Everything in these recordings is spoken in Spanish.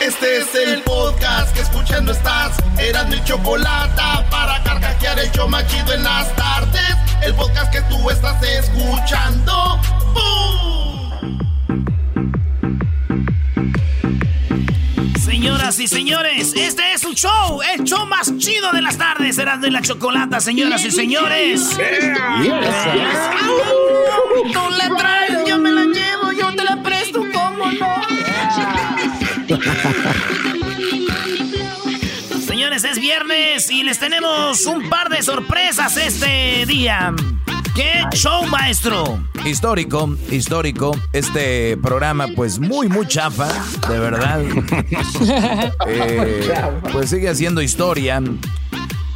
Este es el podcast que escuchando estás. Eran mi chocolate para carcajear el show machido en las tardes. El podcast que tú estás escuchando. Señoras y señores, este es un show, el show más chido de las tardes. Erasmo y la chocolata, señoras y señores. Tú la traes, yo me la llevo, yo te la presto, ¿cómo no? Señores, es viernes y les tenemos un par de sorpresas este día. ¡Qué show, maestro! Histórico, histórico. Este programa, pues muy, muy chafa, de verdad. Eh, pues sigue haciendo historia.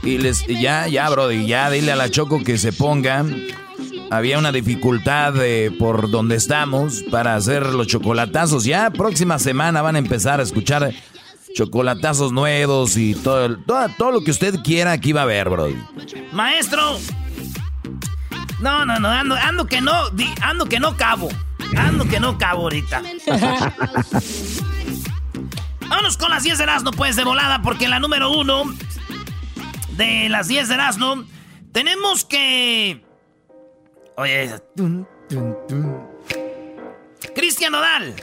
Y les, ya, ya, Brody, ya dile a la Choco que se ponga. Había una dificultad por donde estamos para hacer los chocolatazos. Ya próxima semana van a empezar a escuchar chocolatazos nuevos y todo, todo, todo lo que usted quiera aquí va a haber, Brody. Maestro, no, no, no, ando, ando que no, ando que no cabo. Ando que no cabo ahorita. Vámonos con las 10 de Erasmo, pues, de volada, porque en la número uno de las 10 de Erasmo tenemos que... Oye, Cristian Nodal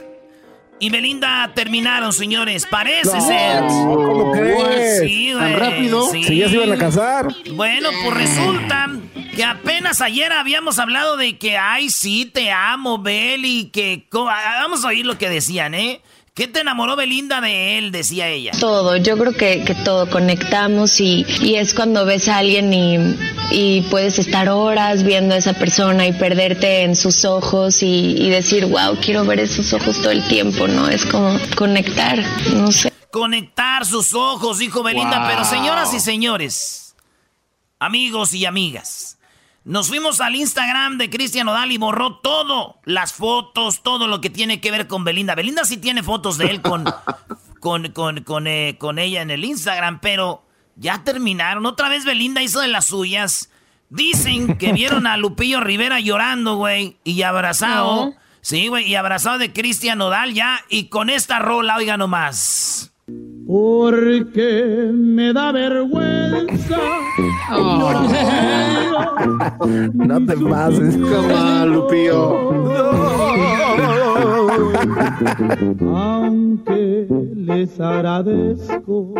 y Belinda terminaron, señores. Parece ser. ¿Cómo crees? Sí. ¿Tan rápido? Sí. ya se iban a casar. Bueno, pues resulta que apenas ayer habíamos hablado de que, ay, sí, te amo, Beli, que... Vamos a oír lo que decían, ¿eh? ¿Qué te enamoró Belinda de él? Decía ella. Todo, yo creo que, que todo conectamos y, y, es cuando ves a alguien y, y, puedes estar horas viendo a esa persona y perderte en sus ojos y, y decir, wow, quiero ver esos ojos todo el tiempo, ¿no? Es como conectar, no sé. Conectar sus ojos, dijo Belinda, pero señoras y señores, amigos y amigas. Nos fuimos al Instagram de Cristian Odal y borró todo, las fotos, todo lo que tiene que ver con Belinda. Belinda sí tiene fotos de él con, con, con, con, eh, con ella en el Instagram, pero ya terminaron. Otra vez Belinda hizo de las suyas. Dicen que vieron a Lupillo Rivera llorando, güey, y abrazado. Sí, güey, y abrazado de Cristian Odal ya, y con esta rola, oiga nomás. Porque me da vergüenza. No te pases, como Lupillo. Aunque les agradezco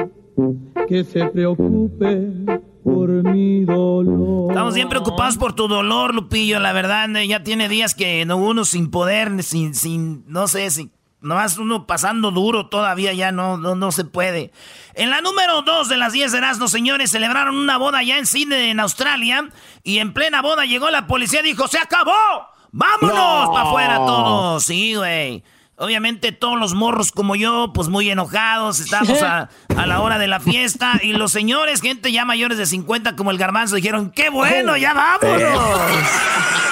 que se preocupen por mi dolor. Estamos bien preocupados por tu dolor, Lupillo. La verdad, ya tiene días que no uno sin poder, sin, sin, no sé, sin Nomás uno pasando duro todavía ya no, no, no se puede. En la número 2 de las 10 de Erasmo, señores, celebraron una boda ya en Sydney, en Australia. Y en plena boda llegó la policía y dijo, ¡se acabó! ¡Vámonos! ¡Para afuera todos! Sí, güey. Obviamente todos los morros como yo, pues muy enojados, estamos a, a, la hora de la fiesta y los señores, gente ya mayores de 50 como el garbanzo, dijeron, ¡qué bueno, ya vámonos!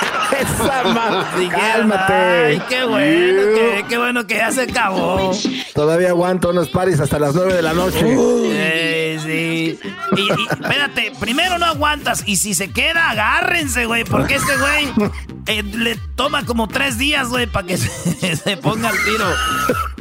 Esa Cálmate. Ay, qué bueno, qué, qué, bueno que ya se acabó. Todavía aguanto unos paris hasta las 9 de la noche. Sí, sí. Y, y, espérate, primero no aguantas y si se queda, agárrense, güey, porque este güey eh, le toma como tres días, güey, para que se, se ponga al tiro.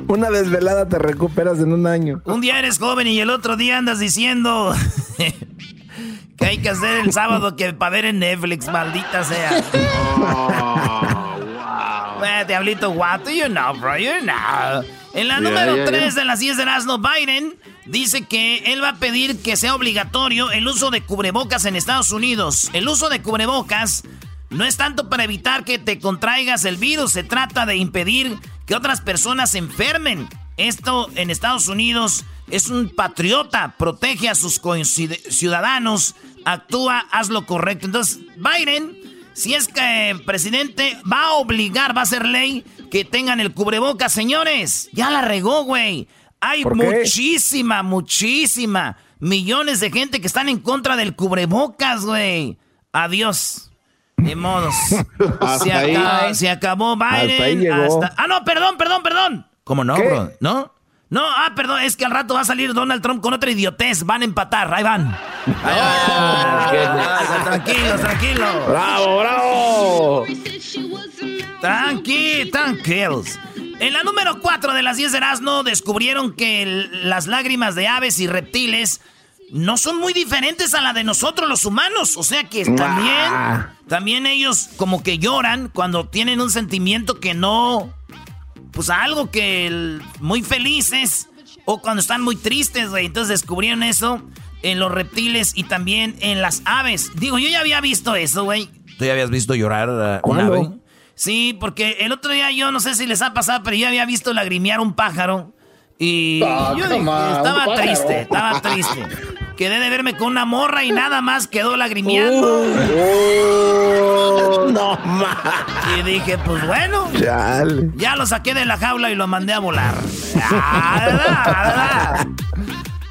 Una desvelada te recuperas en un año. Un día eres joven y el otro día andas diciendo que hay que hacer el sábado que para ver en Netflix, maldita sea. Oh, wow. diablito, what do you know, bro? You know. En la yeah, número yeah, 3 yeah. de las 10 de Erasmo, Biden dice que él va a pedir que sea obligatorio el uso de cubrebocas en Estados Unidos. El uso de cubrebocas no es tanto para evitar que te contraigas el virus, se trata de impedir que otras personas se enfermen. Esto en Estados Unidos es un patriota, protege a sus ciudadanos, actúa, haz lo correcto. Entonces, Biden, si es que presidente, va a obligar, va a ser ley que tengan el cubrebocas, señores. Ya la regó, güey. Hay muchísima, muchísima, millones de gente que están en contra del cubrebocas, güey. Adiós. De modos. se, acabó, se, acabó Biden. Hasta Ah, no, perdón, perdón, perdón. ¿Cómo no, ¿Qué? bro? ¿No? No, ah, perdón, es que al rato va a salir Donald Trump con otra idiotez. Van a empatar, ahí van. Ahí van. tranquilos, tranquilos. ¡Bravo, bravo! Tranqui, tranquilos. En la número 4 de las 10 de Erasmo descubrieron que las lágrimas de aves y reptiles no son muy diferentes a la de nosotros los humanos. O sea que también, también ellos como que lloran cuando tienen un sentimiento que no, pues algo que muy felices o cuando están muy tristes, güey. Entonces descubrieron eso en los reptiles y también en las aves. Digo, yo ya había visto eso, güey. ¿Tú ya habías visto llorar a un ave? Sí, porque el otro día yo no sé si les ha pasado, pero yo había visto lagrimear un pájaro. Y ah, yo estaba triste, estaba triste. Quedé de verme con una morra y nada más quedó lagrimeando. Uh, no más. Y dije, pues bueno. Ya lo saqué de la jaula y lo mandé a volar.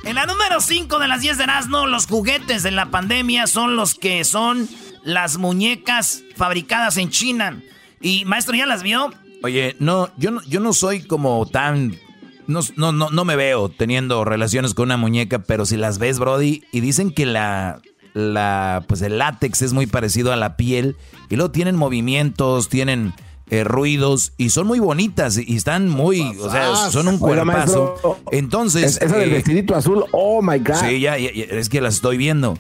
en la número 5 de las 10 de Erasmo, los juguetes de la pandemia son los que son las muñecas fabricadas en China. Y maestro, ¿ya las vio? Oye, no, yo no, yo no soy como tan no, no, no, no me veo teniendo relaciones con una muñeca, pero si las ves, Brody, y dicen que la, la, pues el látex es muy parecido a la piel, y luego tienen movimientos, tienen eh, ruidos, y son muy bonitas, y están muy, o sea, son un cuerpazo. Entonces... esa del eh, vestidito azul, oh my God. Sí, ya, es que las estoy viendo.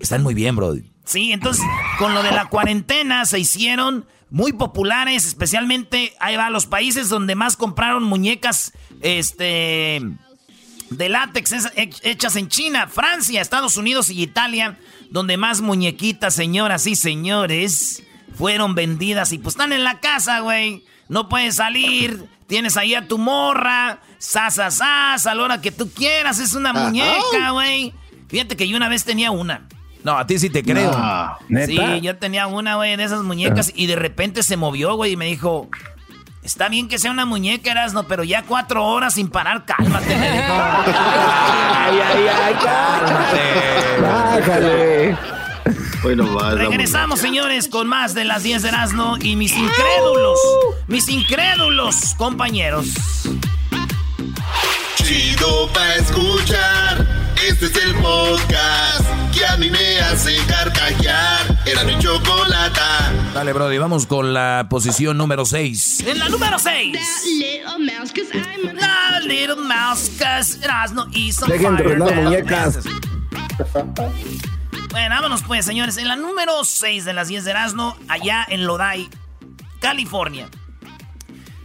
Están muy bien, Brody. Sí, entonces, con lo de la cuarentena se hicieron muy populares, especialmente ahí va los países donde más compraron muñecas este de látex hechas en China, Francia, Estados Unidos y Italia, donde más muñequitas, señoras y señores, fueron vendidas y pues están en la casa, güey. No puedes salir, tienes ahí a tu morra, sas, a la hora que tú quieras, es una muñeca, güey. Fíjate que yo una vez tenía una. No, a ti sí te creo. Sí, yo tenía una, güey, de esas muñecas y de repente se movió, güey, y me dijo, está bien que sea una muñeca, Erasno, pero ya cuatro horas sin parar, cálmate, me dijo. ay, ay, ay, cálmate. Bájale. Bueno, va, Regresamos, señores, con más de las 10 de Erasno y mis incrédulos, mis incrédulos compañeros. Chido pa' escuchar. Este es el podcast que a mí me hace carcajear. Era mi chocolate. Dale, Brody, vamos con la posición número 6. En la número 6. La little mouse, cause Erasmo hizo Dejen de las muñecas. Bueno, vámonos pues, señores. En la número 6 de las 10 de Erasmo, allá en Lodi, California.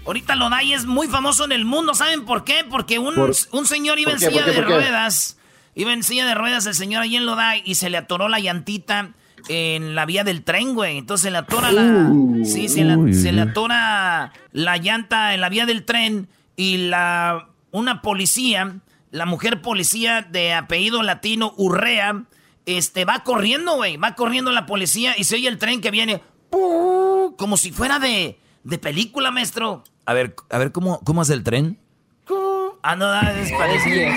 Ahorita Lodi es muy famoso en el mundo. ¿Saben por qué? Porque un, un señor iba en silla de ruedas Iba en silla de ruedas el señor ahí en Lodai y se le atoró la llantita en la vía del tren, güey. Entonces se le atora la. sí, se, le atora la llanta en la vía del tren y la. Una policía, la mujer policía de apellido latino, Urrea, este, va corriendo, güey. Va corriendo la policía y se oye el tren que viene. Como si fuera de, de película, maestro. A ver, a ver, ¿cómo, cómo es el tren? Ah, no, es parecido.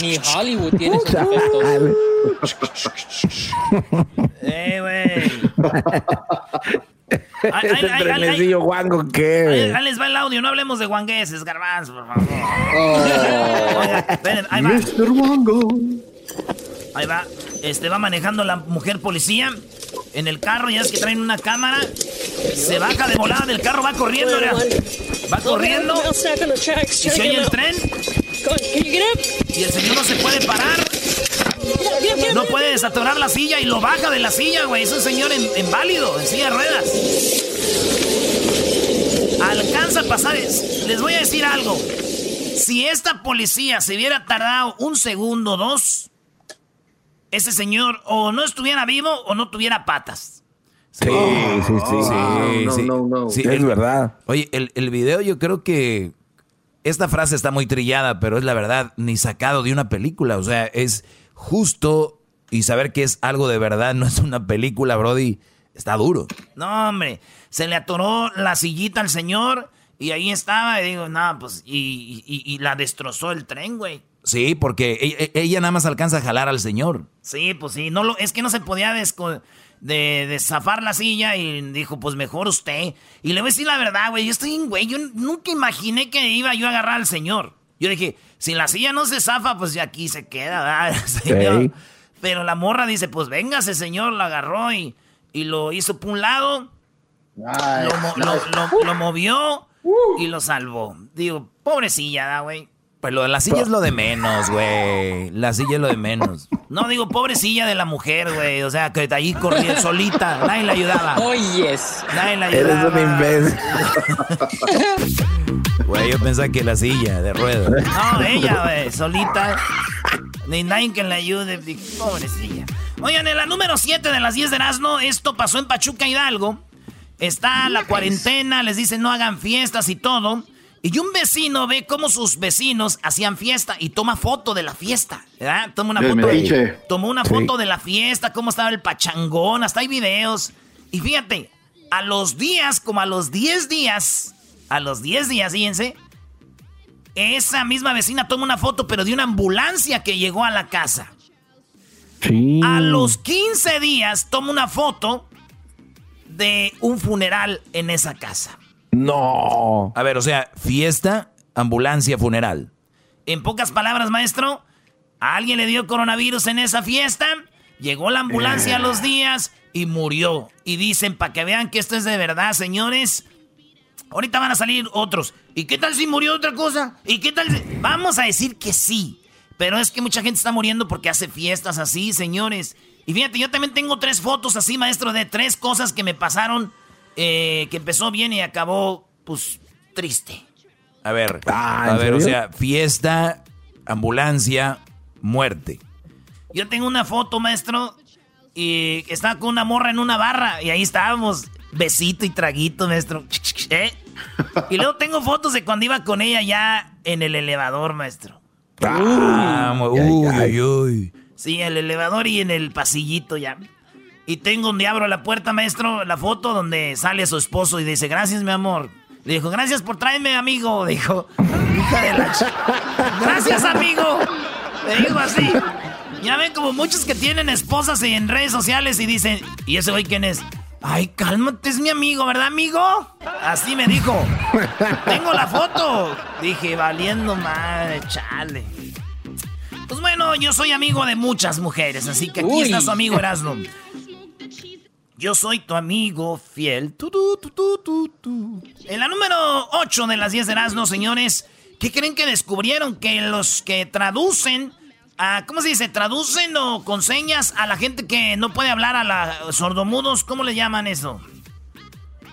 Ni Hollywood tiene esos efectos. eh, güey. Ese trenecillo guango, ¿qué? Ahí, les va el audio, no hablemos de guangueses, garbanzos, por favor. Oh. Oiga, ahí va. Mr. Wango. Ahí va. Este va manejando la mujer policía en el carro, ya es que traen una cámara. Se baja de volada del carro, va corriendo, Va corriendo. Y se oye el tren. Y el señor no se puede parar. No puede desatorar la silla y lo baja de la silla, güey. Es un señor inválido, en silla de ruedas. Alcanza a pasar. Les voy a decir algo. Si esta policía se hubiera tardado un segundo, dos, ese señor o no estuviera vivo o no tuviera patas. Sí, sí, sí, sí, no, no, sí, es verdad. Oye, el, el video yo creo que esta frase está muy trillada, pero es la verdad, ni sacado de una película. O sea, es justo y saber que es algo de verdad, no es una película, Brody, está duro. No, hombre, se le atoró la sillita al señor y ahí estaba, y digo, no, pues, y, y la destrozó el tren, güey. Sí, porque e, e, ella, nada más alcanza a jalar al señor. Sí, pues sí, no lo, es que no se podía de, zafar la silla y dijo, pues mejor usted. Y le voy a decir la verdad, güey, yo estoy en güey, yo nunca imaginé que iba yo a agarrar al señor. Yo dije, si la silla no se zafa, pues ya aquí se queda, ¿verdad, señor? Pero la morra dice, pues véngase, señor, la agarró y, y lo hizo por un lado, lo, lo movió y lo salvó. Digo, pobrecilla, güey. Pues lo de la silla es lo de menos, güey. La silla es lo de menos. No, digo, pobrecilla de la mujer, güey. O sea, que ahí corría solita. Nadie la ayudaba. Oh, yes. Nadie la ayudaba. Eres un imbécil. Güey, yo pensaba que la silla de ruedas. No, ella, güey, solita. Ni nadie que la ayude. Pobrecilla. Oigan, en la número 7 de las 10 de Erasmo, esto pasó en Pachuca Hidalgo. Está la cuarentena, les dicen no hagan fiestas y todo. Y un vecino ve cómo sus vecinos hacían fiesta y toma foto de la fiesta. ¿verdad? Toma una foto, tomó una foto de la fiesta, cómo estaba el pachangón, hasta hay videos. Y fíjate, a los días, como a los 10 días, a los 10 días, fíjense, esa misma vecina toma una foto, pero de una ambulancia que llegó a la casa. Sí. A los 15 días toma una foto de un funeral en esa casa. No. A ver, o sea, fiesta, ambulancia, funeral. En pocas palabras, maestro, a alguien le dio coronavirus en esa fiesta, llegó la ambulancia a los días y murió. Y dicen, para que vean que esto es de verdad, señores, ahorita van a salir otros. ¿Y qué tal si murió otra cosa? ¿Y qué tal si... Vamos a decir que sí. Pero es que mucha gente está muriendo porque hace fiestas así, señores. Y fíjate, yo también tengo tres fotos así, maestro, de tres cosas que me pasaron, eh, que empezó bien y acabó, pues, triste. A ver, Ah, a ¿en ver, o sea, fiesta, ambulancia, muerte. Yo tengo una foto, maestro, y estaba con una morra en una barra, y ahí estábamos, besito y traguito, maestro. ¿Eh? Y luego tengo fotos de cuando iba con ella ya en el elevador, maestro. Ah, uy, uy, uy. Sí, el elevador y en el pasillito ya. Y tengo donde abro la puerta, maestro, la foto donde sale su esposo y dice, gracias, mi amor. Le dijo, gracias por traerme, amigo. Dijo, hija de la ch- Gracias, amigo. Le dijo así. Ya ven como muchos que tienen esposas y en redes sociales y dicen, ¿y ese güey quién es? Ay, cálmate, es mi amigo, ¿verdad, amigo? Así me dijo. Tengo la foto. Dije, valiendo madre, chale. Pues bueno, yo soy amigo de muchas mujeres, así que aquí Uy. está su amigo Erasmo. Yo soy tu amigo fiel. Tu, tu, tu. En la número 8 de las 10 de Erasmo, señores, ¿qué creen que descubrieron? Que los que traducen, a, ¿cómo se dice? Traducen o con señas a la gente que no puede hablar, a los sordomudos, ¿cómo le llaman eso?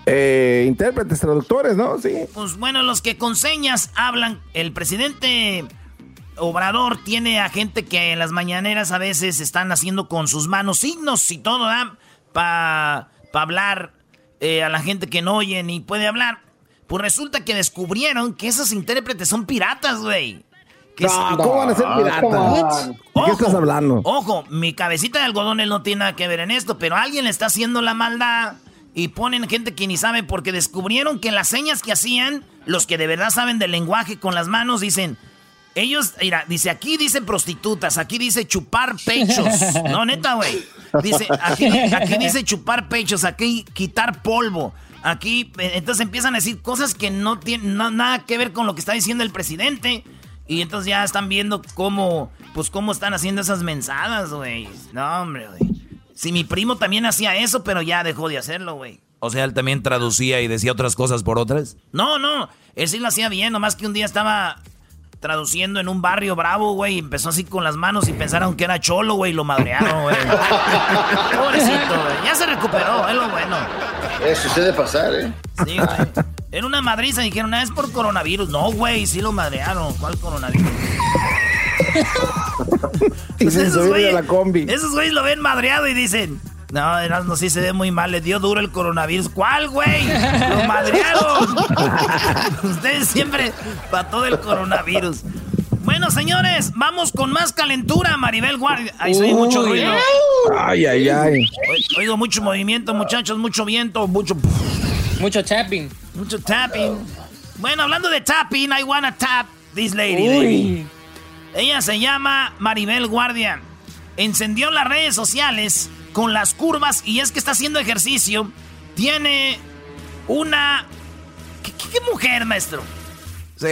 Eh, intérpretes, traductores, ¿no? Sí. Pues bueno, los que con señas hablan, el presidente Obrador tiene a gente que en las mañaneras a veces están haciendo con sus manos signos y todo, Para hablar eh, a la gente que no oye ni puede hablar. Pues resulta que descubrieron que esos intérpretes son piratas, güey. No, es- ¿Cómo van a ser piratas? ¿De qué estás hablando? Ojo, mi cabecita de algodón él no tiene nada que ver en esto, pero alguien le está haciendo la maldad y ponen gente que ni sabe porque descubrieron que las señas que hacían, los que de verdad saben del lenguaje con las manos, dicen, ellos, mira, dice, aquí dice prostitutas, aquí dice chupar pechos. No, neta, güey. Dice, aquí, aquí dice chupar pechos, aquí quitar polvo. Aquí, eh, entonces empiezan a decir cosas que no tienen no- nada que ver con lo que está diciendo el presidente. Y entonces ya están viendo cómo, pues cómo están haciendo esas mensadas, güey. No, hombre, güey. Si mi primo también hacía eso, pero ya dejó de hacerlo, güey. O sea, él también traducía y decía otras cosas por otras. No, no, él sí lo hacía bien, nomás que un día estaba traduciendo en un barrio bravo, güey, y empezó así con las manos y pensaron que era cholo, güey, y lo madrearon, güey. Pobrecito, güey. Ya se recuperó, es lo bueno. Eso suele pasar, ¿eh? Sí, güey. Era una madriza dijeron, ah, es por coronavirus. No, güey, sí lo madrearon. ¿Cuál coronavirus? Y se subieron a la combi. Esos güeyes lo ven madreado y dicen, no, Erasmo sí se ve muy mal, le dio duro el coronavirus. ¿Cuál, güey? Lo madrearon. Ustedes siempre para todo el coronavirus. Bueno, señores, vamos con más calentura, Maribel Guardia. Ahí se oye mucho ruido. Ay, ay, ay. O- Oigo mucho movimiento, muchachos, mucho viento, mucho... Mucho tapping. Mucho tapping. Bueno, hablando de tapping, I wanna tap this lady. Uy. Ella se llama Maribel Guardia. Encendió las redes sociales con las curvas y es que está haciendo ejercicio. Tiene una... ¿Qué, mujer, maestro? Sí,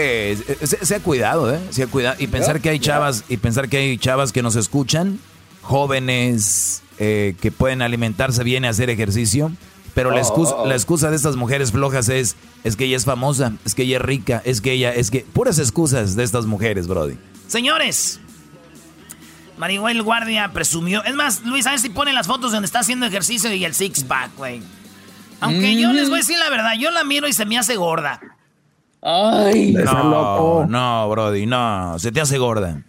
se, se ha cuidado, ¿eh? Se ha cuidado. Y pensar que hay chavas, y pensar que hay chavas que nos escuchan, jóvenes, eh, que pueden alimentarse bien y hacer ejercicio. Pero la, excusa, la excusa de estas mujeres flojas es, es que ella es famosa, es que ella es rica, es que ella, es que... Puras excusas de estas mujeres, Brody. Señores, Maribel Guardia presumió... Es más, Luis, a ver si ponen las fotos donde está haciendo ejercicio y el six-pack, güey. Aunque yo les voy a decir la verdad, yo la miro y se me hace gorda. Ay, no, no, Brody, no, se te hace gorda.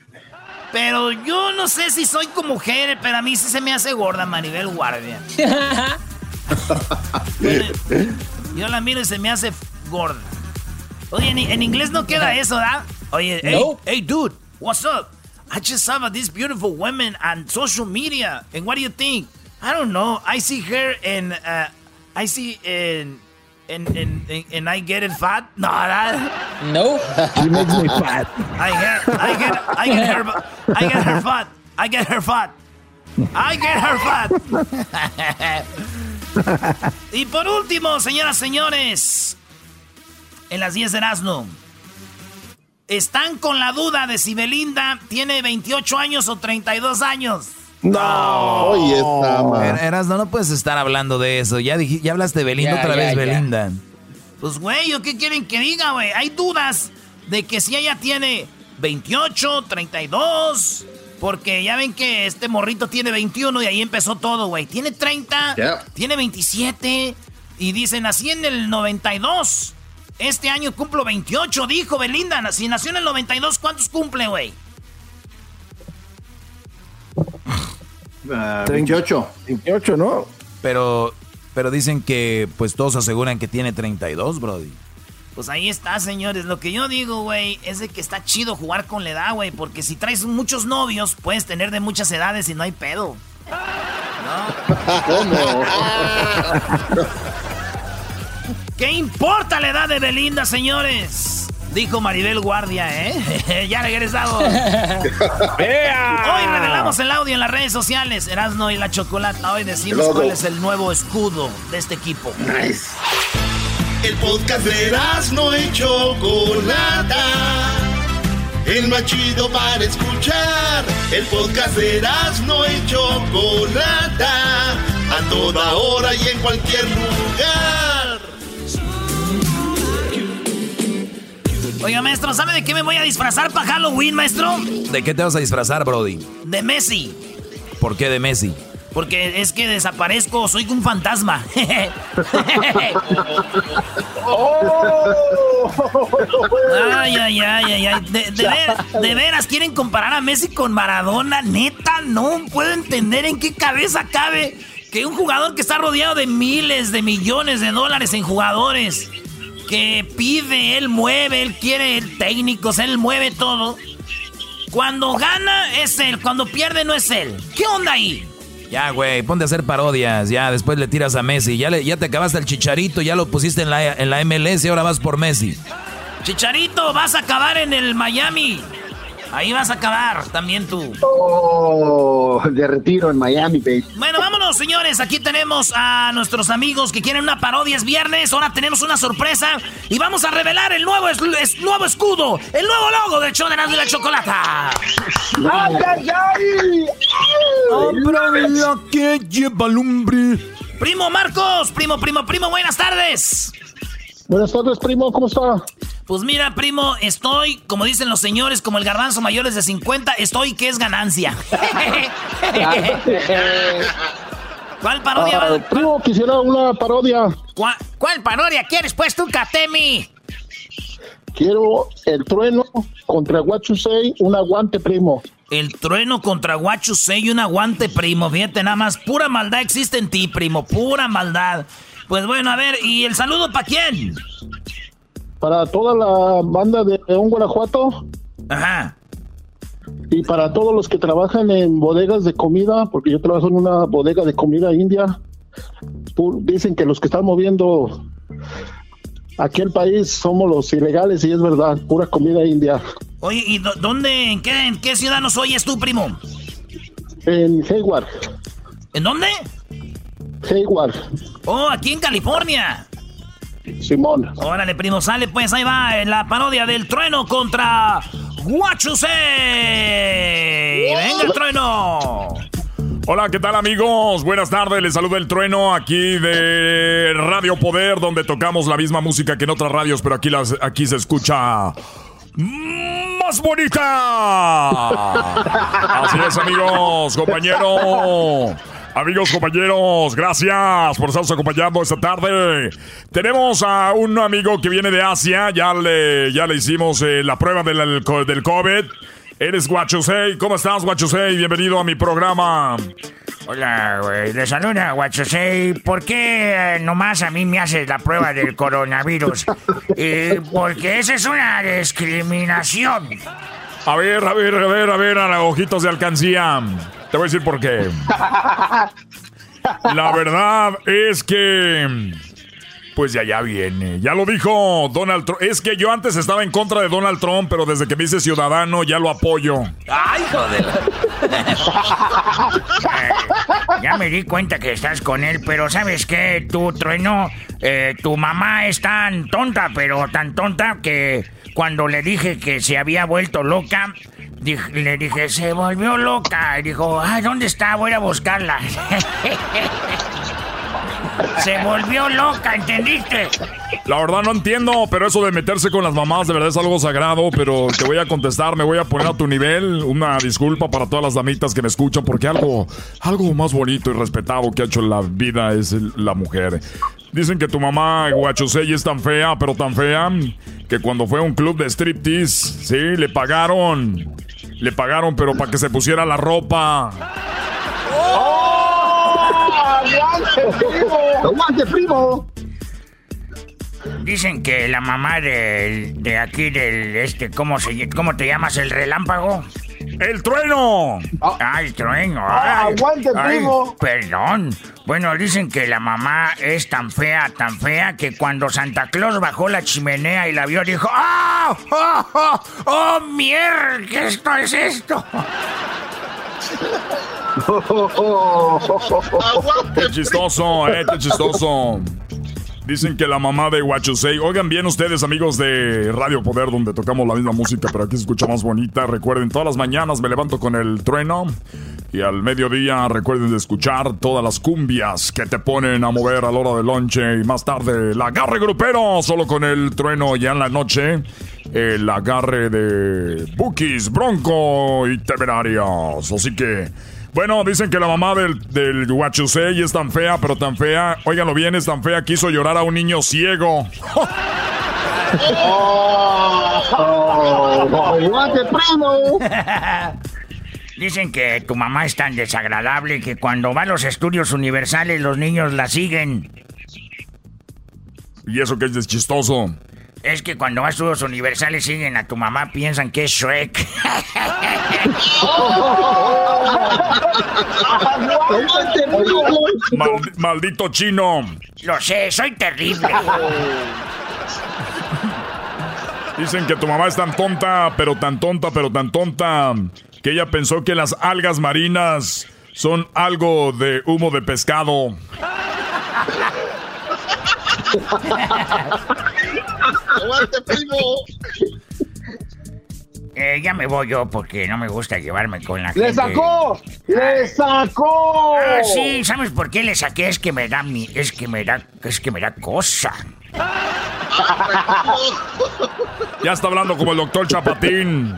Pero yo no sé si soy como mujer, pero a mí sí se me hace gorda Maribel Guardia. yo la miro y se me hace gorda. Oye, en, inglés no queda eso, ¿da? Oye, hey, hey, dude, what's up? I just saw these beautiful women on social media. And what do you think? I don't know. I see her and uh, I see in and, and, and I get it fat? No, that, no. She makes me fat. I get, I get, I get her, I get her fat. I get her fat. I get her fat. y por último, señoras, señores, en las 10 de Erasmo, están con la duda de si Belinda tiene 28 años o 32 años. No, oye, está Eras, no, no puedes estar hablando de eso. Ya, ya hablaste de Belinda otra vez, Belinda. Pues, güey, ¿qué quieren que diga, güey? Hay dudas de que si ella tiene 28, 32. Porque ya ven que este morrito tiene 21 y ahí empezó todo, güey. Tiene 30, tiene 27. Y dicen, nací en el 92. Este año cumplo 28, dijo Belinda. Si nació en el 92, ¿cuántos cumple, güey? 28. 28, ¿no? Pero, pero dicen que pues todos aseguran que tiene 32, Brody. Pues ahí está, señores. Lo que yo digo, güey, es de que está chido jugar con la edad, güey. Porque si traes muchos novios, puedes tener de muchas edades y no hay pedo. ¿No? ¿Qué importa la edad de Belinda, señores? Dijo Maribel Guardia, ¿eh? ya regresamos. Hoy revelamos el audio en las redes sociales. Erasno y la Chocolata. Hoy decimos cuál es el nuevo escudo de este equipo. Nice. El podcast de Erasno y Chocolata. El más chido para escuchar. El podcast de Erasno y Chocolata. A toda hora y en cualquier lugar. Oiga, maestro, ¿sabe de qué me voy a disfrazar para Halloween, maestro? ¿De qué te vas a disfrazar, Brody? De Messi. ¿Por qué de Messi? Porque es que desaparezco, soy un fantasma. ay, ay, ay, ay, De, veras, ¿quieren comparar a Messi con Maradona? Neta, no puedo entender en qué cabeza cabe que un jugador que está rodeado de miles de millones de dólares en jugadores que pide, él mueve, él quiere técnicos, él mueve todo. Cuando gana es él, cuando pierde no es él. ¿Qué onda ahí? Ya, güey, ponte a hacer parodias. Ya, después le tiras a Messi. Ya, le, ya te acabaste el chicharito, ya lo pusiste en la, en la MLS y ahora vas por Messi. Chicharito, vas a acabar en el Miami. Ahí vas a acabar también tú. Oh, de retiro en Miami, baby. Bueno, vámonos, señores. Aquí tenemos a nuestros amigos que quieren una parodia. Es viernes. Ahora tenemos una sorpresa. Y vamos a revelar el nuevo, es, nuevo escudo, el nuevo logo del show de la, la chocolata. ¡Ay, ay, ay! la que lleva lumbre. Primo Marcos, primo, primo, primo, buenas tardes. Buenas tardes, primo, ¿cómo está? Pues mira, primo, estoy, como dicen los señores, como el garbanzo mayores de 50, estoy que es ganancia. ¿Cuál parodia? Ah, primo, quisiera una parodia. ¿Cuál, parodia quieres, pues, tú, Katemi? Quiero el trueno contra Guachusei, un aguante, primo. El trueno contra Guachusei, un aguante, primo. Fíjate, nada más, pura maldad existe en ti, primo, pura maldad. Pues bueno, a ver, ¿y el saludo para quién? Para toda la banda de León, Guanajuato. Ajá. Y para todos los que trabajan en bodegas de comida, porque yo trabajo en una bodega de comida india, dicen que los que están moviendo aquí el país somos los ilegales y es verdad, pura comida india. Oye, ¿y dónde, en qué, en qué ciudad nos oyes tú, primo? En Hayward. ¿En dónde? Hayward. Oh, aquí en California. Simón. Órale, primo, sale pues, ahí va en la parodia del trueno contra Guachuse. ¡Venga el trueno! Hola, ¿qué tal amigos? Buenas tardes, les saluda el trueno aquí de Radio Poder, donde tocamos la misma música que en otras radios, pero aquí, las, aquí se escucha más bonita. Así es, amigos, compañero. Amigos, compañeros, gracias por estarnos acompañando esta tarde. Tenemos a un amigo que viene de Asia, ya le, ya le hicimos eh, la prueba del, del COVID. Eres Guachusei. ¿Cómo estás, Guachusei? Bienvenido a mi programa. Hola, güey. Le saluda, Guachusei. ¿Por qué eh, nomás a mí me haces la prueba del coronavirus? Eh, porque esa es una discriminación. A ver, a ver, a ver, a ver, a los ojitos de alcancía. Te voy a decir por qué. La verdad es que pues ya ya viene. Ya lo dijo Donald Trump. Es que yo antes estaba en contra de Donald Trump, pero desde que me hice ciudadano ya lo apoyo. ¡Ay, joder! ya me di cuenta que estás con él, pero ¿sabes qué? Tu trueno, eh, tu mamá es tan tonta, pero tan tonta que cuando le dije que se había vuelto loca, le dije, se volvió loca. Y dijo, ay, ¿dónde está? Voy a buscarla. Se volvió loca, ¿entendiste? La verdad no entiendo, pero eso de meterse con las mamás de verdad es algo sagrado, pero te voy a contestar, me voy a poner a tu nivel. Una disculpa para todas las damitas que me escuchan, porque algo, algo más bonito y respetado que ha hecho la vida es la mujer. Dicen que tu mamá Guachosei es tan fea, pero tan fea, que cuando fue a un club de striptease, sí, le pagaron. Le pagaron, pero para que se pusiera la ropa. ¡Oh! ¡Aguante, primo! Dicen que la mamá de, de aquí, del este, ¿cómo, se, ¿cómo te llamas? ¿El relámpago? ¡El trueno! Ah, el trueno. Ah, ¡Aguante, primo! Perdón. Bueno, dicen que la mamá es tan fea, tan fea, que cuando Santa Claus bajó la chimenea y la vio, dijo: ¡Oh! ¡Oh! ¡Oh! ¡Oh, mierda! ¿Qué esto es esto? Qué chistoso, eh, qué chistoso. Dicen que la mamá de Huachusei. Oigan bien ustedes, amigos de Radio Poder, donde tocamos la misma música, pero aquí se escucha más bonita. Recuerden, todas las mañanas me levanto con el trueno. Y al mediodía recuerden de escuchar todas las cumbias que te ponen a mover a la hora del lonche. Y más tarde, el agarre grupero, solo con el trueno ya en la noche. El agarre de Bookies, Bronco y Temerarios. Así que bueno, dicen que la mamá del, del Huachusei es tan fea, pero tan fea. Óiganlo bien, es tan fea que hizo llorar a un niño ciego. Dicen que tu mamá es tan desagradable que cuando va a los estudios universales los niños la siguen. ¿Y eso que es chistoso? Es que cuando vas a estudios universales siguen a tu mamá, piensan que es Shrek. maldito chino. Lo sé, soy terrible. Dicen que tu mamá es tan tonta, pero tan tonta, pero tan tonta, que ella pensó que las algas marinas son algo de humo de pescado. ¡Aguante, primo! Eh, ya me voy yo porque no me gusta llevarme con la gente. ¡Le sacó! ¡Le sacó! Ah, sí, ¿sabes por qué le saqué? Es que me da mi, es que me da, es que me da cosa. ya está hablando como el doctor Chapatín.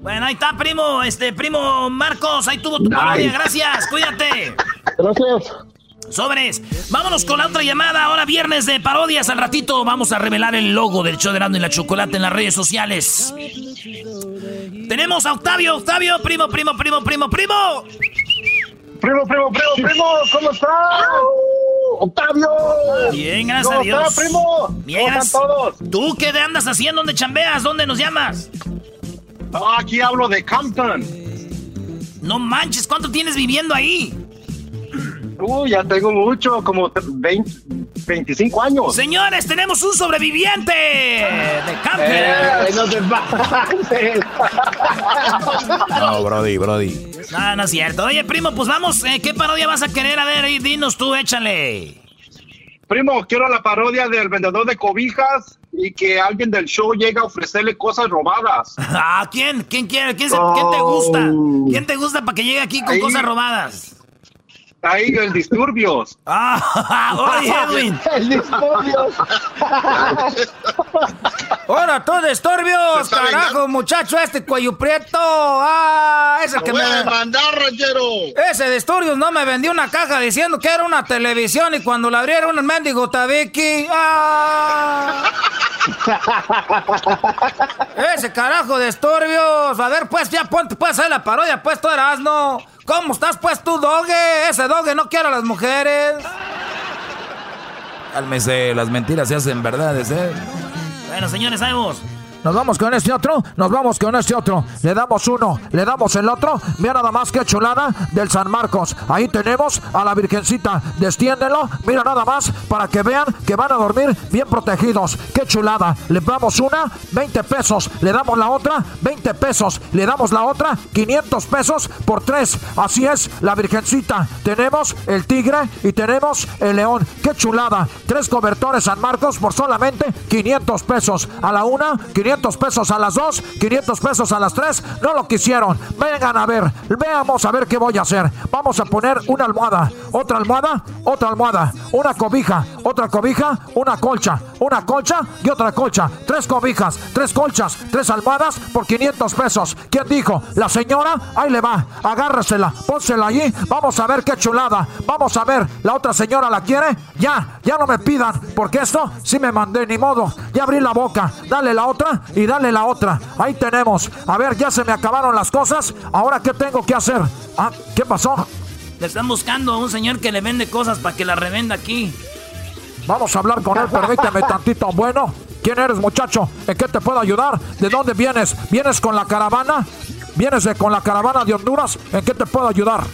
Bueno, ahí está, primo, este, primo Marcos, ahí tuvo tu parodia, gracias, cuídate. Gracias. Sobres. Vámonos con la otra llamada. Ahora viernes de parodias. Al ratito vamos a revelar el logo del show de Rando y la Chocolate en las redes sociales. Tenemos a Octavio. Octavio, primo, primo, primo, primo, primo. Primo, primo, primo, primo. ¿Cómo estás? Octavio. Bien, gracias a Dios. Estás, primo? Bien, ¿Cómo están todos? ¿Tú qué andas haciendo? ¿Dónde chambeas? ¿Dónde nos llamas? aquí hablo de Compton. No manches, ¿cuánto tienes viviendo ahí? Uy, ya tengo mucho, como 20, 25 años. Señores, tenemos un sobreviviente de Camping. Eh, no te No, Brody, Brody. No, no es cierto. Oye, primo, pues vamos, eh, ¿qué parodia vas a querer? A ver, dinos tú, échale. Primo, quiero la parodia del vendedor de cobijas y que alguien del show llega a ofrecerle cosas robadas. ¿A quién? ¿Quién quiere? ¿Quién, te gusta? Oh. ¿Quién te gusta para que llegue aquí con cosas robadas? Ahí, el disturbios. Ah, oye, Edwin. el disturbios. Ahora tú, disturbios, carajo, muchacho, este cuello prieto. Ah, ese que voy me. A mandar, ranchero. Ese disturbios no me vendió una caja diciendo que era una televisión y cuando la abrieron el mendigo tabiki. Ah. ese carajo de disturbios. A ver, pues ya ponte, pues ahí la parodia, pues tú eras, no. ¿Cómo estás pues tú, doge? Ese doge no quiere a las mujeres. Cálmese, las mentiras se hacen verdades, ¿eh? Bueno, señores, vamos. Nos vamos con este otro, nos vamos con este otro. Le damos uno, le damos el otro. Mira nada más que chulada del San Marcos. Ahí tenemos a la Virgencita. Destiéndelo, mira nada más para que vean que van a dormir bien protegidos. Qué chulada. Le damos una, 20 pesos. Le damos la otra, 20 pesos. Le damos la otra, 500 pesos por tres. Así es, la Virgencita. Tenemos el tigre y tenemos el león. Qué chulada. Tres cobertores San Marcos por solamente 500 pesos. A la una, 500 500 pesos a las 2, 500 pesos a las 3. No lo quisieron. Vengan a ver. Veamos a ver qué voy a hacer. Vamos a poner una almohada, otra almohada, otra almohada, una cobija, otra cobija, una colcha, una colcha y otra colcha. Tres cobijas, tres colchas, tres almohadas por 500 pesos. ¿Quién dijo? La señora, ahí le va. Agárresela, pónsela allí. Vamos a ver qué chulada. Vamos a ver. ¿La otra señora la quiere? Ya, ya no me pidan. Porque esto sí me mandé, ni modo. Ya abrí la boca. Dale la otra y dale la otra. Ahí tenemos. A ver, ya se me acabaron las cosas. Ahora, ¿qué tengo que hacer? Ah, ¿qué pasó? Le están buscando a un señor que le vende cosas para que la revenda aquí. Vamos a hablar con él, permíteme tantito. Bueno, ¿quién eres, muchacho? ¿En qué te puedo ayudar? ¿De dónde vienes? ¿Vienes con la caravana? ¿Vienes de, con la caravana de Honduras? ¿En qué te puedo ayudar?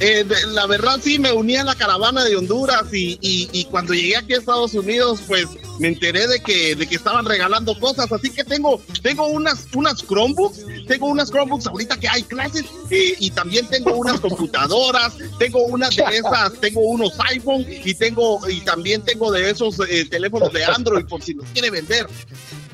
Eh, la verdad sí me uní a la caravana de Honduras y, y, cuando llegué aquí a Estados Unidos pues me enteré de que, de que estaban regalando cosas, así que tengo, tengo unas, unas Chromebooks, tengo unas Chromebooks ahorita que hay clases. Y también tengo unas computadoras, tengo unas de esas, tengo unos iPhone y tengo y también tengo de esos eh, teléfonos de Android por si los quiere vender.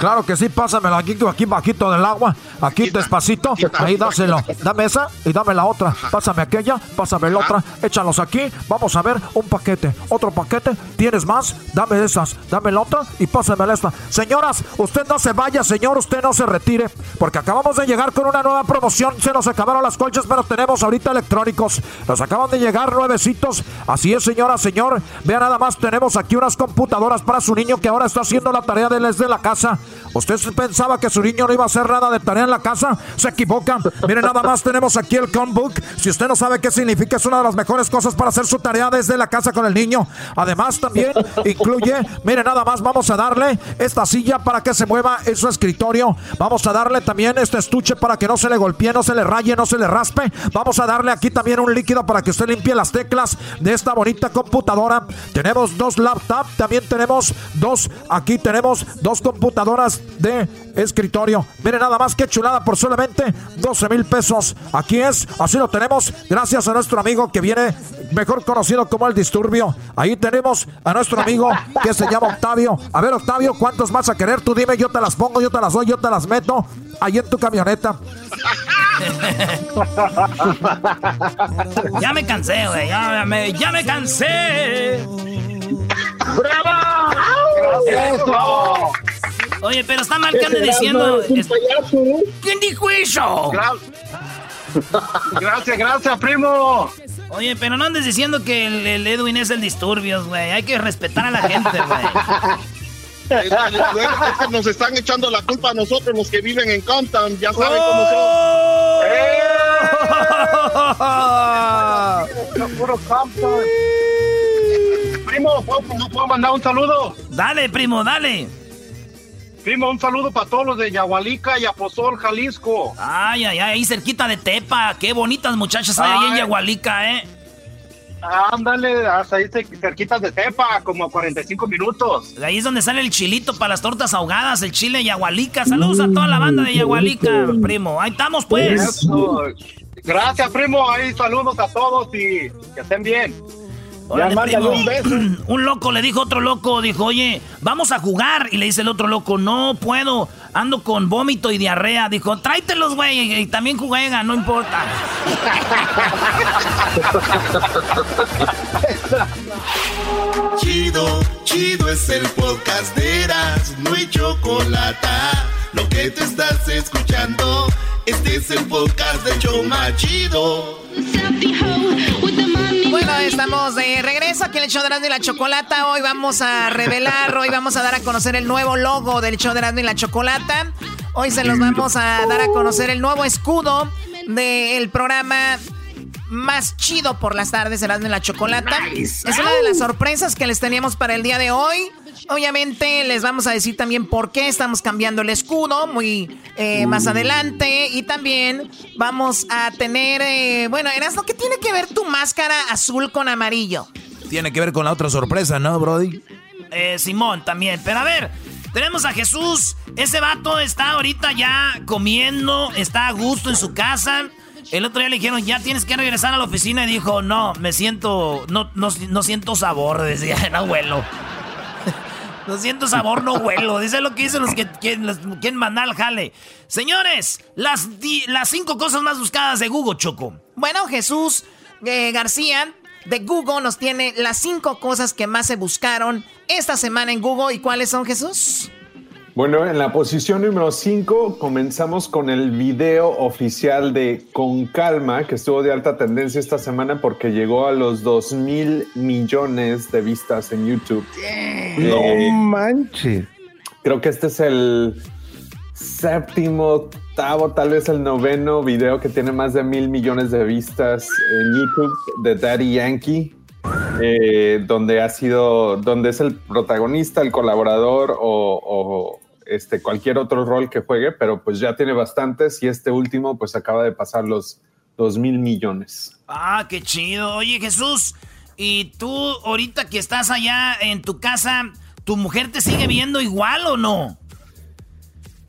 Claro que sí, pásamelo aquí, aquí bajito del agua, aquí despacito, ahí dáselo. Dame esa y dame la otra. Pásame aquella, pásame la otra, échalos aquí. Vamos a ver un paquete, otro paquete. ¿Tienes más? Dame esas, dame la otra y pásame esta. Señoras, usted no se vaya, señor, usted no se retire, porque acabamos de llegar con una nueva promoción. Se nos acabaron las colchas, pero tenemos ahorita electrónicos. Nos acaban de llegar nuevecitos. Así es, señora, señor. Vea nada más, tenemos aquí unas computadoras para su niño que ahora está haciendo la tarea desde la casa. ¿Usted pensaba que su niño no iba a hacer nada de tarea en la casa? Se equivoca. Mire, nada más tenemos aquí el Chromebook. Si usted no sabe qué significa, es una de las mejores cosas para hacer su tarea desde la casa con el niño. Además, también incluye, mire, nada más vamos a darle esta silla para que se mueva en su escritorio. Vamos a darle también este estuche para que no se le golpee, no se le raye, no se le raspe. Vamos a darle aquí también un líquido para que usted limpie las teclas de esta bonita computadora. Tenemos dos laptops, también tenemos dos, aquí tenemos dos computadoras de escritorio. Mire nada más que chulada por solamente 12 mil pesos. Aquí es, así lo tenemos, gracias a nuestro amigo que viene mejor conocido como el disturbio. Ahí tenemos a nuestro amigo que se llama Octavio. A ver, Octavio, ¿cuántos vas a querer? Tú dime, yo te las pongo, yo te las doy, yo te las meto ahí en tu camioneta. ya me cansé, güey. Ya ya me cansé. ¡Bravo! ¡Eso! Oye, pero está mal que ande diciendo. ¿Quién dijo eso? Gracias, gracias, primo. Oye, pero no andes diciendo que el, Edwin es el disturbios, güey. Hay que respetar a la gente, güey. nos están echando la culpa a nosotros, los que viven en Compton. Ya saben cómo son. ¡Oh! Primo, ¿no puedo mandar un saludo? Dale, primo, dale. Primo, un saludo para todos los de Yahualica y Aposol, Jalisco. Ay, ay, ay, ahí cerquita de Tepa. Qué bonitas muchachas hay ahí en Yahualica, ¿eh? Ándale, hasta ahí cerquita de Tepa, como a 45 minutos. Ahí es donde sale el chilito para las tortas ahogadas, el chile Yahualica. Saludos a toda la banda de Yahualica, primo. Ahí estamos, pues. Gracias, primo. Ahí saludos a todos y que estén bien. un loco le dijo a otro loco, dijo, oye, vamos a jugar. Y le dice el otro loco, no puedo, ando con vómito y diarrea. Dijo, tráetelos, güey, y, también juega, no importa. chido, chido es el podcast de Eras, no hay chocolate. Lo que te estás escuchando, este es el podcast de Choma Chido. Bueno, estamos de regreso aquí en el show de y la Chocolata. Hoy vamos a revelar, hoy vamos a dar a conocer el nuevo logo del show de y la Chocolata. Hoy se los vamos a dar a conocer el nuevo escudo del programa más chido por las tardes, Erasmo y la Chocolata. Es una de las sorpresas que les teníamos para el día de hoy. Obviamente les vamos a decir también por qué estamos cambiando el escudo muy eh, más adelante. Y también vamos a tener, eh, bueno, Erasmo, ¿qué tiene que ver tu máscara azul con amarillo? Tiene que ver con la otra sorpresa, ¿no, Brody? Eh, Simón también. Pero a ver, tenemos a Jesús. Ese vato está ahorita ya comiendo, está a gusto en su casa. El otro día le dijeron, ya tienes que regresar a la oficina. Y dijo, no, me siento, no, no, no siento sabor. Decía el abuelo. No siento sabor, no huelo. Dice lo que dicen los que quieren, mandar al jale. Señores, las, las cinco cosas más buscadas de Google, Choco. Bueno, Jesús eh, García de Google nos tiene las cinco cosas que más se buscaron esta semana en Google. ¿Y cuáles son, Jesús? Bueno, en la posición número 5 comenzamos con el video oficial de Con Calma, que estuvo de alta tendencia esta semana porque llegó a los 2 mil millones de vistas en YouTube. no eh, manches. Creo que este es el séptimo, octavo, tal vez el noveno video que tiene más de mil millones de vistas en YouTube de Daddy Yankee. Eh, donde ha sido, donde es el protagonista, el colaborador o, este, cualquier otro rol que juegue, pero pues ya tiene bastantes y este último pues acaba de pasar los dos mil millones. Ah, qué chido. Oye Jesús, ¿y tú ahorita que estás allá en tu casa, tu mujer te sigue viendo igual o no?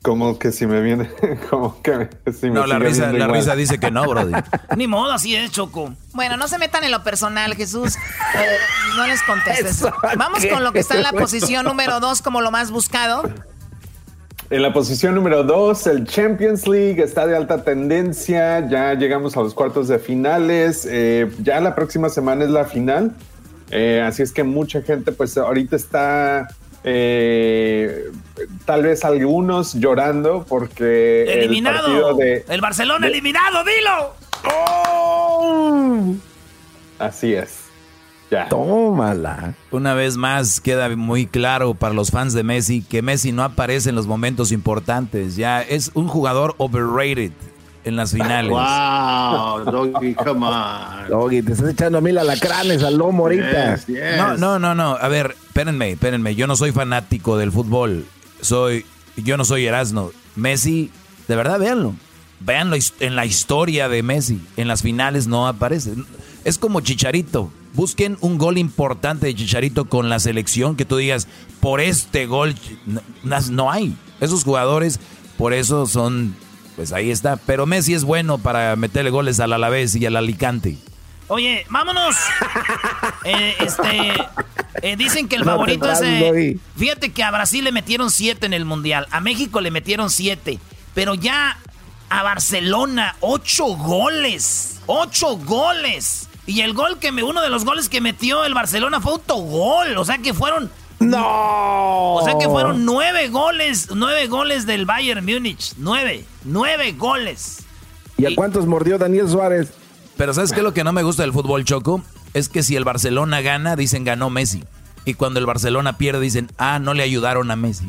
Como que si me viene, como que si me No, la risa, la risa dice que no, Brody. Ni modo, así es, Choco. Bueno, no se metan en lo personal, Jesús. Eh, no les contestes. Vamos con lo que está en la posición número dos como lo más buscado. En la posición número dos, el Champions League está de alta tendencia. Ya llegamos a los cuartos de finales. Eh, ya la próxima semana es la final. Eh, así es que mucha gente, pues ahorita está eh, tal vez algunos llorando porque eliminado el, Barcelona eliminado dilo oh. así es ya. tómala una vez más queda muy claro para los fans de Messi que Messi no aparece en los momentos importantes ya es un jugador overrated en las finales. Wow, Doggy, come on. Doggy, te estás echando a mil alacranes al lomo ahorita. No, no, no, no. A ver, espérenme, espérenme. Yo no soy fanático del fútbol. Soy, yo no soy Erasmo. Messi, de verdad, véanlo. Véanlo en la historia de Messi. En las finales no aparece. Es como Chicharito. Busquen un gol importante de Chicharito con la selección que tú digas, por este gol, no hay. Esos jugadores, por eso son pues ahí está. Pero Messi es bueno para meterle goles al Alavés y al Alicante. Oye, vámonos. Eh, este, eh, dicen que el favorito es. Eh, fíjate que a Brasil le metieron siete en el mundial, a México le metieron siete, pero ya a Barcelona ocho goles, ocho goles. Y el gol que me, uno de los goles que metió el Barcelona fue autogol, o sea que fueron no. O sea que fueron nueve goles, nueve goles del Bayern Múnich. Nueve, nueve goles. ¿Y a cuántos mordió Daniel Suárez? Pero ¿sabes qué es lo que no me gusta del fútbol, Choco? Es que si el Barcelona gana, dicen ganó Messi. Y cuando el Barcelona pierde, dicen, ah, no le ayudaron a Messi.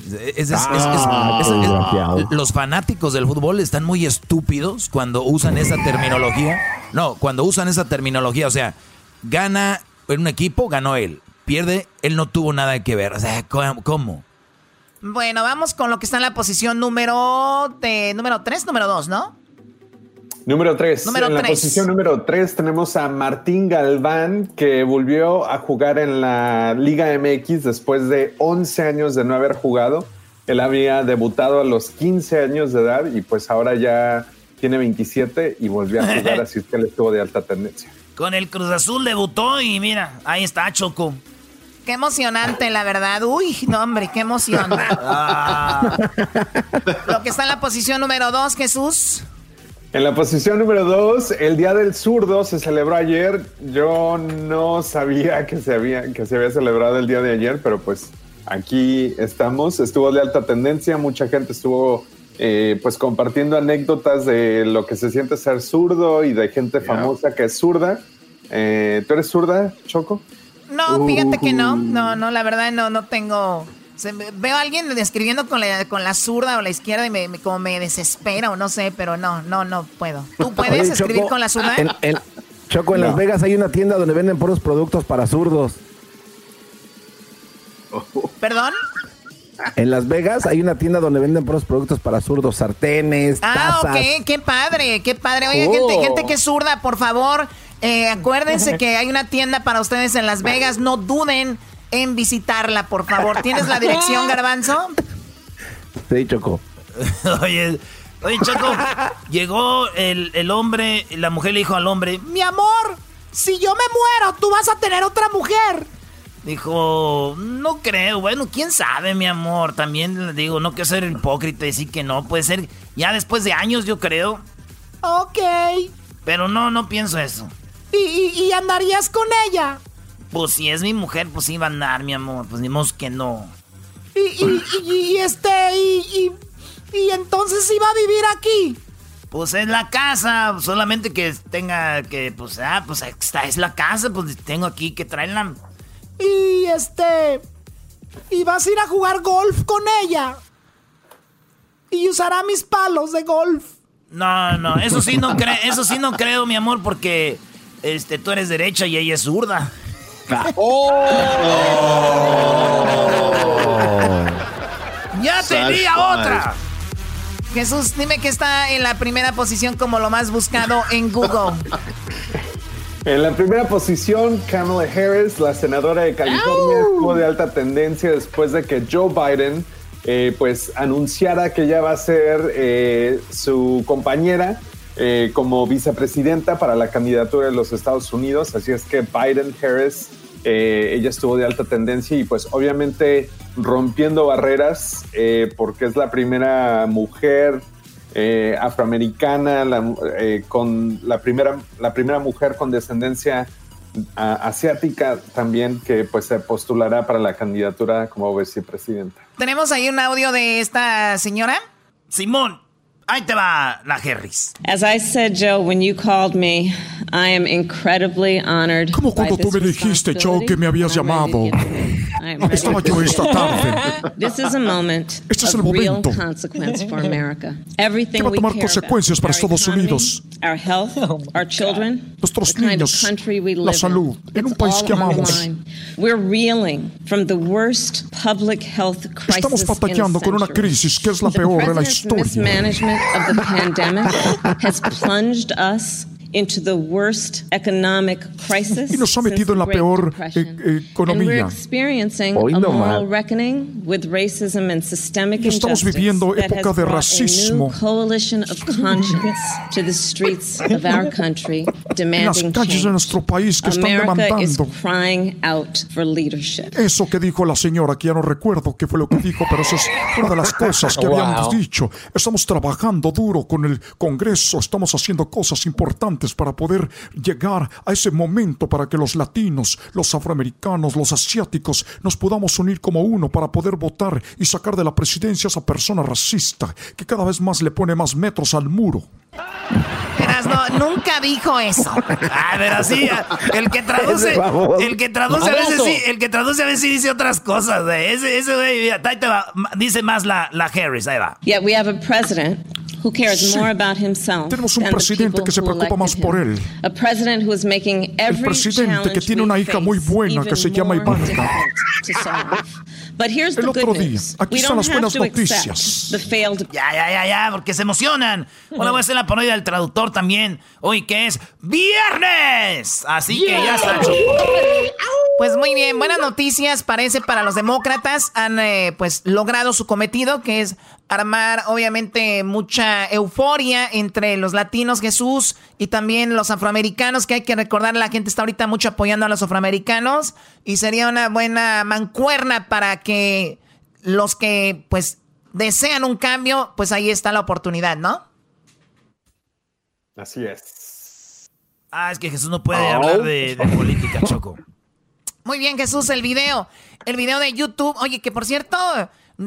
los fanáticos del fútbol están muy estúpidos cuando usan esa terminología. No, cuando usan esa terminología, o sea, gana en un equipo, ganó él pierde, él no tuvo nada que ver. O sea, ¿cómo? Bueno, vamos con lo que está en la posición número de número 3, número 2, ¿no? Número 3. En la posición número 3 tenemos a Martín Galván, que volvió a jugar en la Liga MX después de 11 años de no haber jugado. Él había debutado a los 15 años de edad y pues ahora ya tiene 27 y volvió a jugar, así que él estuvo de alta tendencia. Con el Cruz Azul debutó y mira, ahí está Choco. Qué emocionante, la verdad. Uy, no, hombre, qué emoción. Ah. Lo que está en la posición número dos, Jesús. En la posición número dos, el Día del Zurdo se celebró ayer. Yo no sabía que se había, que se había celebrado el día de ayer, pero pues aquí estamos. Estuvo de alta tendencia, mucha gente estuvo eh, pues compartiendo anécdotas de lo que se siente ser zurdo y de gente famosa que es zurda. Eh, ¿Tú eres zurda, Choco? No, fíjate que no, no, no, la verdad no, no tengo veo a alguien escribiendo con la, con la zurda o la izquierda y me, como me desespera o no sé, pero no, no, no puedo. ¿Tú puedes escribir con la zurda? Choco, en Las Vegas hay una tienda donde venden puros productos para zurdos. ¿Perdón? En Las Vegas hay una tienda donde venden puros productos para zurdos, sartenes, ah, tazas. Ah, ok, qué padre, qué padre. Oye, gente, gente que es zurda, por favor, eh, acuérdense que hay una tienda para ustedes en Las Vegas, no duden en visitarla, por favor. ¿Tienes la dirección, Garbanzo? Sí, Choco. oye, oye, Choco, llegó el, el hombre, la mujer le dijo al hombre, mi amor, si yo me muero, tú vas a tener otra mujer. Dijo, no creo, bueno, quién sabe, mi amor. También le digo, no quiero ser hipócrita y decir que no, puede ser ya después de años, yo creo. Ok. Pero no, no pienso eso. ¿Y, y andarías con ella? Pues si es mi mujer, pues iba a andar, mi amor. Pues dimos que no. Y, y, este, y, y, entonces iba a vivir aquí. Pues es la casa, solamente que tenga que, pues, ah, pues esta es la casa, pues tengo aquí que traerla. Y este, y vas a ir a jugar golf con ella. Y usará mis palos de golf. No, no, eso sí no creo, eso sí no creo, mi amor, porque este, tú eres derecha y ella es zurda. ¡Oh! ¡Ya tenía otra! Jesús, dime que está en la primera posición como lo más buscado en Google. En la primera posición, Kamala Harris, la senadora de California, estuvo de alta tendencia después de que Joe Biden eh, pues anunciara que ya va a ser eh, su compañera eh, como vicepresidenta para la candidatura de los Estados Unidos. Así es que Biden Harris, eh, ella estuvo de alta tendencia y pues obviamente rompiendo barreras eh, porque es la primera mujer afroamericana, con la primera, la primera mujer con descendencia asiática también que pues se postulará para la candidatura como vicepresidenta. ¿Tenemos ahí un audio de esta señora? Simón, Ahí te va la Harris. As I said, Joe, when you called me, I am incredibly honored. Como cuando tú me dijiste, Joe, que me habías llamado. Estaba yo esta tarde. This is a moment este es el momento consequence for America. Everything que va a tomar consecuencias para Estados Unidos. Our health, our children, Nuestros niños, la salud, en un país que amamos. We're reeling from the worst public health crisis Estamos batallando con una crisis que es la peor en la historia of the pandemic has plunged us into the worst economic crisis y nos ha metido en la peor eh, economía. Hoy no moral reckoning with racism and systemic y estamos viviendo época de racismo. coalition of conscience to the streets of our country demanding las calles de nuestro país que están America is crying out for leadership. Eso que dijo la señora, que ya no recuerdo qué fue lo que dijo, pero eso es una de las cosas que habíamos dicho. Estamos trabajando duro con el Congreso, estamos haciendo cosas importantes para poder llegar a ese momento para que los latinos, los afroamericanos, los asiáticos nos podamos unir como uno para poder votar y sacar de la presidencia a esa persona racista que cada vez más le pone más metros al muro. no, nunca dijo eso. Ah, pero sí, el que traduce, el que traduce a veces sí, el que traduce a veces dice otras cosas. Ese, ese güey, dice más la, la Harris, ahí va. Yeah, we have a president who cares more about himself Tenemos un presidente que se preocupa más por él. A president who is making every El presidente que tiene una hija muy buena que se llama Ivanka. But here's El the otro good día, news. aquí We están don't las buenas have to noticias. The failed... Ya, ya, ya, ya, porque se emocionan. Ahora voy a hacer la parodia del traductor también. Hoy que es viernes. Así que ya está. Pues muy bien, buenas noticias parece para los demócratas. Han eh, pues logrado su cometido que es armar obviamente mucha euforia entre los latinos, Jesús, y también los afroamericanos, que hay que recordar, la gente está ahorita mucho apoyando a los afroamericanos y sería una buena mancuerna para que los que pues desean un cambio, pues ahí está la oportunidad, ¿no? Así es. Ah, es que Jesús no puede hablar de, de política, Choco. Muy bien, Jesús, el video, el video de YouTube, oye, que por cierto,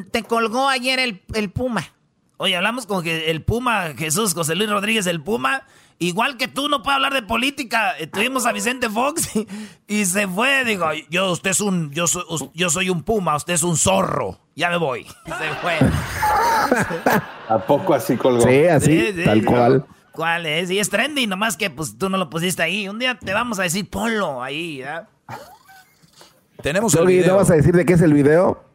te colgó ayer el, Puma. Oye, hablamos con que el Puma, Jesús José Luis Rodríguez, el Puma. Igual que tú no puedes hablar de política. Eh, tuvimos a Vicente Fox y, se fue. Digo, yo, usted es un, yo soy, yo soy un puma, usted es un zorro. Ya me voy. Se fue. ¿A poco así colgó? Sí, así, tal cual. ¿Cuál es? Y es trendy, nomás que pues tú no lo pusiste ahí. Un día te vamos a decir ponlo ahí, ¿ya? Tenemos el video. ¿No vas a decir de qué es el video?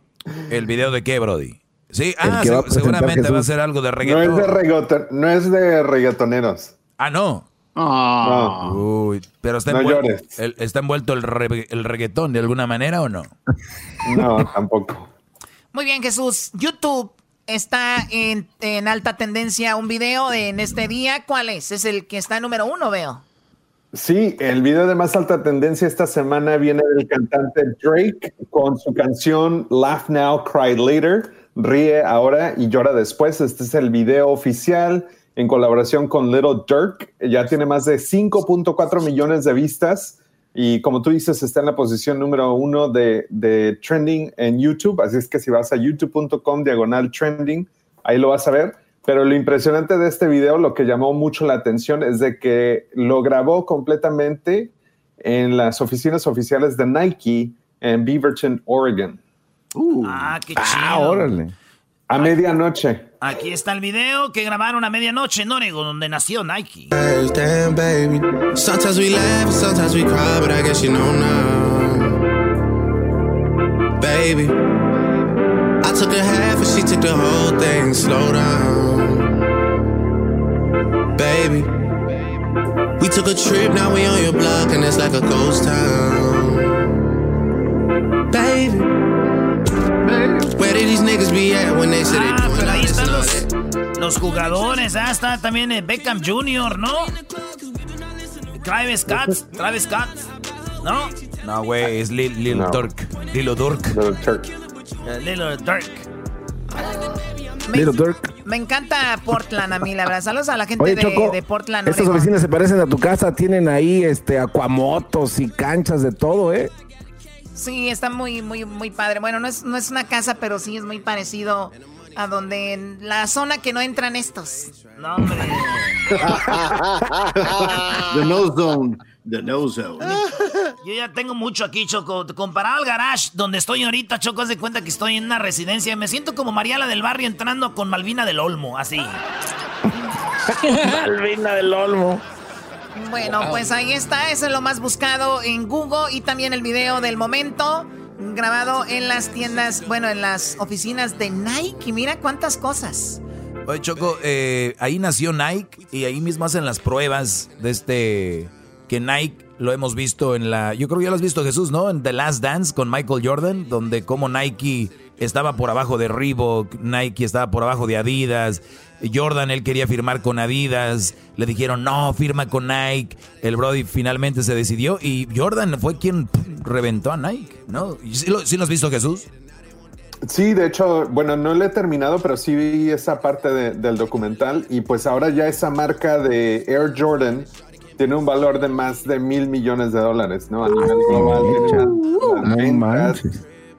¿El video de qué, Brody? Sí, ah, seguramente va a ser algo de reggaetón. No es de, reggaeton, no es de reggaetoneros. Ah, no. Ah. Uy, pero está, envuelto, el, ¿está envuelto el, el reggaetón de alguna manera o no? No, tampoco. Muy bien, Jesús. YouTube está en, en, alta tendencia un video en este día. ¿Cuál es? Es el que está número uno, veo. Sí, el video de más alta tendencia esta semana viene del cantante Drake con su canción Laugh Now, Cry Later. Ríe ahora y llora después. Este es el video oficial en colaboración con Little Dirk. Ya tiene más de 5.4 millones de vistas. Y como tú dices, está en la posición número uno de, de trending en YouTube. Así es que si vas a youtube.com diagonal trending, ahí lo vas a ver. Pero lo impresionante de este video, lo que llamó mucho la atención es de que lo grabó completamente en las oficinas oficiales de Nike en Beaverton, Oregon. Uh, ah, qué ah, chido. órale. A medianoche. Aquí está el video que grabaron a medianoche en Oregon, donde nació Nike. Sometimes we laugh, sometimes we cry, but I guess you know now. Baby, I took a half and she took the whole thing. Slow down. Baby, we took a trip, now we on your block and it's like a ghost town. Baby. Ah, pero ahí están los, jugadores. Ah, está también eh, Beckham Jr., ¿no? Travis Scott, Travis Scott, ¿no? No, güey, es Lil, Lil no. Durk. Lilo Durk. Lilo Durk. Lilo Durk. Me, Durk. Me encanta Portland a mí, la verdad. Saludos a la gente de, de, Portland. Estas oficinas se parecen a tu casa. Tienen ahí este acuamotos y canchas de todo, ¿eh? Sí, está muy, muy, muy padre. Bueno, no es, no es una casa, pero sí es muy parecido a donde en la zona que no entran estos. No, hombre. The no zone. The no zone. Yo ya tengo mucho aquí, Choco. Comparado al garage donde estoy ahorita, Choco, haz de cuenta que estoy en una residencia. Me siento como Mariala del Barrio entrando con Malvina del Olmo, así. Malvina del Olmo. Bueno, pues ahí está, eso es lo más buscado en Google y también el video del momento grabado en las tiendas, bueno, en las oficinas de Nike. Mira cuántas cosas. Oye, Choco, eh, ahí nació Nike y ahí mismo hacen las pruebas de este que Nike lo hemos visto en la, yo creo que ya lo has visto Jesús, ¿no? En The Last Dance con Michael Jordan, donde como Nike estaba por abajo de Reebok, Nike estaba por abajo de Adidas, Jordan, él quería firmar con Adidas, le dijeron, no, firma con Nike. El Brody finalmente se decidió y Jordan fue quien reventó a Nike, ¿no? ¿Sí lo, has visto, Jesús? Sí, de hecho, bueno, no lo he terminado, pero sí vi esa parte del documental y pues ahora ya esa marca de Air Jordan tiene un valor de más de mil millones de dólares, ¿no? A nivel global.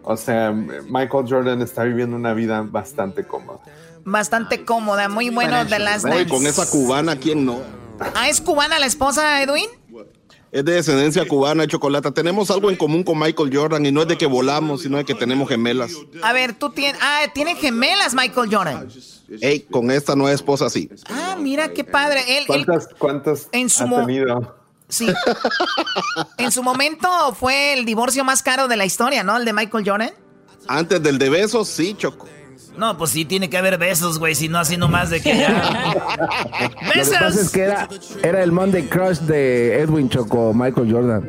o sea, Michael Jordan está viviendo una vida bastante cómoda bastante cómoda, muy bueno de las no, con esa cubana, ¿quién no? Ah, ¿es cubana la esposa, Edwin? Es de descendencia cubana, chocolate. Tenemos algo en común con Michael Jordan y no es de que volamos, sino de que tenemos gemelas. A ver, tú tienes. Ah, tiene gemelas Michael Jordan. Ey, con esta nueva esposa sí. Ah, mira qué padre. Él, ¿Cuántas, cuántas en su ha tenido? Sí. en su momento fue el divorcio más caro de la historia, ¿no? El de Michael Jordan. Antes del de besos, sí, Choco. No, pues sí tiene que haber besos, güey, si no así nomás de que ya. ¡Besos! Lo que pasa es que era, era, el Monday Crush de Edwin Choco, Michael Jordan.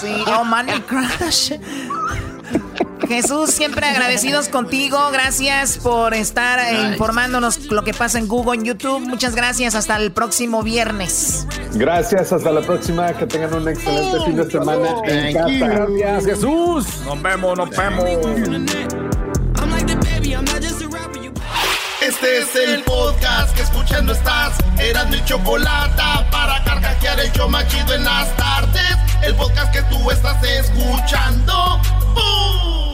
Sí, oh, Monday Crush. Jesús, siempre agradecidos contigo. Gracias por estar eh, informándonos lo que pasa en Google, en YouTube. Muchas gracias. Hasta el próximo viernes. Gracias. Hasta la próxima. Que tengan un excelente fin de semana en casa. Gracias, Jesús. Nos vemos, nos vemos. Este es el podcast que escuchando estás. Eran mi chocolate para carcajear el yo machido en las tardes. El podcast que tú estás escuchando.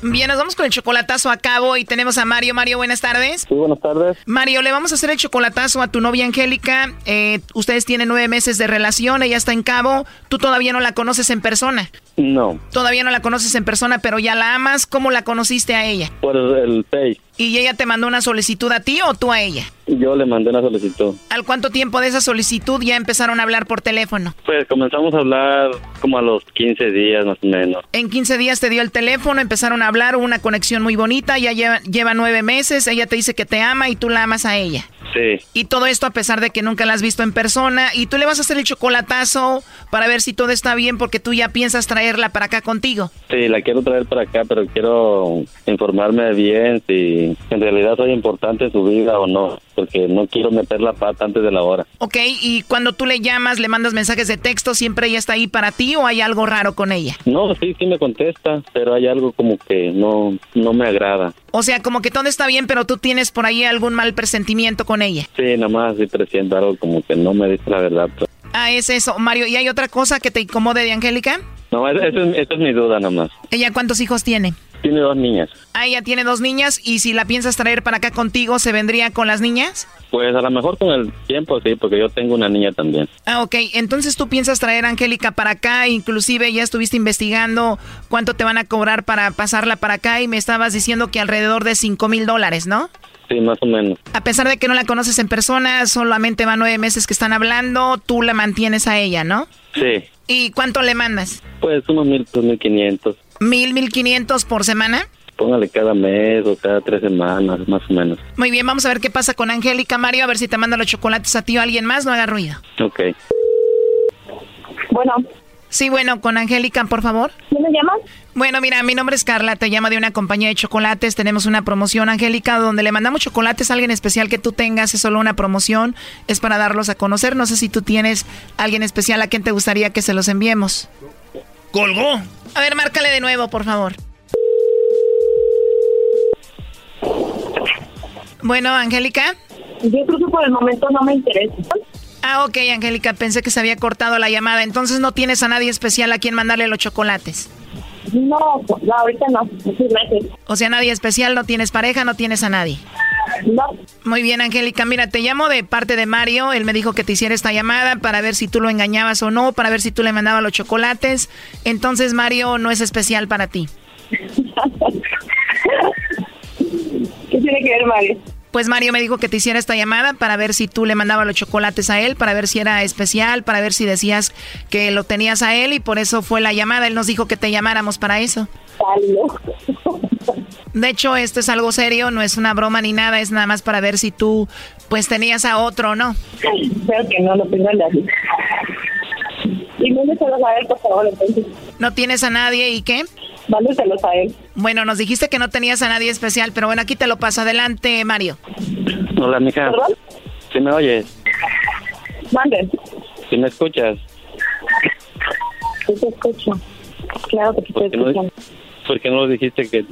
Bien, nos vamos con el chocolatazo a cabo y tenemos a Mario. Mario, buenas tardes. Sí, buenas tardes. Mario, le vamos a hacer el chocolatazo a tu novia Angélica. Eh, ustedes tienen nueve meses de relación, ella está en cabo. Tú todavía no la conoces en persona. No. Todavía no la conoces en persona, pero ya la amas. ¿Cómo la conociste a ella? Por el Pay. ¿Y ella te mandó una solicitud a ti o tú a ella? Yo le mandé una solicitud. ¿Al cuánto tiempo de esa solicitud ya empezaron a hablar por teléfono? Pues comenzamos a hablar como a los 15 días más o menos. En 15 días te dio el teléfono, empezaron a hablar, hubo una conexión muy bonita, ya lleva, lleva nueve meses, ella te dice que te ama y tú la amas a ella. Sí. Y todo esto a pesar de que nunca la has visto en persona. Y tú le vas a hacer el chocolatazo para ver si todo está bien porque tú ya piensas traerla para acá contigo. Sí, la quiero traer para acá, pero quiero informarme bien si en realidad soy importante en su vida o no. Porque no quiero meter la pata antes de la hora. Ok, y cuando tú le llamas, le mandas mensajes de texto, ¿siempre ella está ahí para ti o hay algo raro con ella? No, sí, sí me contesta, pero hay algo como que no, no me agrada. O sea, como que todo está bien, pero tú tienes por ahí algún mal presentimiento con ella. Sí, nada más sí presiento algo como que no me dice la verdad. pues. Ah, es eso. Mario, ¿y hay otra cosa que te incomode de Angélica? No, esa es, esa es mi duda nada más. ¿Ella cuántos hijos tiene? Tiene dos niñas. Ah, ella tiene dos niñas y si la piensas traer para acá contigo, ¿se vendría con las niñas? Pues a lo mejor con el tiempo sí, porque yo tengo una niña también. Ah, ok. Entonces tú piensas traer a Angélica para acá, inclusive ya estuviste investigando cuánto te van a cobrar para pasarla para acá y me estabas diciendo que alrededor de 5 mil dólares, ¿no? Sí, más o menos. A pesar de que no la conoces en persona, solamente van nueve meses que están hablando, tú la mantienes a ella, ¿no? Sí. ¿Y cuánto le mandas? Pues unos mil, pues mil quinientos. ¿Mil, mil quinientos por semana? Póngale cada mes o cada tres semanas, más o menos. Muy bien, vamos a ver qué pasa con Angélica, Mario, a ver si te manda los chocolates a ti o a alguien más, no haga ruido. Ok. Bueno. Sí, bueno, con Angélica, por favor. ¿Quién me llamas? Bueno, mira, mi nombre es Carla, te llamo de una compañía de chocolates. Tenemos una promoción, Angélica, donde le mandamos chocolates a alguien especial que tú tengas. Es solo una promoción, es para darlos a conocer. No sé si tú tienes alguien especial a quien te gustaría que se los enviemos. Colgó. A ver, márcale de nuevo, por favor. Bueno, Angélica. Yo creo que por el momento no me interesa. Ah, ok, Angélica, pensé que se había cortado la llamada. Entonces no tienes a nadie especial a quien mandarle los chocolates. No, no ahorita no. O sea, nadie especial, no tienes pareja, no tienes a nadie. No. Muy bien, Angélica. Mira, te llamo de parte de Mario. Él me dijo que te hiciera esta llamada para ver si tú lo engañabas o no, para ver si tú le mandabas los chocolates. Entonces, Mario no es especial para ti. ¿Qué tiene que ver, Mario? Pues Mario me dijo que te hiciera esta llamada para ver si tú le mandabas los chocolates a él, para ver si era especial, para ver si decías que lo tenías a él y por eso fue la llamada. Él nos dijo que te llamáramos para eso. De hecho, esto es algo serio, no es una broma ni nada, es nada más para ver si tú pues tenías a otro o no. Creo que no, lo tengo en la lista. Y mándeselos a él, por favor, entonces. ¿No tienes a nadie y qué? Mándeselos a él. Bueno, nos dijiste que no tenías a nadie especial, pero bueno, aquí te lo paso. Adelante, Mario. Hola, mija. ¿Perdón? ¿Sí me oyes? Manden. ¿Sí me escuchas? Sí te escucho. Claro que te estoy ¿Por qué no- escuchando. ¿Por qué no lo dijiste que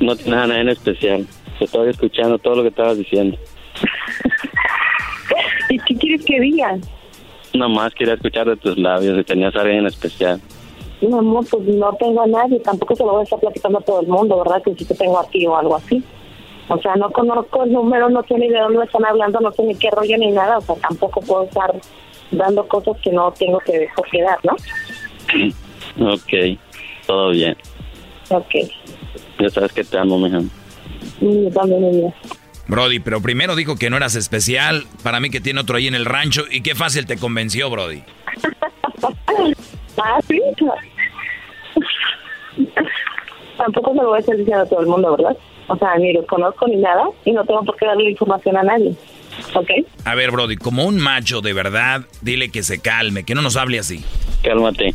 no tienes a nadie en especial? Te estaba escuchando todo lo que estabas diciendo. ¿Y qué quieres que diga? Nada más quería escuchar de tus labios si tenías a alguien en especial. No, amor, pues no tengo a nadie. Tampoco se lo voy a estar platicando a todo el mundo, ¿verdad? Que sí te tengo aquí o algo así. O sea, no conozco el número, no sé ni de dónde están hablando, no sé ni qué rollo ni nada. O sea, tampoco puedo estar dando cosas que no tengo que quedar, ¿no? Ok, todo bien. Ok. Ya sabes que te amo, mija. Yo también, mi vida. Brody, pero primero dijo que no eras especial. Para mí que tiene otro ahí en el rancho. Y qué fácil te convenció, Brody. ah, sí. Tampoco se lo voy a estar diciendo a todo el mundo, ¿verdad? O sea, ni los conozco ni nada y no tengo por qué darle información a nadie. ¿Ok? A ver, Brody, como un macho de verdad, dile que se calme, que no nos hable así. Cálmate.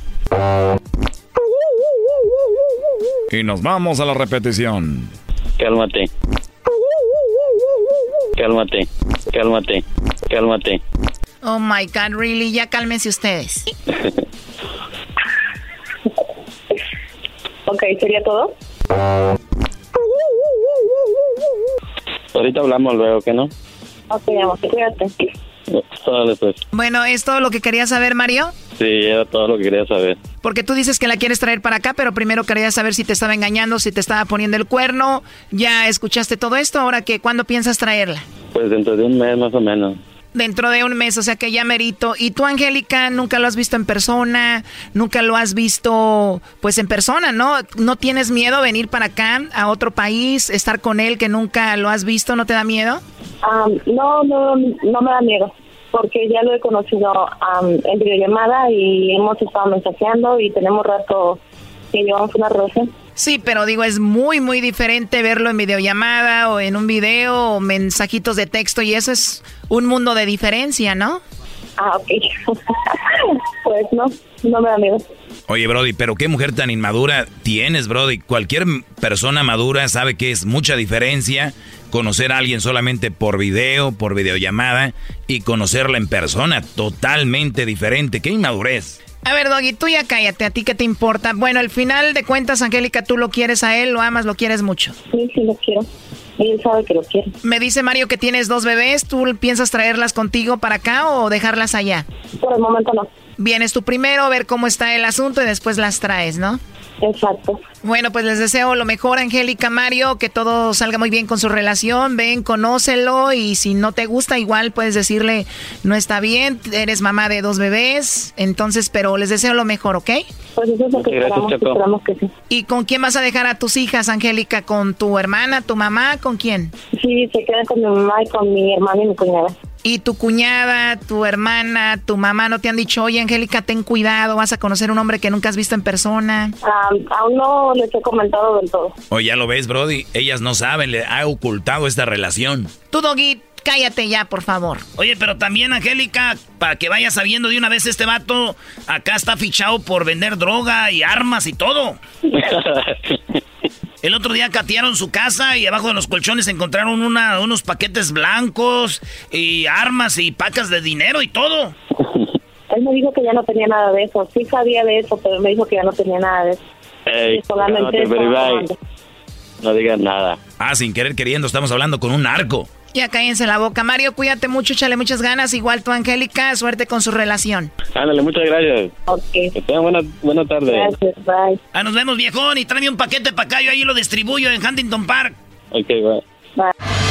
Y nos vamos a la repetición. Cálmate. Cálmate. Cálmate. Cálmate. Oh my God, really? Ya cálmense ustedes. ok, ¿sería todo? Ahorita hablamos luego, ¿qué no? Ok, amor, cuídate. Dale, pues. Bueno, ¿es todo lo que quería saber, Mario? Sí, era todo lo que quería saber. Porque tú dices que la quieres traer para acá, pero primero quería saber si te estaba engañando, si te estaba poniendo el cuerno. Ya escuchaste todo esto, ahora que, ¿cuándo piensas traerla? Pues dentro de un mes más o menos. Dentro de un mes, o sea que ya merito. ¿Y tú, Angélica, nunca lo has visto en persona? ¿Nunca lo has visto, pues, en persona, no? ¿No tienes miedo venir para acá, a otro país, estar con él que nunca lo has visto? ¿No te da miedo? Ah, no, no, no me da miedo porque ya lo he conocido en videollamada y hemos estado mensajeando y tenemos rato que llevamos una relación. Sí, pero digo, es muy, muy diferente verlo en videollamada o en un video o mensajitos de texto y eso es un mundo de diferencia, ¿no? Ah, ok. pues no, no me da miedo. Oye, Brody, pero qué mujer tan inmadura tienes, Brody. Cualquier persona madura sabe que es mucha diferencia conocer a alguien solamente por video, por videollamada y conocerla en persona. Totalmente diferente. ¡Qué inmadurez! A ver, Doggy, tú ya cállate, ¿a ti qué te importa? Bueno, al final de cuentas, Angélica, tú lo quieres a él, lo amas, lo quieres mucho. Sí, sí, lo quiero. Él sabe que lo quiere. Me dice Mario que tienes dos bebés, ¿tú piensas traerlas contigo para acá o dejarlas allá? Por el momento no. Vienes tú primero a ver cómo está el asunto y después las traes, ¿no? Exacto. Bueno, pues les deseo lo mejor, Angélica, Mario, que todo salga muy bien con su relación. Ven, conócelo y si no te gusta, igual puedes decirle, no está bien, eres mamá de dos bebés. Entonces, pero les deseo lo mejor, ¿ok? Pues eso es lo que esperamos, que sí. ¿Y con quién vas a dejar a tus hijas, Angélica? ¿Con tu hermana, tu mamá? ¿Con quién? Sí, se quedan con mi mamá y con mi hermana y mi cuñada. ¿Y tu cuñada, tu hermana, tu mamá no te han dicho, oye, Angélica, ten cuidado, vas a conocer un hombre que nunca has visto en persona? aún no les he comentado del todo. Oye, ya lo ves, Brody, ellas no saben, le ha ocultado esta relación. Tú, Doggy, cállate ya, por favor. Oye, pero también, Angélica, para que vayas sabiendo de una vez este vato, acá está fichado por vender droga y armas y todo. El otro día catearon su casa y abajo de los colchones encontraron una, unos paquetes blancos y armas y pacas de dinero y todo. Él me dijo que ya no tenía nada de eso. Sí sabía de eso, pero me dijo que ya no tenía nada de eso. solamente no digas nada. Ah, sin querer queriendo, estamos hablando con un narco. Ya cállense la boca. Mario, cuídate mucho, échale muchas ganas. Igual tú, Angélica, suerte con su relación. Ándale, muchas gracias. Ok. Que tengan buena, buena tarde. Gracias, bye. Ah, nos vemos, viejón, y tráeme un paquete para acá. Yo ahí lo distribuyo en Huntington Park. Ok, bye. Bye.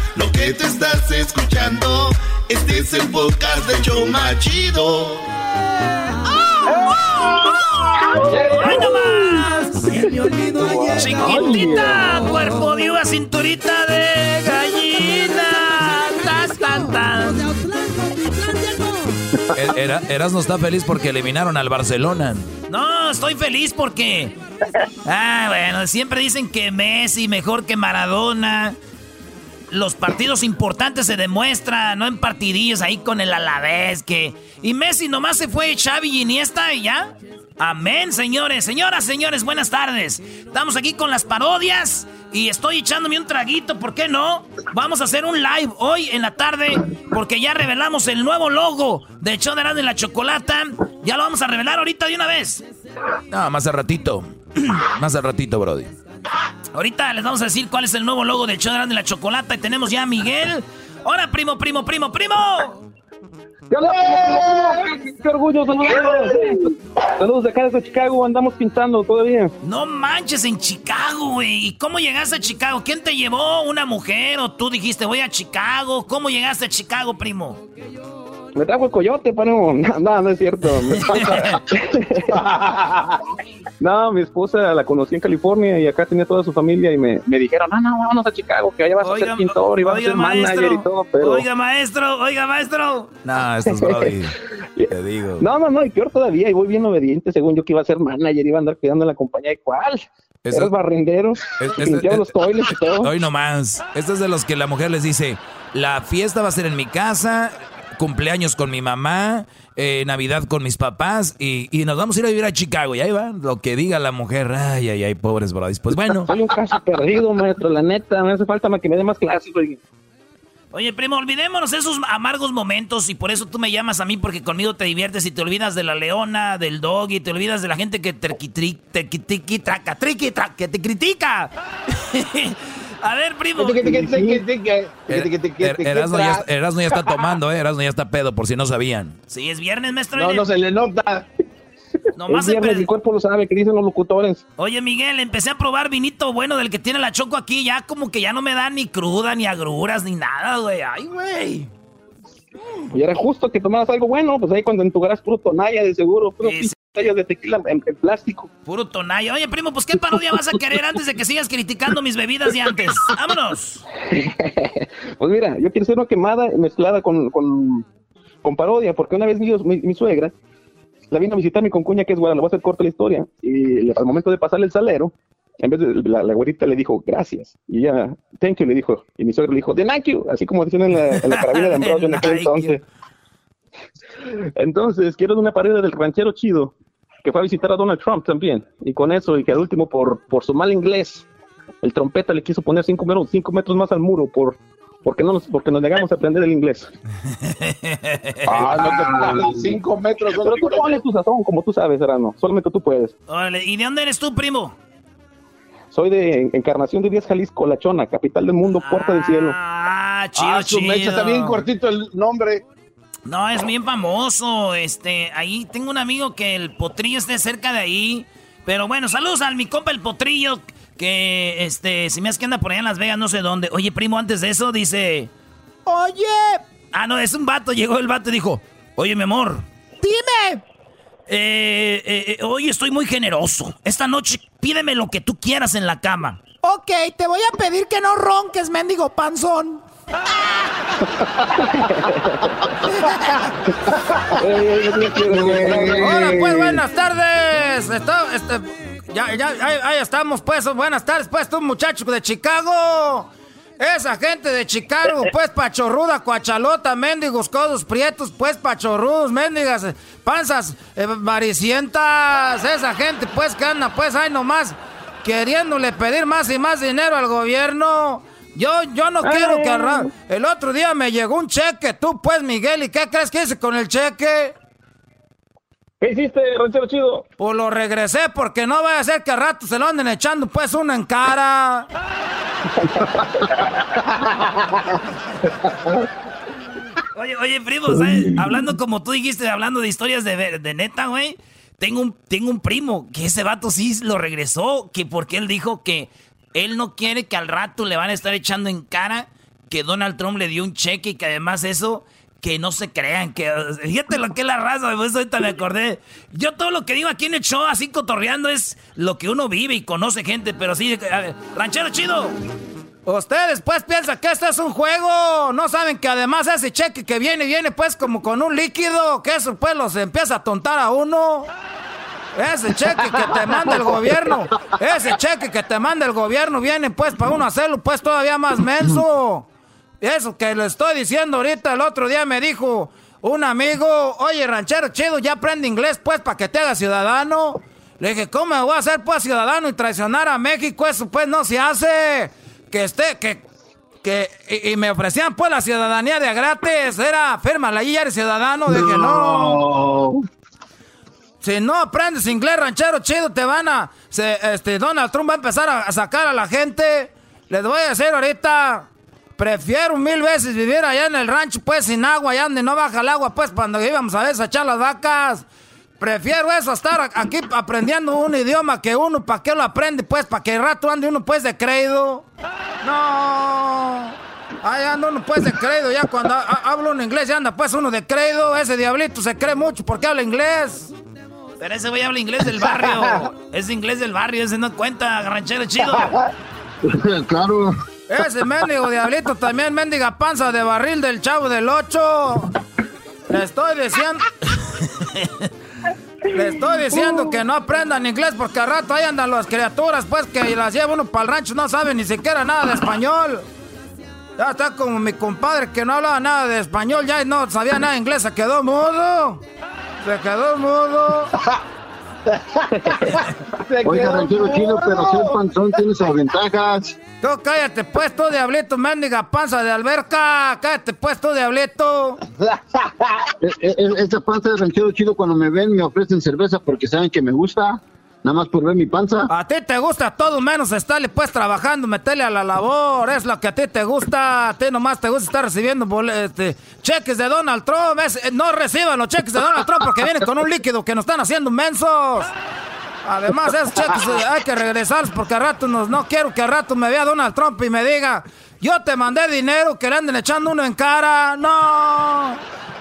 lo que te estás escuchando, este es el podcast de Choma Chido. ¡Ay, no más! Chiquitita, cuerpo de uva, cinturita de gallina. Tas, tan, tan. Era, Eras no está feliz porque eliminaron al Barcelona. No, estoy feliz porque. Ah, bueno, siempre dicen que Messi mejor que Maradona los partidos importantes se demuestran, no en partidillos ahí con el Alavés que y Messi nomás se fue Xavi y Iniesta y ya. Amén, señores, señoras, señores, buenas tardes. Estamos aquí con las parodias y estoy echándome un traguito, ¿por qué no? Vamos a hacer un live hoy en la tarde porque ya revelamos el nuevo logo de show de la Chocolata. Ya lo vamos a revelar ahorita de una vez. No, más al ratito. más al ratito, Brody. Ahorita les vamos a decir cuál es el nuevo logo del show de la chocolata y tenemos ya a Miguel. Hola, primo, primo, primo, primo. ¡Qué orgullo! Saludos. Saludos de acá desde Chicago. Andamos pintando todavía. No manches, en Chicago, güey. ¿Y cómo llegaste a Chicago? ¿Quién te llevó? ¿Una mujer? ¿O tú dijiste voy a Chicago? ¿Cómo llegaste a Chicago, primo? Me trajo el coyote, pero no, no, es cierto. no, mi esposa la conocí en California y acá tenía toda su familia y me, me dijeron, no, no, vámonos a Chicago, que allá vas a ser pintor y vas a ser manager y todo. Pero... Oiga, maestro, oiga, maestro. No, esto es Brody. Te digo. No, no, no, y peor todavía, y voy bien obediente, según yo que iba a ser manager, iba a andar cuidando la compañía. ¿Y cuál? Eso, Eres barrendero, limpiaba los toiles y todo. Hoy nomás. Esto es de los que la mujer les dice, la fiesta va a ser en mi casa, cumpleaños con mi mamá, eh, Navidad con mis papás y, y, nos vamos a ir a vivir a Chicago. Y ahí va, lo que diga la mujer. Ay, ay, ay, pobres brodis. Pues bueno. Soy un caso perdido, maestro, la neta. Me hace falta que me dé más clases, güey. Oye, primo, olvidémonos esos amargos momentos y por eso tú me llamas a mí porque conmigo te diviertes y te olvidas de la leona, del dog y te olvidas de la gente que te, te, te, que te critica. A ver, primo. Erasmo ya, ya está tomando, ¿eh? Erasmo ya está pedo, por si no sabían. Sí, es viernes, maestro. No, no se le nota. Nomás es viernes, el cuerpo lo sabe, que dicen los locutores. Oye, Miguel, empecé a probar vinito bueno del que tiene la choco aquí. Ya como que ya no me da ni cruda, ni agruras, ni nada, güey. Ay, güey. Y era justo que tomaras algo bueno, pues ahí cuando entugarás puro tonalla de seguro, puro sí, de tequila en, plástico. Puro tonalla. Oye, primo, pues ¿qué parodia vas a querer antes de que sigas criticando mis bebidas de antes? ¡Vámonos! pues mira, yo quiero hacer una quemada mezclada con, con, con parodia, porque una vez mi, mi, suegra la vino a visitarme con cuña que es buena, le voy a hacer corta la historia, y al momento de pasarle el salero, en vez de la, la güerita le dijo gracias, y ella, thank you, le dijo, y mi suegro le dijo, de thank you, así como decían en la, en la carabina de Ambrosio en aquel entonces. Entonces, quiero una pared del ranchero chido que fue a visitar a Donald Trump también. Y con eso, y que al último, por, por su mal inglés, el trompeta le quiso poner cinco metros, cinco metros más al muro por porque no nos, porque nos negamos a aprender el inglés. ah, no te cinco metros. Pero tú pones tu sazón, como tú sabes, Erano. Solamente tú puedes. ¿Y de dónde eres tú, primo? Soy de Encarnación de Díaz, Jalisco, La Chona, capital del mundo, puerta del cielo. Ah, chido, ah, chido. está bien cortito el nombre. No, es bien famoso. Este, ahí tengo un amigo que el potrillo esté cerca de ahí. Pero bueno, saludos al mi compa el potrillo. Que este, si me hace que anda por allá en Las Vegas, no sé dónde. Oye, primo, antes de eso dice. Oye. Ah, no, es un vato. Llegó el vato y dijo: Oye, mi amor. Dime. Eh, eh, eh, hoy estoy muy generoso. Esta noche pídeme lo que tú quieras en la cama. Ok, te voy a pedir que no ronques, mendigo panzón. Hola, pues buenas tardes. este, ya, ya, ahí, estamos, pues. Buenas tardes, pues, tú, muchacho de Chicago. Esa gente de Chicago, pues, pachorruda, cuachalota, mendigos, codos prietos, pues, pachorrudos, mendigas, panzas eh, maricientas. Esa gente, pues, que anda, pues, ahí nomás, queriéndole pedir más y más dinero al gobierno. Yo, yo no quiero que El otro día me llegó un cheque, tú pues, Miguel, ¿y qué crees que hice con el cheque? ¿Qué hiciste, ranchero chido? Pues lo regresé porque no vaya a ser que al rato se lo anden echando pues uno en cara. oye, oye, primo, hablando como tú dijiste, hablando de historias de, de neta, güey. Tengo un, tengo un primo que ese vato sí lo regresó, que porque él dijo que él no quiere que al rato le van a estar echando en cara que Donald Trump le dio un cheque y que además eso, que no se crean, que fíjate lo que es la raza, pues ahorita me acordé. Yo todo lo que digo aquí en el show, así cotorreando, es lo que uno vive y conoce gente, pero sí, ranchero chido. Ustedes pues piensan que este es un juego, no saben que además ese cheque que viene, viene pues como con un líquido, que eso pues los empieza a tontar a uno. Ese cheque que te manda el gobierno, ese cheque que te manda el gobierno viene pues para uno hacerlo pues todavía más menso. Eso que le estoy diciendo ahorita, el otro día me dijo un amigo, oye ranchero chido, ya aprende inglés pues para que te haga ciudadano. Le dije, ¿cómo me voy a hacer pues ciudadano y traicionar a México? Eso pues no se hace. Que esté, que, que, y, me ofrecían pues la ciudadanía de gratis. Era, fírmala y ya eres ciudadano. Dije, no. Si no aprendes inglés ranchero chido, te van a. este, Donald Trump va a empezar a, sacar a la gente. Les voy a decir ahorita. Prefiero mil veces vivir allá en el rancho, pues sin agua, allá donde no baja el agua, pues cuando íbamos a desechar las vacas. Prefiero eso, estar aquí aprendiendo un idioma que uno, ¿para qué lo aprende? Pues, ¿para que el rato ande uno, pues, de creído? No. Ahí anda uno, pues, de creído. Ya cuando hablo un inglés, ya anda, pues, uno de creído. Ese diablito se cree mucho porque habla inglés. Pero ese güey habla inglés del barrio. es inglés del barrio, ese no cuenta, ranchero chido. claro. Ese mendigo diablito también, mendiga panza de barril del chavo del 8. Le estoy diciendo. Le estoy diciendo que no aprendan inglés porque al rato ahí andan las criaturas, pues que las lleva uno para el rancho, no saben ni siquiera nada de español. Ya está como mi compadre que no hablaba nada de español, ya no sabía nada de inglés, se quedó mudo. Se quedó mudo. Oiga, ranchero chido, pero ser panzón tiene sus ventajas. Tú cállate pues, tú diablito, mendiga panza de alberca. Cállate pues, tú diablito. E, e, e, esta panza de ranchero chido, cuando me ven, me ofrecen cerveza porque saben que me gusta. Nada más por ver mi panza. A ti te gusta todo menos estarle pues trabajando, meterle a la labor. Es lo que a ti te gusta. A ti nomás te gusta estar recibiendo este, cheques de Donald Trump. Eh, no reciban los cheques de Donald Trump porque vienen con un líquido que nos están haciendo mensos. Además, esos cheques eh, hay que regresarlos porque a rato no quiero que a rato me vea Donald Trump y me diga, yo te mandé dinero que le anden echando uno en cara. No.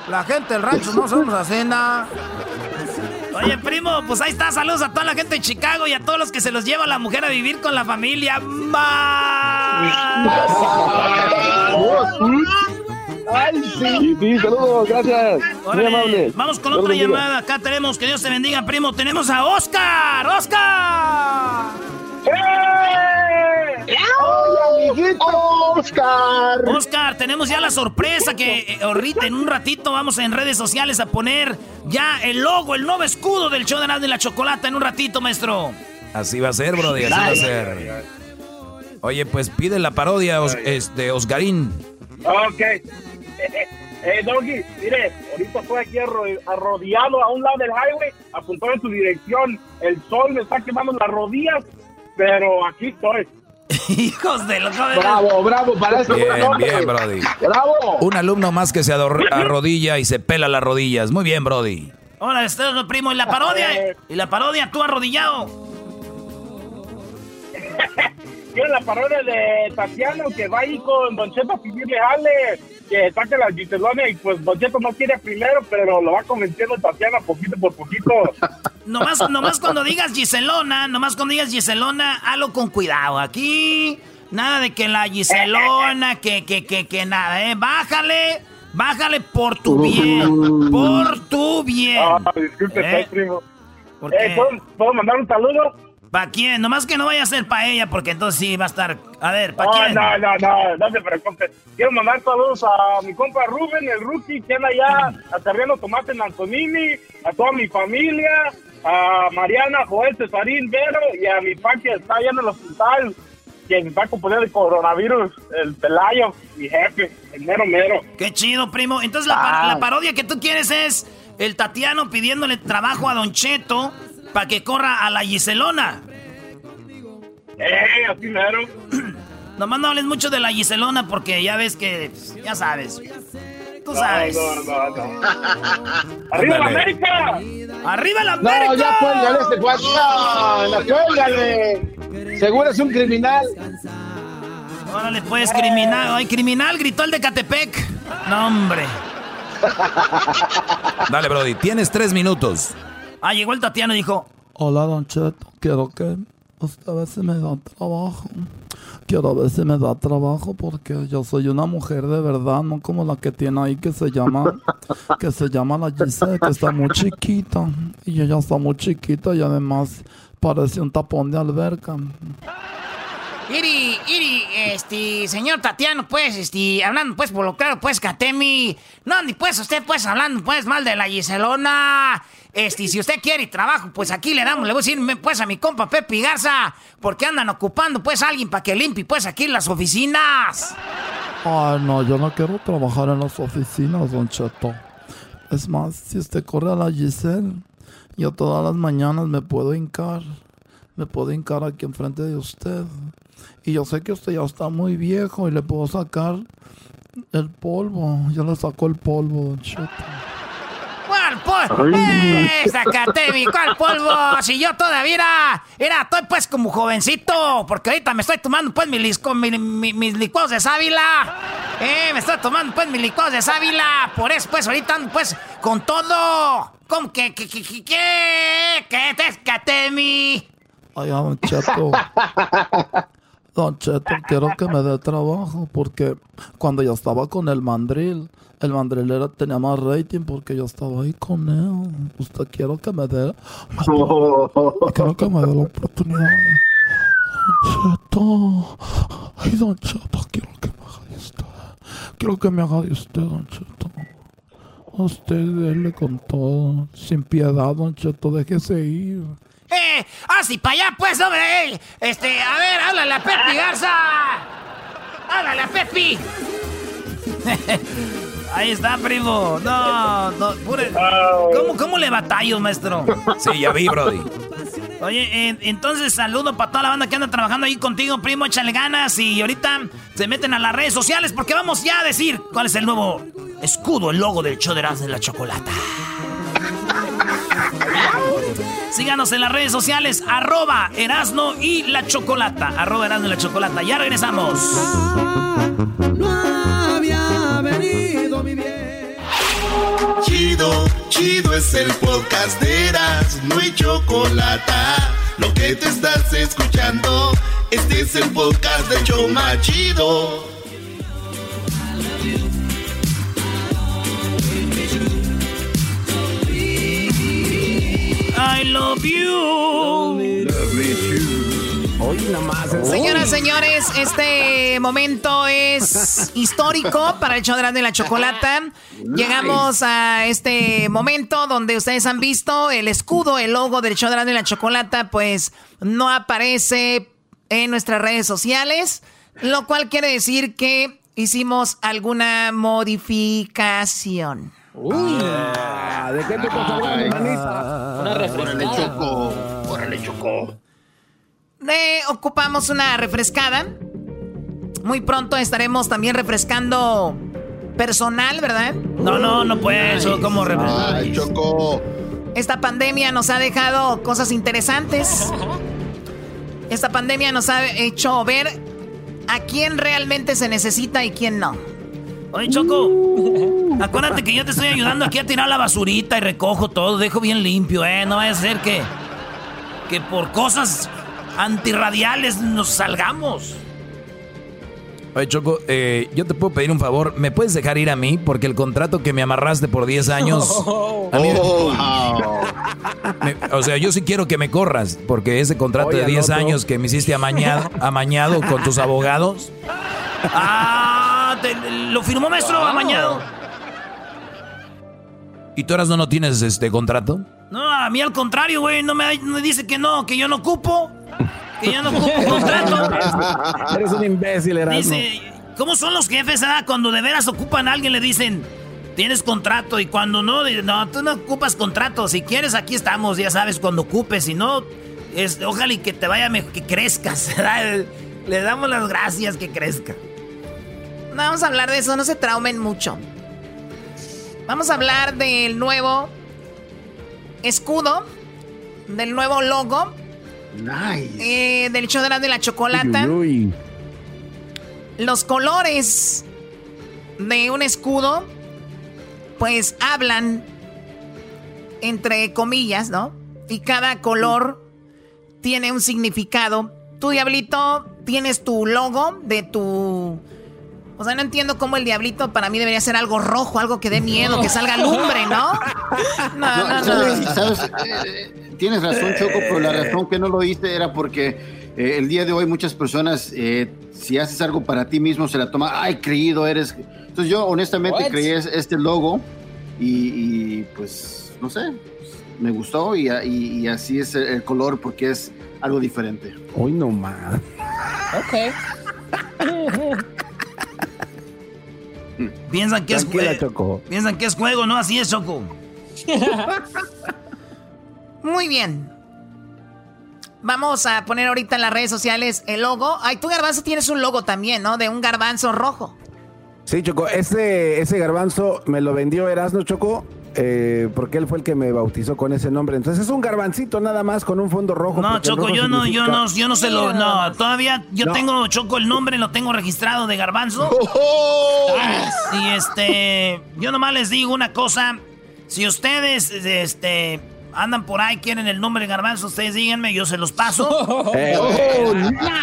La gente del rancho no somos así, nada. Oye, primo, pues ahí está. Saludos a toda la gente de Chicago y a todos los que se los lleva la mujer a vivir con la familia. ¡Ay, sí! Sí, saludos, gracias. Muy amable. Vamos con otra llamada. Acá tenemos, que Dios te bendiga, primo. Tenemos a Oscar. ¡Oscar! ¡Eh! ¡Hola, amiguito! ¡Oscar! Oscar, tenemos ya la sorpresa que eh, ahorita en un ratito vamos en redes sociales a poner ya el logo, el nuevo escudo del show de Nado y la Chocolata en un ratito, maestro. Así va a ser, brody, así va a ser. Oye, pues pide la parodia de este, Osgarín. Ok. Eh, eh, eh, Doggy, mire, ahorita estoy aquí arrodillado a un lado del highway, apuntado en su dirección. El sol me está quemando las rodillas pero aquí estoy. Hijos de los Bravo, bravo, para eso. Bien, bien, Brody. Bravo. Un alumno más que se arrodilla y se pela las rodillas. Muy bien, Brody. Hola, estás primo. ¿Y la parodia? ¿Y la parodia tú arrodillado? ¿Quieres la parodia de Tatiano que va ahí con Don Cheto a pedirle jale? que saque la Giselona y pues Don Cheto no quiere primero, pero lo va convenciendo Tatiana poquito por poquito. nomás, nomás cuando digas Giselona, nomás cuando digas Giselona, hazlo con cuidado. Aquí, nada de que la Giselona, que, que, que, que nada, ¿eh? Bájale, bájale por tu bien, por tu bien. Ah, disculpe, ¿Eh? primo. Eh, ¿puedo mandar un saludo? ¿Para quién? Nomás que no vaya a ser para ella, porque entonces sí va a estar. A ver, ¿para quién? No, no, no, no se preocupe. Quiero mandar saludos a mi compa Rubén, el rookie, que anda allá aterriendo tomate en Antonini, a toda mi familia, a Mariana, Joel, Cesarín, Vero y a mi pa que está allá en el hospital, que mi pa componer el coronavirus, el Pelayo, mi jefe, el mero mero. Qué chido, primo. Entonces la, la parodia que tú quieres es el Tatiano pidiéndole trabajo a Don Cheto para que corra a la Giselona. ¡Eh, así mero! Nomás no hables mucho de la Giselona porque ya ves que. Ya sabes. Tú sabes. ¡Arriba la América! ¡Arriba la América! No, ya cuélgale este cuatro. No, cuélgale. Seguro es un criminal. Órale, pues, criminal. Ay, criminal, gritó el de Catepec. No, hombre. Dale, Brody, tienes tres minutos. Ah, llegó el Tatiano y dijo: Hola, Don Cheto, quiero que usted a ver si me da trabajo. Quiero ver si me da trabajo porque yo soy una mujer de verdad, no como la que tiene ahí que se llama, que se llama la Giselle, que está muy chiquita. Y ella está muy chiquita y además parece un tapón de alberca. Iri, Iri, este, señor Tatiano, pues, este, hablando, pues, por lo claro, pues, Katemi. No, ni pues, usted, pues, hablando, pues, mal de la Giselona. Este, si usted quiere trabajo, pues aquí le damos, le voy a decir, pues, a mi compa Pepe Garza, porque andan ocupando, pues, a alguien para que limpie, pues, aquí las oficinas. Ay, no, yo no quiero trabajar en las oficinas, don Cheto. Es más, si usted corre a la Giselle, Yo todas las mañanas me puedo hincar, me puedo hincar aquí enfrente de usted. Y yo sé que usted ya está muy viejo y le puedo sacar el polvo. Yo le saco el polvo, Don Cheto. ¿Cuál polvo? ¡Eh, Zacatemi! ¿Cuál polvo? Si yo todavía era, era, estoy pues como jovencito, porque ahorita me estoy tomando pues mis, mi- mi- mis licuados de sábila. Eh, me estoy tomando pues mis licuados de sábila. Por eso pues ahorita ando pues con todo. ¿Cómo que, que, que, que, que, que, Zacatemi? Ay, Don Cheto. Don Cheto, quiero que me dé trabajo porque cuando yo estaba con el mandril, el mandril era, tenía más rating porque yo estaba ahí con él. Usted quiero que me dé, quiero que me dé la oportunidad. Don Cheto, ay, Don Cheto, quiero que me haga de usted. Quiero que me haga de usted, Don Cheto. Usted déle con todo, sin piedad, Don Cheto, déjese ir. ¡Eh! ¡Así para allá, pues, hombre! eh. Este, a ver, háblale a Pepi Garza. ¡Háblale a Pepi! Ahí está, primo. No, no, pure- ¿Cómo, ¿Cómo le batallo, maestro? Sí, ya vi, Brody. Oye, eh, entonces saludo para toda la banda que anda trabajando ahí contigo, primo. Échale ganas y ahorita se meten a las redes sociales porque vamos ya a decir cuál es el nuevo escudo, el logo del show de de la Chocolata. Síganos en las redes sociales, arroba Erasno y la Chocolata. Arroba Erasno y la Chocolata. Ya regresamos. Chido, chido es el podcast de Eras, no hay chocolate. Lo que te estás escuchando, este es el podcast de Choma Chido. I love you. Hoy nomás. Señoras, señores, este momento es histórico para el show de la Chocolata. Llegamos a este momento donde ustedes han visto el escudo, el logo del show de la Chocolata, pues no aparece en nuestras redes sociales, lo cual quiere decir que hicimos alguna modificación. Ah, ¿De qué te hablando, manita? Una refrescada. Choco. Órale, Choco. Ocupamos una refrescada. Muy pronto estaremos también refrescando personal, ¿verdad? No, no, no puede eso. ¿Cómo refrescar? Ay, Choco. Esta pandemia nos ha dejado cosas interesantes. Esta pandemia nos ha hecho ver a quién realmente se necesita y quién no. Oye, Choco, acuérdate que yo te estoy ayudando aquí a tirar la basurita y recojo todo, dejo bien limpio, ¿eh? No vaya a ser que, que por cosas antirradiales nos salgamos. Oye, Choco, eh, yo te puedo pedir un favor. ¿Me puedes dejar ir a mí? Porque el contrato que me amarraste por 10 años. a mí- me- o sea, yo sí quiero que me corras. Porque ese contrato Oye, de al 10 otro. años que me hiciste amañado, amañado con tus abogados. Ah, te- lo firmó maestro amañado. ¿Y tú ahora no, no tienes este contrato? No, a mí al contrario, güey, no me, me dice que no, que yo no ocupo, que yo no ocupo contrato. Eres un imbécil, Erasmo. Dice, ¿cómo son los jefes, ah? Cuando de veras ocupan a alguien le dicen, tienes contrato y cuando no, dicen, no, tú no ocupas contrato. Si quieres, aquí estamos, ya sabes, cuando ocupes. Si no, es, ojalá y que te vaya mejor, que crezcas. ¿verdad? Le damos las gracias que crezca. No vamos a hablar de eso, no se traumen mucho. Vamos a hablar del nuevo escudo, del nuevo logo Nice. eh, del show de Erasmo y la Chocolata. Uy, uy. Los colores de un escudo, pues hablan entre comillas, ¿no? Y cada color tiene un significado. Tú, Diablito, tienes tu logo de tu... O sea, no entiendo cómo el diablito para mí debería ser algo rojo, algo que dé miedo, que salga lumbre, ¿no? No, no, no. ¿sabes? ¿sabes? Eh, tienes razón, Choco, pero la razón que no lo hice era porque eh, el día de hoy muchas personas, eh, si haces algo para ti mismo, se la toman, ay, creído eres. Entonces yo honestamente creí es- este logo y, y, pues, no sé, me gustó y, a- y- y así es el, el color porque es algo diferente. Hoy nomás. Ok. Piensan que es juego. Choco. Piensan que es juego, no así es, Choco. Muy bien. Vamos a poner ahorita en las redes sociales el logo. Ay, tú garbanzo tienes un logo también, ¿no? De un garbanzo rojo. Sí, Choco, ese, ese garbanzo me lo vendió Erasmo Choco. Eh, porque él fue el que me bautizó con ese nombre. Entonces es un garbancito nada más con un fondo rojo. No, Choco, yo no, yo no, yo no se lo, no, todavía yo No. tengo Choco el nombre, lo tengo registrado de Garbanzo. Y este, yo nomás les digo una cosa, si ustedes, este, andan por ahí quieren el nombre de Garbanzo, ustedes díganme, yo se los paso.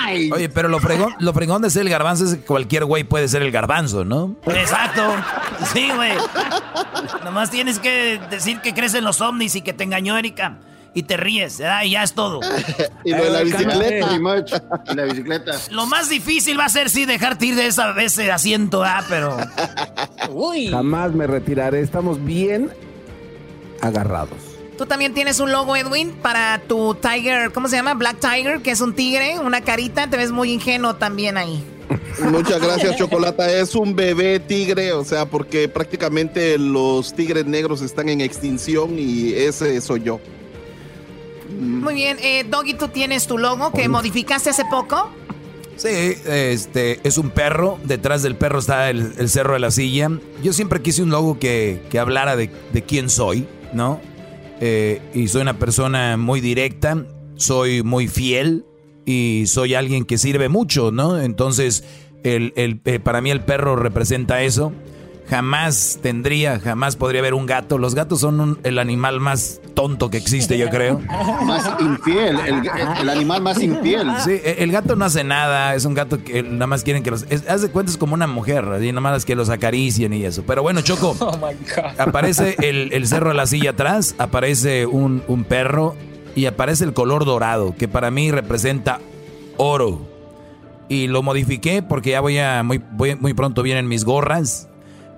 Eh, Oye, pero lo fregón, lo fregón de ser el garbanzo es que cualquier güey puede ser el garbanzo, ¿no? Exacto. Sí, güey. Nomás tienes que decir que crecen los ovnis y que te engañó Erika. Y te ríes, ¿verdad? Y ya es todo. Y lo de la bicicleta. Y la bicicleta. Lo más difícil va a ser, sí, dejarte ir de esa, de ese asiento, ah, pero... Jamás me retiraré. Estamos bien agarrados. Tú también tienes un logo, Edwin, para tu Tiger, ¿cómo se llama? Black Tiger, que es un tigre, una carita. Te ves muy ingenuo también ahí. Muchas gracias, Chocolata. Es un bebé tigre, o sea, porque prácticamente los tigres negros están en extinción y ese soy yo. Muy bien, eh, Doggy, tú tienes tu logo que modificaste hace poco. Sí, este es un perro. Detrás del perro está el, el cerro de la silla. Yo siempre quise un logo que, que hablara de, de quién soy, ¿no? Eh, y soy una persona muy directa, soy muy fiel y soy alguien que sirve mucho, ¿no? Entonces, el, el- eh, para mí el perro representa eso. Jamás tendría, jamás podría haber un gato. Los gatos son un- el animal más tonto que existe, yo creo. Más infiel, el, el animal más infiel. Sí, e- el gato no hace nada, es un gato que nada más quieren que los... Es, haz de cuenta es como una mujer, así nada más que los acaricien y eso. Pero bueno, Choco, aparece el, el cerro de la silla atrás, aparece un, un perro y aparece el color dorado, que para mí representa oro. Y lo modifiqué porque ya voy a... Muy, voy- muy pronto vienen mis gorras,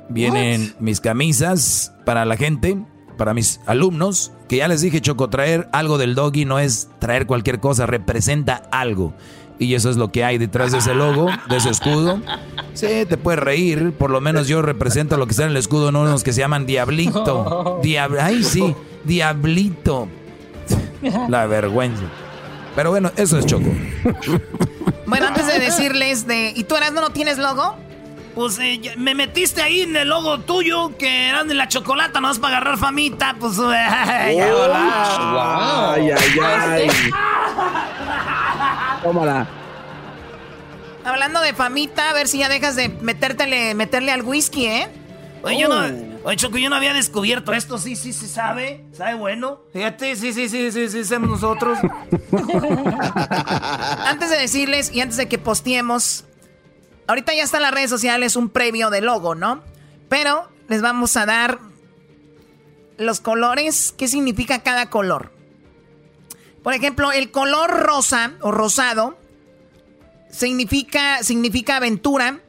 vienen mis camisas para la gente, para mis alumnos, que ya les dije, Choco, traer algo del doggy no es traer cualquier cosa, representa algo. Y eso es lo que hay detrás de ese logo, de ese escudo. Sí, te puedes reír, por lo menos yo represento lo que está en el escudo, no unos que se llaman Diablito. Diab Ay, sí, Diablito. La vergüenza. Pero bueno, eso es Choco. Bueno, antes de decirles de... ¿Y tú, Erasmo, no tienes logo? Pues eh, me metiste ahí en el logo tuyo, que eran de la chocolata, no es para agarrar famita, pues... eh, ya volá. Ay, ay, ay. Tómala. Hablando de famita, a ver si ya dejas de metértele, meterle al whisky, ¿eh? Oye, yo no, oye, Choco, yo no había descubierto esto, sí, sí, sí, sabe, sabe bueno. Fíjate, sí, sí, sí, sí, sí, somos nosotros. Antes de decirles y antes de que posteemos, ahorita ya está en las redes sociales un previo de logo, ¿no? Pero les vamos a dar los colores, qué significa cada color. Por ejemplo, el color rosa o rosado significa, significa aventura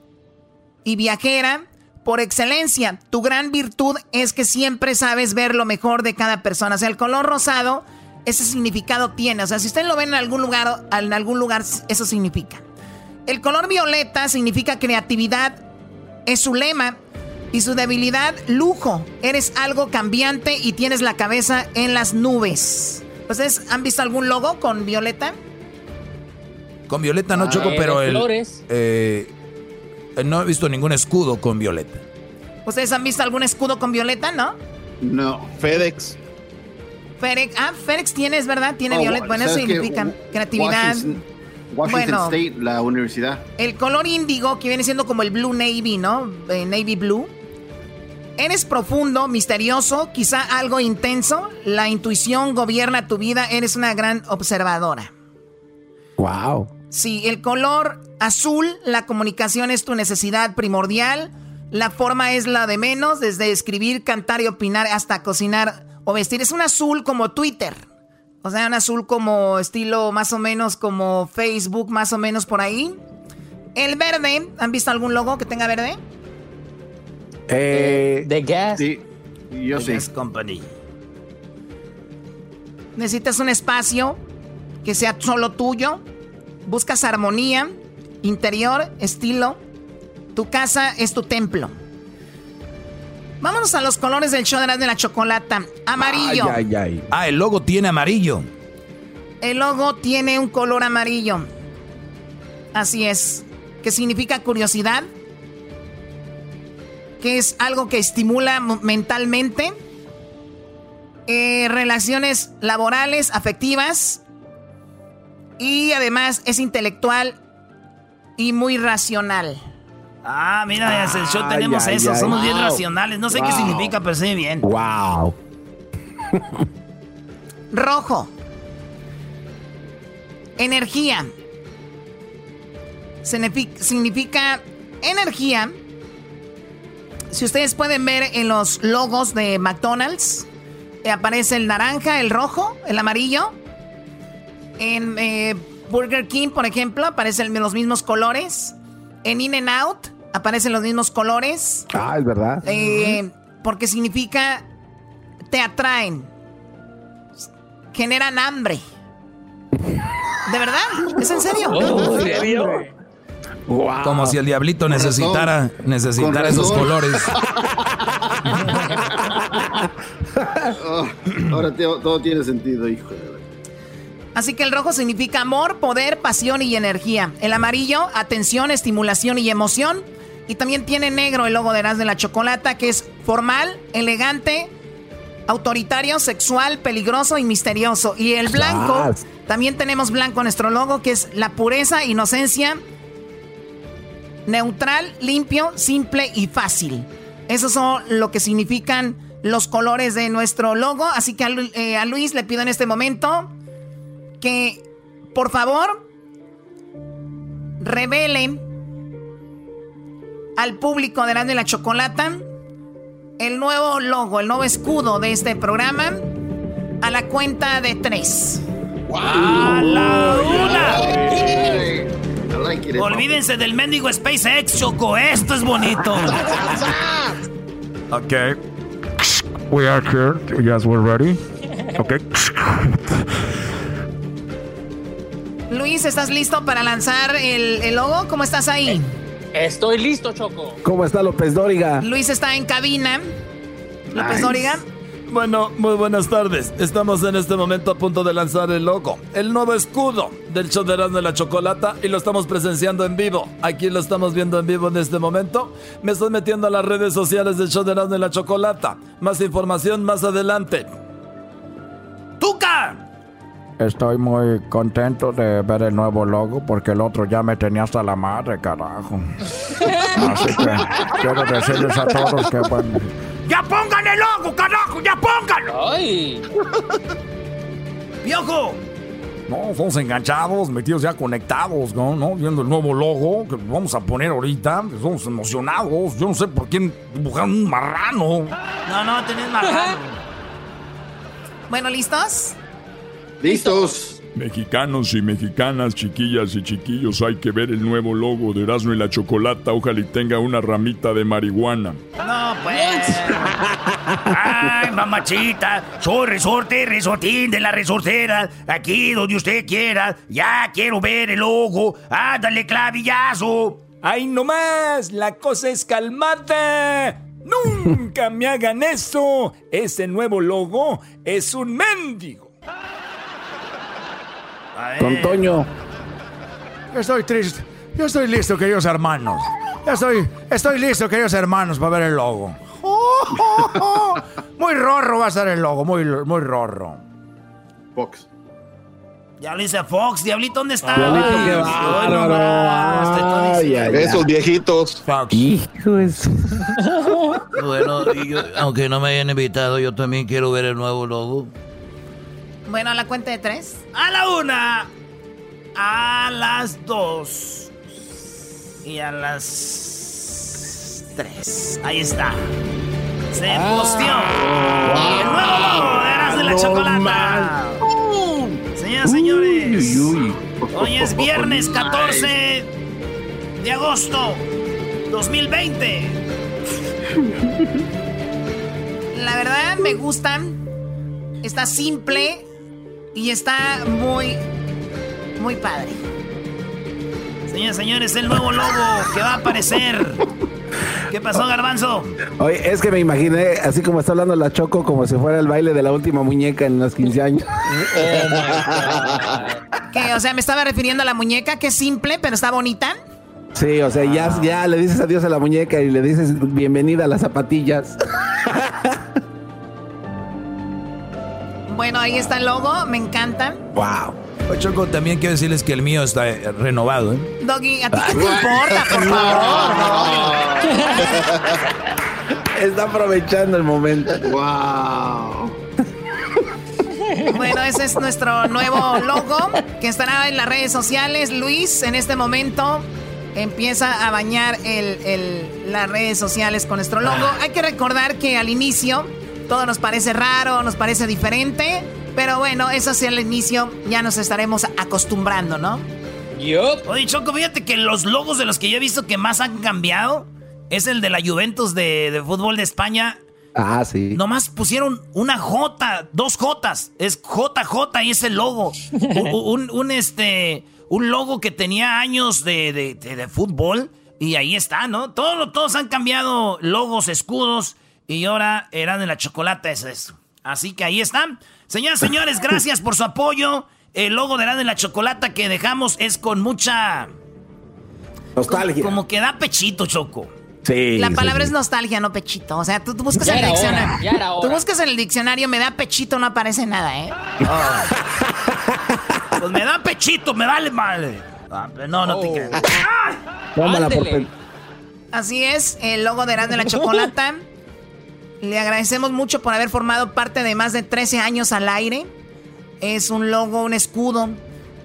y viajera por excelencia. Tu gran virtud es que siempre sabes ver lo mejor de cada persona. O sea, el color rosado, ese significado tiene. O sea, si ustedes lo ven en algún lugar, en algún lugar, eso significa. El color violeta significa creatividad, es su lema. Y su debilidad, lujo. Eres algo cambiante y tienes la cabeza en las nubes. ¿Ustedes han visto algún logo con violeta? Con violeta no Ah, choco, eh, pero el. flores. eh, no he visto ningún escudo con violeta. ¿Ustedes han visto algún escudo con violeta, no? No. FedEx. Ferex, ah, Ferex tiene, es verdad, tiene Oh, violeta. Bueno, eso significa creatividad. Washington, Washington Bueno. State, la universidad. El color índigo, que viene siendo como el blue navy, ¿no? Eh, navy blue. Eres profundo, misterioso, quizá algo intenso. La intuición gobierna tu vida. Eres una gran observadora. Wow. Sí, el color azul, la comunicación es tu necesidad primordial. La forma es la de menos, desde escribir, cantar y opinar hasta cocinar o vestir. Es un azul como Twitter. O sea, un azul como estilo más o menos como Facebook, más o menos por ahí. El verde, ¿han visto algún logo que tenga verde? Eh, de gas. Sí, yo The sí. Gas Company. Necesitas un espacio que sea solo tuyo. Buscas armonía, interior, estilo. Tu casa es tu templo. Vámonos a los colores del show de la chocolata. Amarillo. Ay, ay, ay. Ah, el logo tiene amarillo. El logo tiene un color amarillo. Así es. ¿Qué significa curiosidad? Que es algo que estimula mentalmente. Eh, relaciones laborales, afectivas. Y además es intelectual y muy racional. Ah, mira, en el show tenemos eso. Somos bien racionales. No sé qué significa, pero sí bien. Wow. Rojo. Energía. Significa energía. Si ustedes pueden ver en los logos de McDonald's, eh, aparece el naranja, el rojo, el amarillo. En eh, Burger King, por ejemplo, aparecen los mismos colores. En In and Out aparecen los mismos colores. Ah, es verdad. Eh, porque significa te atraen, generan hambre. ¿De verdad? ¿Es en serio? Oh, ¿En serio? Como si el diablito necesitara, necesitara esos colores. Oh, ahora todo tiene sentido, hijo Así que el rojo significa amor, poder, pasión y energía. El amarillo, atención, estimulación y emoción. Y también tiene negro el logo de Eras de la Chocolata, que es formal, elegante, autoritario, sexual, peligroso y misterioso. Y el blanco, también tenemos blanco nuestro logo, que es la pureza, inocencia, neutral, limpio, simple y fácil. Esos son lo que significan los colores de nuestro logo. Así que a, eh, a Luis le pido en este momento que, por favor, revele al público de de la Chocolata el nuevo logo, el nuevo escudo de este programa a la cuenta de tres. ¡A la una! Olvídense del mendigo SpaceX, Choco. Esto es bonito. ok. We are here. Yes, we're ready. Okay. Luis, ¿estás listo para lanzar el, el logo? ¿Cómo estás ahí? Estoy listo, Choco. ¿Cómo está López Dóriga? Luis está en cabina. López Dóriga. Bueno, muy buenas tardes. Estamos en este momento a punto de lanzar el logo, el nuevo escudo del show de de la Chocolata y lo estamos presenciando en vivo. Aquí lo estamos viendo en vivo en este momento. Me estoy metiendo a las redes sociales del show de de la Chocolata. Más información más adelante. ¡Tuca! Estoy muy contento de ver el nuevo logo porque el otro ya me tenía hasta la madre, carajo. Así que quiero decirles a todos que bueno. ¡Ya pongan el logo, carajo! ¡Ya pónganlo! ¡Ay! ¡Piojo! No, somos enganchados, metidos ya conectados, ¿no? ¿no? Viendo el nuevo logo que vamos a poner ahorita. Somos emocionados. Yo no sé por quién dibujaron un marrano. No, no, tenés marrano. bueno, ¿listos? ¡Listos! Mexicanos y mexicanas, chiquillas y chiquillos, hay que ver el nuevo logo de Erasmo y la Chocolata. Ojalá y tenga una ramita de marihuana. No, pues. Ay, mamachita. Soy resorte, resortín de la resortera. Aquí donde usted quiera. Ya quiero ver el logo. Ándale, clavillazo. ¡Ay, no más! La cosa es calmada. ¡Nunca me hagan eso! Ese nuevo logo es un mendigo. Con Toño. Yo estoy triste. Yo estoy listo, queridos hermanos. Ya estoy, estoy listo, queridos hermanos, para ver el logo. Muy rorro va a ser el logo, muy, muy rorro. Fox. Ya lo dice Fox, Diablito, ¿dónde está? Diablito, qué Esos viejitos. Fox. bueno, aunque no me hayan invitado, yo también quiero ver el nuevo logo. Bueno, a la cuenta de tres. A la una. A las dos. Y a las tres. Ahí está. Se ah, posteó. el nuevo logo de de la Chocolata. Señoras señores. Hoy es viernes 14 de agosto 2020. La verdad me gustan. Está simple y está muy, muy padre. Señores, señores, el nuevo logo que va a aparecer. ¿Qué pasó, Garbanzo? Oye, es que me imaginé, así como está hablando la Choco, como si fuera el baile de la última muñeca en los 15 años. ¿Qué? O sea, me estaba refiriendo a la muñeca, que es simple, pero está bonita. Sí, o sea, ya, ya le dices adiós a la muñeca y le dices bienvenida a las zapatillas. Bueno, ahí está el logo, me encanta. Wow. Pues, Choco, también quiero decirles que el mío está eh, renovado, ¿eh? Doggy, ¿a ti qué te importa, por favor? Está aprovechando el momento. Wow. Bueno, ese es nuestro nuevo logo que estará en las redes sociales. Luis, en este momento empieza a bañar el, el- las redes sociales con nuestro logo. Hay que recordar que al inicio todo nos parece raro, nos parece diferente, pero bueno, eso sí al inicio ya nos estaremos acostumbrando, ¿no? Oye, Choco, fíjate que los logos de los que yo he visto que más han cambiado es el de la Juventus de, de fútbol de España. Ah, sí. Nomás pusieron una J, dos Jotas. Es JJ y es el logo. un, un- un, este, un logo que tenía años de, de- de- de fútbol. Y ahí está, ¿no? Todos, todos han cambiado logos, escudos. Y ahora eran de la chocolate, es eso. Así que ahí están. Señoras, señores, gracias por su apoyo. El logo de la de la chocolata que dejamos es con mucha. Nostalgia. Como que da pechito, Choco. Sí. La palabra sí. es nostalgia, no pechito. O sea, tú, tú buscas Ya en el era hora, diccionario. ya era hora. Tú buscas en el diccionario, me da pechito, no aparece nada, ¿eh? Pues me da pechito, me vale madre. Ah, no, no te creas. Tómala por Así es, el logo de Erasmo de la Chocolata. Le agradecemos mucho por haber formado parte de más de 13 años al aire. Es un logo, un escudo,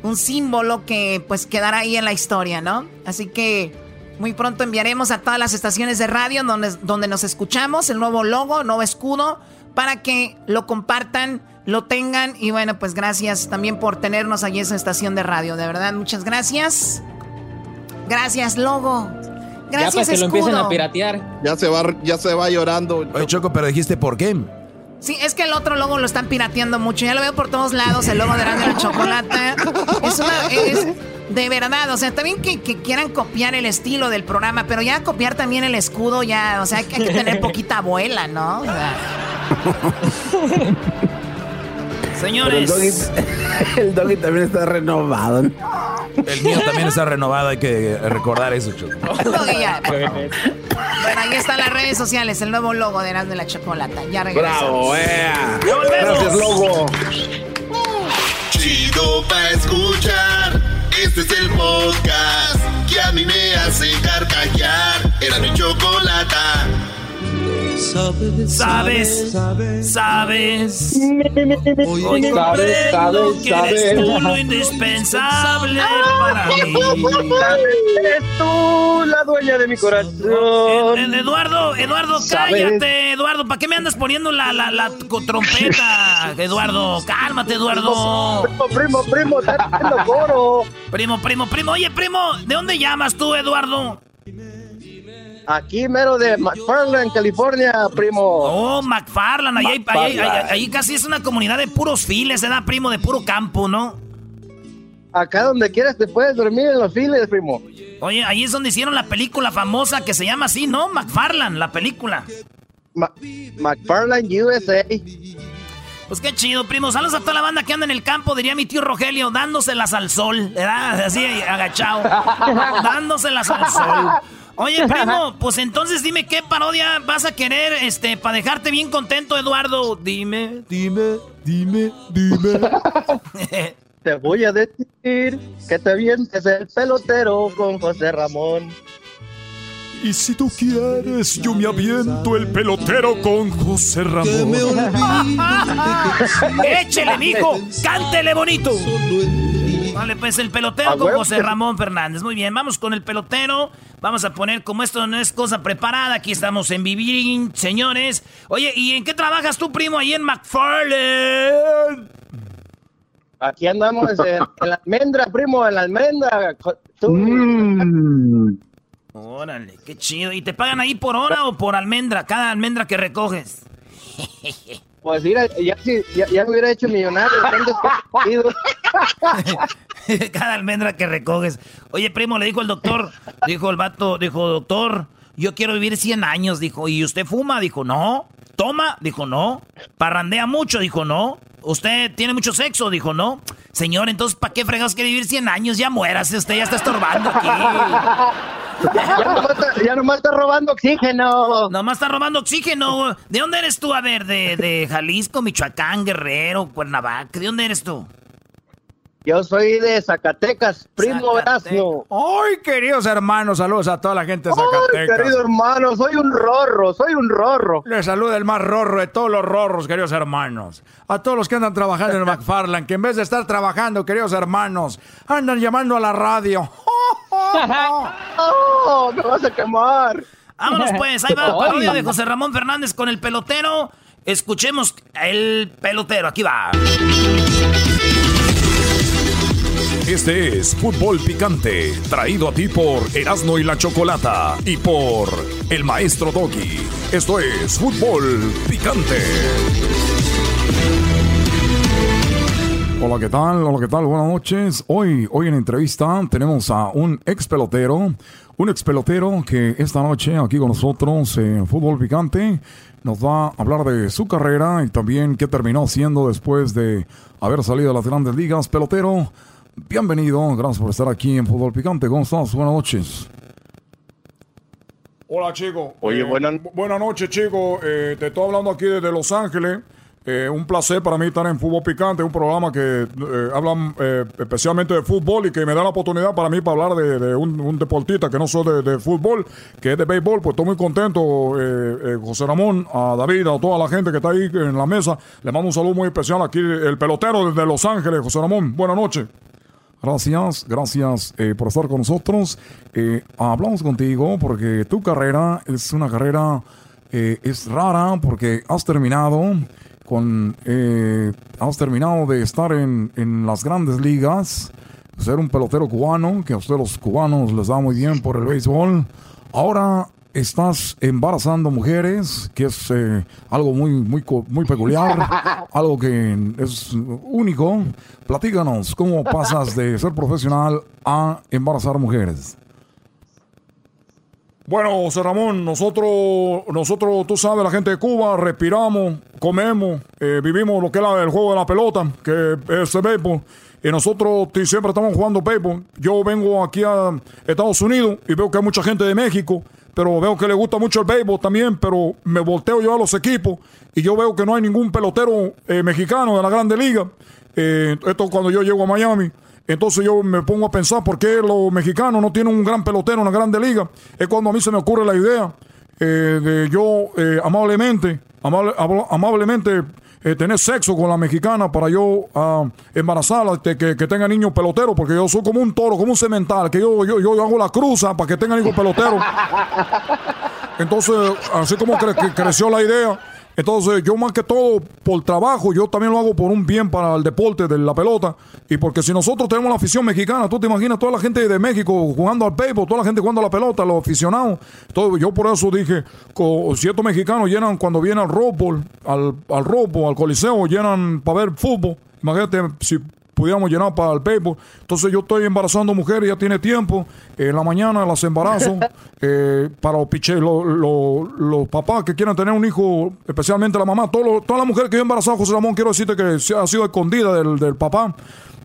un símbolo que pues quedará ahí en la historia, ¿no? Así que muy pronto enviaremos a todas las estaciones de radio donde, donde nos escuchamos el nuevo logo, nuevo escudo, para que lo compartan, lo tengan. Y bueno, pues gracias también por tenernos allí en esa estación de radio. De verdad, muchas gracias. Gracias, logo. Gracias, ya para que lo empiecen a piratear. Ya se va, ya se va llorando. Oye, Choco, pero dijiste por qué. Sí, es que el otro logo lo están pirateando mucho. Ya lo veo por todos lados, el logo de la Chocolata. Es una... Es, de verdad, o sea, también que, que quieran copiar el estilo del programa, pero ya copiar también el escudo, ya, o sea, hay que, hay que tener poquita abuela, ¿no? O sea, Pero el doggy, el doggy también está renovado. El mío también está renovado, hay que recordar eso, Choco. Bueno, ahí están las redes sociales, el nuevo logo de Erasmo de la Chocolata. Ya regresamos. Bravo, ea. Volvemos. Gracias, logo. Chido pa' escuchar. Este es el podcast que a mí me hace carcajear. Era mi chocolata. Sabes, sabes. Hoy Sabes, comprendo sabes, que eres tú lo indispensable para mí. Eres tú la dueña de mi corazón. Eduardo, Eduardo, cállate, Eduardo. ¿Para qué me andas poniendo la, la, la trompeta? Eduardo, cálmate, Eduardo. Primo, primo, primo, está haciendo coro. Primo, primo, primo. Oye, primo, ¿de dónde llamas tú, Eduardo? Aquí mero de McFarland, California, primo. Oh, McFarland, ahí, ahí, ahí- ahí- casi es una comunidad de puros files, se da primo de puro campo, ¿no? Acá donde quieras te puedes dormir en los files, primo. Oye, ahí es donde hicieron la película famosa que se llama así, ¿no? McFarland, la película. McFarland, USA. Pues qué chido, primo. Saludos a toda la banda que anda en el campo, diría mi tío Rogelio, dándoselas al sol, ¿verdad? Así agachado. dándoselas al sol. Oye, primo, pues entonces dime qué parodia vas a querer, este, para dejarte bien contento, Eduardo. Dime, dime, dime, dime. Te voy a decir que te vientes el pelotero con José Ramón. Y si tú quieres, yo me aviento el pelotero con José Ramón. Échele, mijo, cántele bonito. Vale, pues el pelotero con huevo José que- Ramón Fernández. Muy bien, vamos con el pelotero. Vamos a poner, como esto no es cosa preparada, aquí estamos en Vivir, señores. Oye, ¿y en qué trabajas tú, primo, ahí en McFarland? Aquí andamos en, en la almendra, primo, en la almendra. Tú- Mm. Órale, qué chido. ¿Y te pagan ahí por hora o por almendra? Cada almendra que recoges. Pues mira, ya, ya, ya me hubiera hecho millonario. Cada almendra que recoges. Oye, primo, le dijo el doctor, dijo el vato, dijo, doctor, yo quiero vivir 100 años, dijo. ¿Y usted fuma? Dijo, no. ¿Toma? Dijo, no. ¿Parrandea mucho? Dijo, no. ¿Usted tiene mucho sexo? Dijo, no. Señor, entonces, ¿para qué fregados quiere vivir 100 años? Ya muérase, usted ya está estorbando aquí. ya, nomás está, robando oxígeno. Nomás está robando oxígeno. ¿De dónde eres tú? A ver, de, de Jalisco, Michoacán, Guerrero, Cuernavaca. ¿De dónde eres tú? Yo soy de Zacatecas, primo Horacio. Ay, queridos hermanos, saludos a toda la gente de Zacatecas. Ay, querido hermano, soy un rorro, soy un rorro. Le saluda el más rorro de todos los rorros, queridos hermanos. A todos los que andan trabajando en el McFarland, que en vez de estar trabajando, queridos hermanos, andan llamando a la radio. ¡Oh, me vas a quemar! Vámonos pues, ahí va la parodia de José Ramón Fernández con el pelotero. Escuchemos el pelotero, aquí va. Este es Fútbol Picante, traído a ti por Erasmo y la Chocolata y por el Maestro Doggy. Esto es Fútbol Picante. Hola, ¿qué tal? Hola, ¿qué tal? Buenas noches. Hoy, hoy en entrevista tenemos a un ex pelotero, un ex pelotero que esta noche aquí con nosotros en Fútbol Picante nos va a hablar de su carrera y también qué terminó haciendo después de haber salido de las grandes ligas. Pelotero, Bienvenido, gracias por estar aquí en Fútbol Picante. ¿Cómo estás? Buenas noches. Hola, chico. Oye, eh, buenas buenas noches, chico. Eh, te estoy hablando aquí desde Los Ángeles. Eh, un placer para mí estar en Fútbol Picante, un programa que eh, habla eh, especialmente de fútbol y que me da la oportunidad para mí para hablar de, un, deportista que no soy de, de, fútbol, que es de béisbol. Pues estoy muy contento, José Ramón, a David, a toda la gente que está ahí en la mesa. Le mando un saludo muy especial aquí, el pelotero desde Los Ángeles, José Ramón. Buenas noches. Gracias, gracias eh, por estar con nosotros. Eh, hablamos contigo porque tu carrera es una carrera, eh, es rara porque has terminado con, has terminado de estar en, en, las grandes ligas, ser un pelotero cubano, que a ustedes los cubanos les da muy bien por el béisbol. Ahora estás embarazando mujeres, que es eh, algo muy, muy, muy peculiar, algo que es único. Platícanos, ¿cómo pasas de ser profesional a embarazar mujeres? Bueno, José Ramón, nosotros, nosotros, tú sabes, la gente de Cuba, respiramos, comemos, eh, vivimos lo que es el juego de la pelota, que es el béisbol. Y nosotros siempre estamos jugando béisbol. Yo vengo aquí a Estados Unidos y veo que hay mucha gente de México pero veo que le gusta mucho el béisbol también, pero me volteo yo a los equipos y yo veo que no hay ningún pelotero eh, mexicano de la Grande Liga. Eh, esto cuando yo llego a Miami. Entonces yo me pongo a pensar por qué los mexicanos no tienen un gran pelotero en la Grande Liga. Es cuando a mí se me ocurre la idea eh, de yo amablemente, amablemente eh, tener sexo con la mexicana para yo uh, embarazarla, que, que, tenga niños peloteros, porque yo soy como un toro, como un cemental, que yo, yo, yo hago la cruza para que tenga hijos peloteros. Entonces, así como creció la idea, entonces, yo más que todo por trabajo, yo también lo hago por un bien para el deporte de la pelota. Y porque si nosotros tenemos la afición mexicana, tú te imaginas toda la gente de México jugando al béisbol, toda la gente jugando a la pelota, los aficionados. Todo, yo por eso dije, ciertos mexicanos llenan cuando viene al robo, al, al robo, al coliseo, llenan para ver fútbol. Imagínate si pudiéramos llenar para el béisbol. Entonces yo estoy embarazando mujeres, ya tiene tiempo. en la mañana las embarazo. eh, para los piches, los papás que quieran tener un hijo, especialmente la mamá. Todo todas las mujeres que yo he embarazado, José Ramón, quiero decirte que ha sido escondida del, del papá.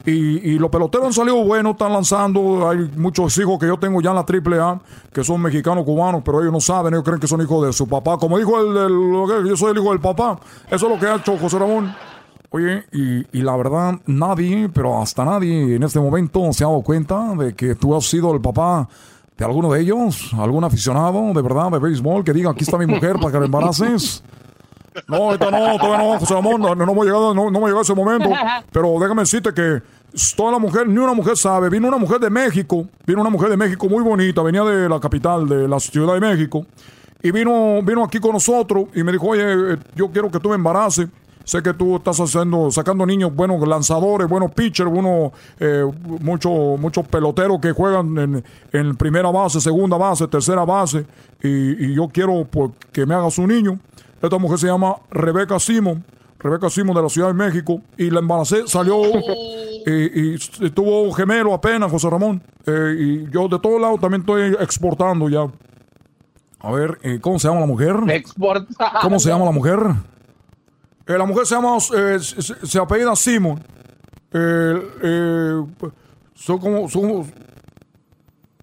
Y, y, los peloteros han salido buenos, están lanzando. Hay muchos hijos que yo tengo ya en la Triple A, que son mexicanos cubanos, pero ellos no saben, ellos creen que son hijos de su papá. Como dijo el, el, yo soy el hijo del papá. Eso es lo que ha hecho José Ramón. Oye, y, la verdad, nadie, pero hasta nadie en este momento se ha dado cuenta de que tú has sido el papá de alguno de ellos, algún aficionado de verdad de béisbol que diga, aquí está mi mujer para que la embaraces. No, ahorita no, todavía no, José Ramón, no, no, hemos llegado, no, no hemos llegado a ese momento. Pero déjame decirte que toda la mujer, ni una mujer sabe. Vino una mujer de México, vino una mujer de México muy bonita, venía de la capital, de la Ciudad de México. Y vino, vino aquí con nosotros y me dijo, oye, eh, yo quiero que tú me embaraces. Sé que tú estás haciendo, sacando niños, buenos lanzadores, buenos pitchers, buenos, eh, muchos muchos peloteros que juegan en, en, primera base, segunda base, tercera base. Y, yo quiero pues, que me hagas un niño. Esta mujer se llama Rebeca Simon. Rebeca Simon de la Ciudad de México. Y la embaracé, salió y, y, tuvo gemelo apenas, José Ramón. Eh, y yo de todos lados también estoy exportando ya. A ver, eh, ¿cómo se llama la mujer? Exporta. ¿Cómo se llama la mujer? Eh, la mujer se llama, eh, se, se- apellida Simon. Eh, eh, son como, son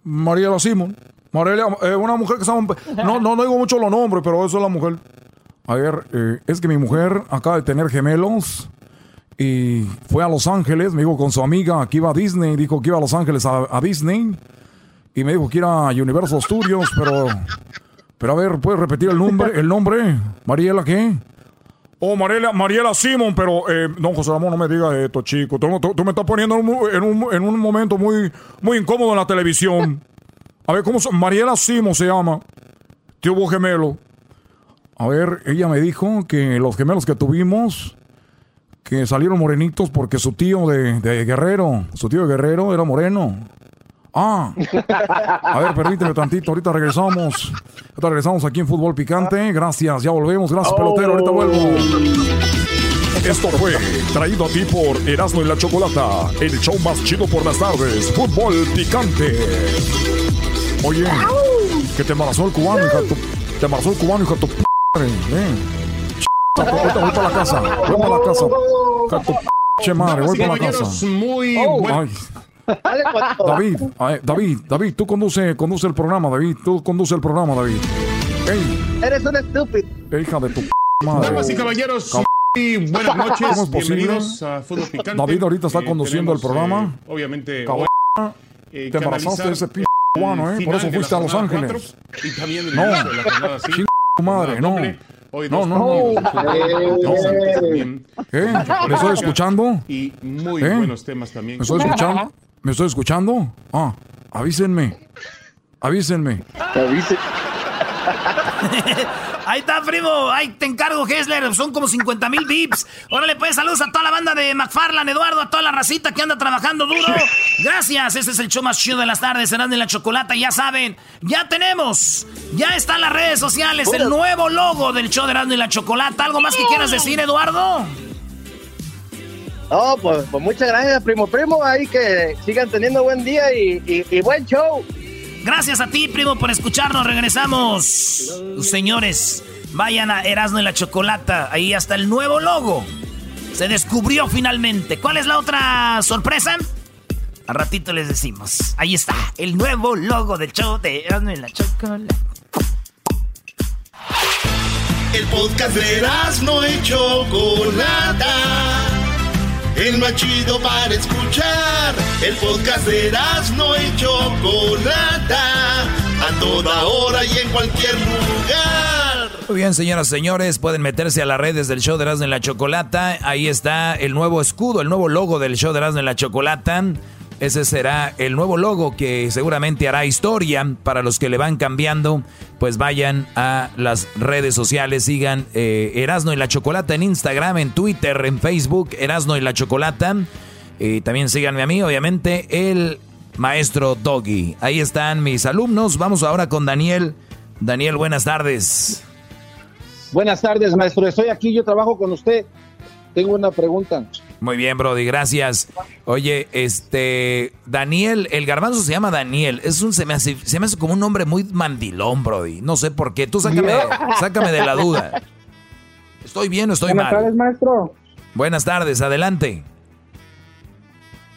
Mariela Simon. Mariela, una mujer que se llama, no, no, no digo mucho los nombres, pero eso es la mujer. A ver, es que mi mujer acaba de tener gemelos y fue a Los Ángeles, me dijo con su amiga que iba a Disney, dijo que iba a Los Ángeles a, a Disney y me dijo que iba a Universal Studios, pero, pero a ver, ¿puedes repetir el nombre? ¿El nombre? ¿Mariela qué? Oh, Mariela, Mariela Simon, pero eh, don José Ramón, no me digas esto, chico. Tú, tú- me estás poniendo en un, en un- en un momento muy, muy incómodo en la televisión. A ver, ¿cómo se Mariela Simon se llama. Tuvo gemelo. A ver, ella me dijo que los gemelos que tuvimos, que salieron morenitos porque su tío de Guerrero, su tío de Guerrero era moreno. Ah, a ver, permíteme tantito, ahorita regresamos. Ahorita regresamos aquí en Fútbol Picante. Gracias, ya volvemos. Gracias, pelotero, ahorita vuelvo. Esto fue traído a ti por Erasmo y la Chocolata, el show más chido por las tardes, fútbol picante. Oye, que te embarazó el cubano, hija tu, te embarazó el cubano, hija de tu p-. Ch- Ahorita voy para la casa, voy para la casa. Hija de tu p- madre, voy para la casa. Muy Ay, David, David, David, tú conduce, conduce el programa, David, tú conduce el programa, David. Ey, Eres un estúpido. hija de tu p- madre. Damas y caballeros, Cab- muy buenas noches. ¿Cómo es posible? Bienvenidos a Fútbol Picante. David ahorita está Eh, conduciendo el tenemos, programa. eh, obviamente, Cabrón, eh, te embarazaste de ese p cubano, ¿eh? Por eso fuiste a Los Ángeles. cuatro Y también No, de la jornada ching tu madre, no. Hoy No, no, no. ¿Eh? ¿Me estoy escuchando? Y muy ¿Eh? buenos temas también. ¿Me estoy escuchando? ¿Me estoy escuchando? Ah, avísenme. Avísenme. Ahí está, primo. Ahí te encargo, Hessler. Son como 50 mil vips. Órale, pues, saludos a toda la banda de McFarland, Eduardo, a toda la racita que anda trabajando duro. Gracias. Este es el show más chido de las tardes. Serán de la chocolata. Ya saben, ya tenemos. Ya están las redes sociales. El nuevo logo del show de Erasmo y la Chocolata. ¿Algo más que quieras decir, Eduardo? No, pues, pues muchas gracias, primo, primo. Ahí que sigan teniendo buen día y, y- y buen show. Gracias a ti, primo, por escucharnos. Regresamos. Señores, vayan a Erasmo y la Chocolata. Ahí está el nuevo logo. Se descubrió finalmente. ¿Cuál es la otra sorpresa? A ratito les decimos. Ahí está, el nuevo logo del show de Erasmo y la Chocolata. El podcast de no y Chocolata. El más chido para escuchar. El podcast de no y Chocolata. A toda hora y en cualquier lugar. Muy bien, señoras y señores, pueden meterse a las redes del show de Erasmo en la Chocolata. Ahí está el nuevo escudo, el nuevo logo del show de Erasmo en la Chocolata. Ese será el nuevo logo que seguramente hará historia para los que le van cambiando. Pues vayan a las redes sociales, sigan eh, Erasno y la Chocolata en Instagram, en Twitter, en Facebook, Erasno y la Chocolata. Y también síganme a mí, obviamente, el maestro Doggy. Ahí están mis alumnos. Vamos ahora con Daniel. Daniel, buenas tardes. Buenas tardes, maestro. Estoy aquí, yo trabajo con usted. Tengo una pregunta. Muy bien, Brody, gracias. Oye, este, Daniel, el garbanzo se llama Daniel. Es un, se me hace, se me hace como un nombre muy mandilón, Brody. No sé por qué. Tú sácame, sácame de la duda. ¿Estoy bien o estoy Buenas mal? tardes, maestro. Buenas tardes, adelante.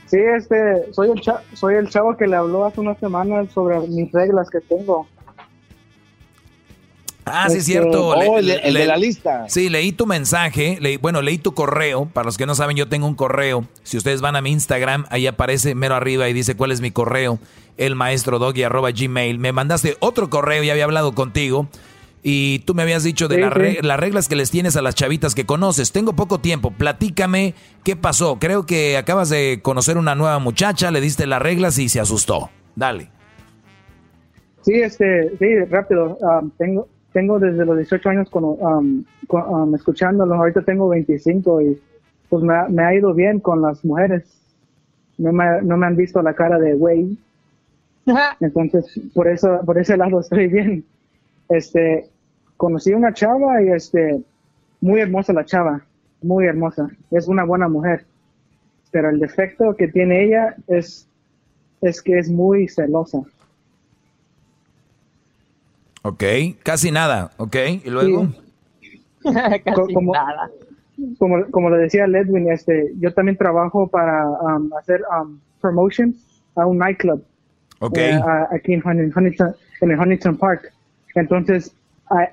Sí, este, soy el, cha- soy el chavo que le habló hace unas semanas sobre mis reglas que tengo. Ah, sí, es Este, cierto. oh, el de- la lista. Sí, leí tu mensaje. leí- bueno, leí tu correo. Para los que no saben, yo tengo un correo. Si ustedes van a mi Instagram, ahí aparece mero arriba y dice cuál es mi correo. El maestro doggy arroba gmail. Me mandaste otro correo, ya había hablado contigo. Y tú me habías dicho de Sí, las sí. re- las reglas que les tienes a las chavitas que conoces. Tengo poco tiempo. Platícame qué pasó. Creo que acabas de conocer una nueva muchacha, le diste las reglas y se asustó. Dale. Sí, este, sí, rápido. um, tengo, tengo desde los 18 años con, um, con- um, escuchándolo. Ahorita tengo 25 y pues me, ha- me ha ido bien con las mujeres. No me, no me han visto la cara de güey. Entonces, por eso, por ese lado estoy bien. Este, conocí una chava y este, muy hermosa la chava, muy hermosa. Es una buena mujer. Pero el defecto que tiene ella es, es que es muy celosa. Ok, casi nada, ok. ¿Y luego? Co- como, como, como le decía Ledwin, este, yo también trabajo para um, hacer um, promotions a un nightclub Ok. eh, a- aquí en, Hunting- Huntington, en el Huntington Park. Entonces, a-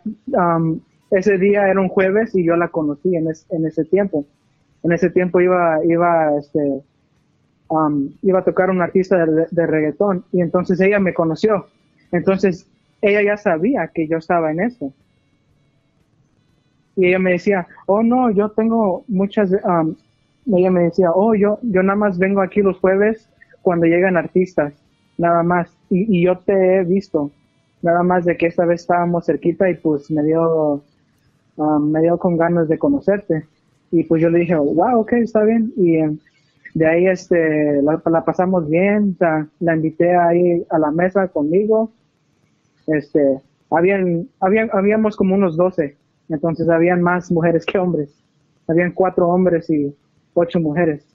um, ese día era un jueves y yo la conocí en, es- en ese tiempo. En ese tiempo iba, iba, este, um, iba a tocar un artista de, de reggaetón y entonces ella me conoció. Entonces, ella ya sabía que yo estaba en eso. Y ella me decía, oh no, yo tengo muchas, um, ella me decía, oh yo, yo nada más vengo aquí los jueves cuando llegan artistas, nada más. Y, yo te he visto, nada más de que esta vez estábamos cerquita y pues me dio, um, me dio con ganas de conocerte. Y pues yo le dije, wow, ok, está bien. Y em, de ahí este, la, la pasamos bien, la invité ahí a la mesa conmigo. Este, habían, habían, habíamos como unos 12, entonces habían más mujeres que hombres. Habían cuatro hombres y ocho mujeres.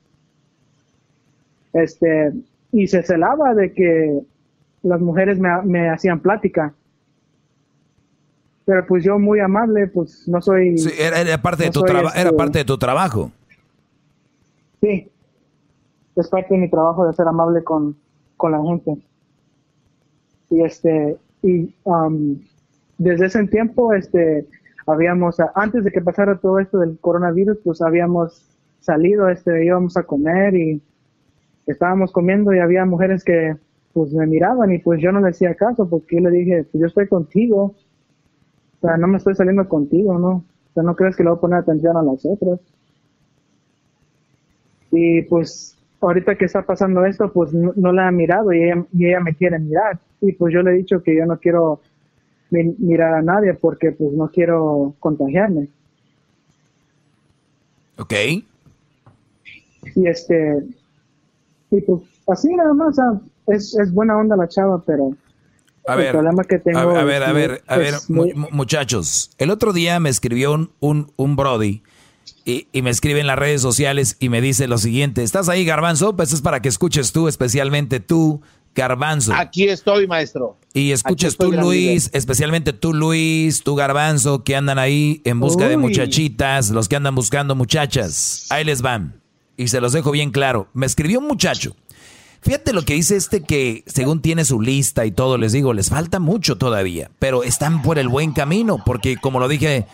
Este, y se celaba de que las mujeres me, me hacían plática. Pero pues yo muy amable, pues no soy... Sí, era, era parte de tu traba- era este, parte de tu trabajo. Sí, es parte de mi trabajo de ser amable con, con la gente. Y este, y um, desde ese tiempo, este, habíamos, antes de que pasara todo esto del coronavirus, pues habíamos salido, este, íbamos a comer y estábamos comiendo y había mujeres que pues me miraban y pues yo no le hacía caso porque yo le dije, pues yo estoy contigo, o sea, no me estoy saliendo contigo, ¿no? O sea, no crees que le voy a poner atención a las otras. Y pues ahorita que está pasando esto, pues no, no la ha mirado y ella, y ella me quiere mirar. Y pues yo le he dicho que yo no quiero mi- mirar a nadie porque pues no quiero contagiarme. Ok. Y este, y pues así nada más, es, es buena onda la chava, pero A el ver, problema que tengo a, a ver, a ver, a ver, muchachos. El otro día me escribió un, un, un Brody y, y me escribe en las redes sociales y me dice lo siguiente: ¿Estás ahí, Garbanzo? Pues es para que escuches tú, especialmente tú, Garbanzo. Aquí estoy, maestro. Y escuches tú, Luis, especialmente tú, Luis, tú, Garbanzo, que andan ahí en busca de muchachitas, los que andan buscando muchachas. Ahí les van. Y se los dejo bien claro. Me escribió un muchacho. Fíjate lo que dice este que según tiene su lista y todo, les digo, les falta mucho todavía, pero están por el buen camino, porque como lo dije,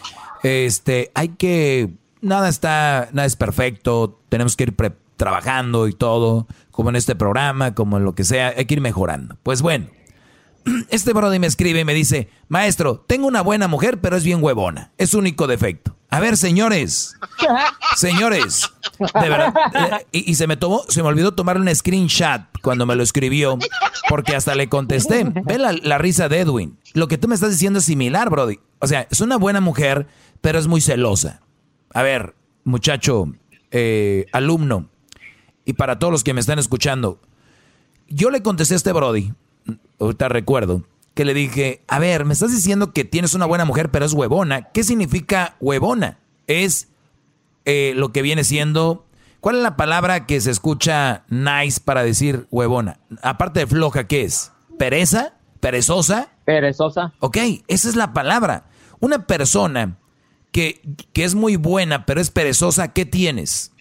este, hay que, nada está, nada es perfecto, tenemos que ir pre- trabajando y todo, como en este programa, como en lo que sea, hay que ir mejorando. Pues bueno, este brody me escribe y me dice, maestro, tengo una buena mujer, pero es bien huevona. Es su único defecto. A ver, señores, señores, de verdad. Y, y se me tomó, se me olvidó tomar un screenshot cuando me lo escribió, porque hasta le contesté. Ve la, la risa de Edwin. Lo que tú me estás diciendo es similar, brody. O sea, es una buena mujer, pero es muy celosa. A ver, muchacho, eh, alumno, y para todos los que me están escuchando, yo le contesté a este Brody, ahorita recuerdo, que le dije, a ver, me estás diciendo que tienes una buena mujer, pero es huevona. ¿Qué significa huevona? Es eh, lo que viene siendo... ¿Cuál es la palabra que se escucha nice para decir huevona? Aparte de floja, ¿qué es? ¿Pereza? ¿Perezosa? Perezosa. Ok, esa es la palabra. Una persona que, que es muy buena, pero es perezosa, ¿qué tienes?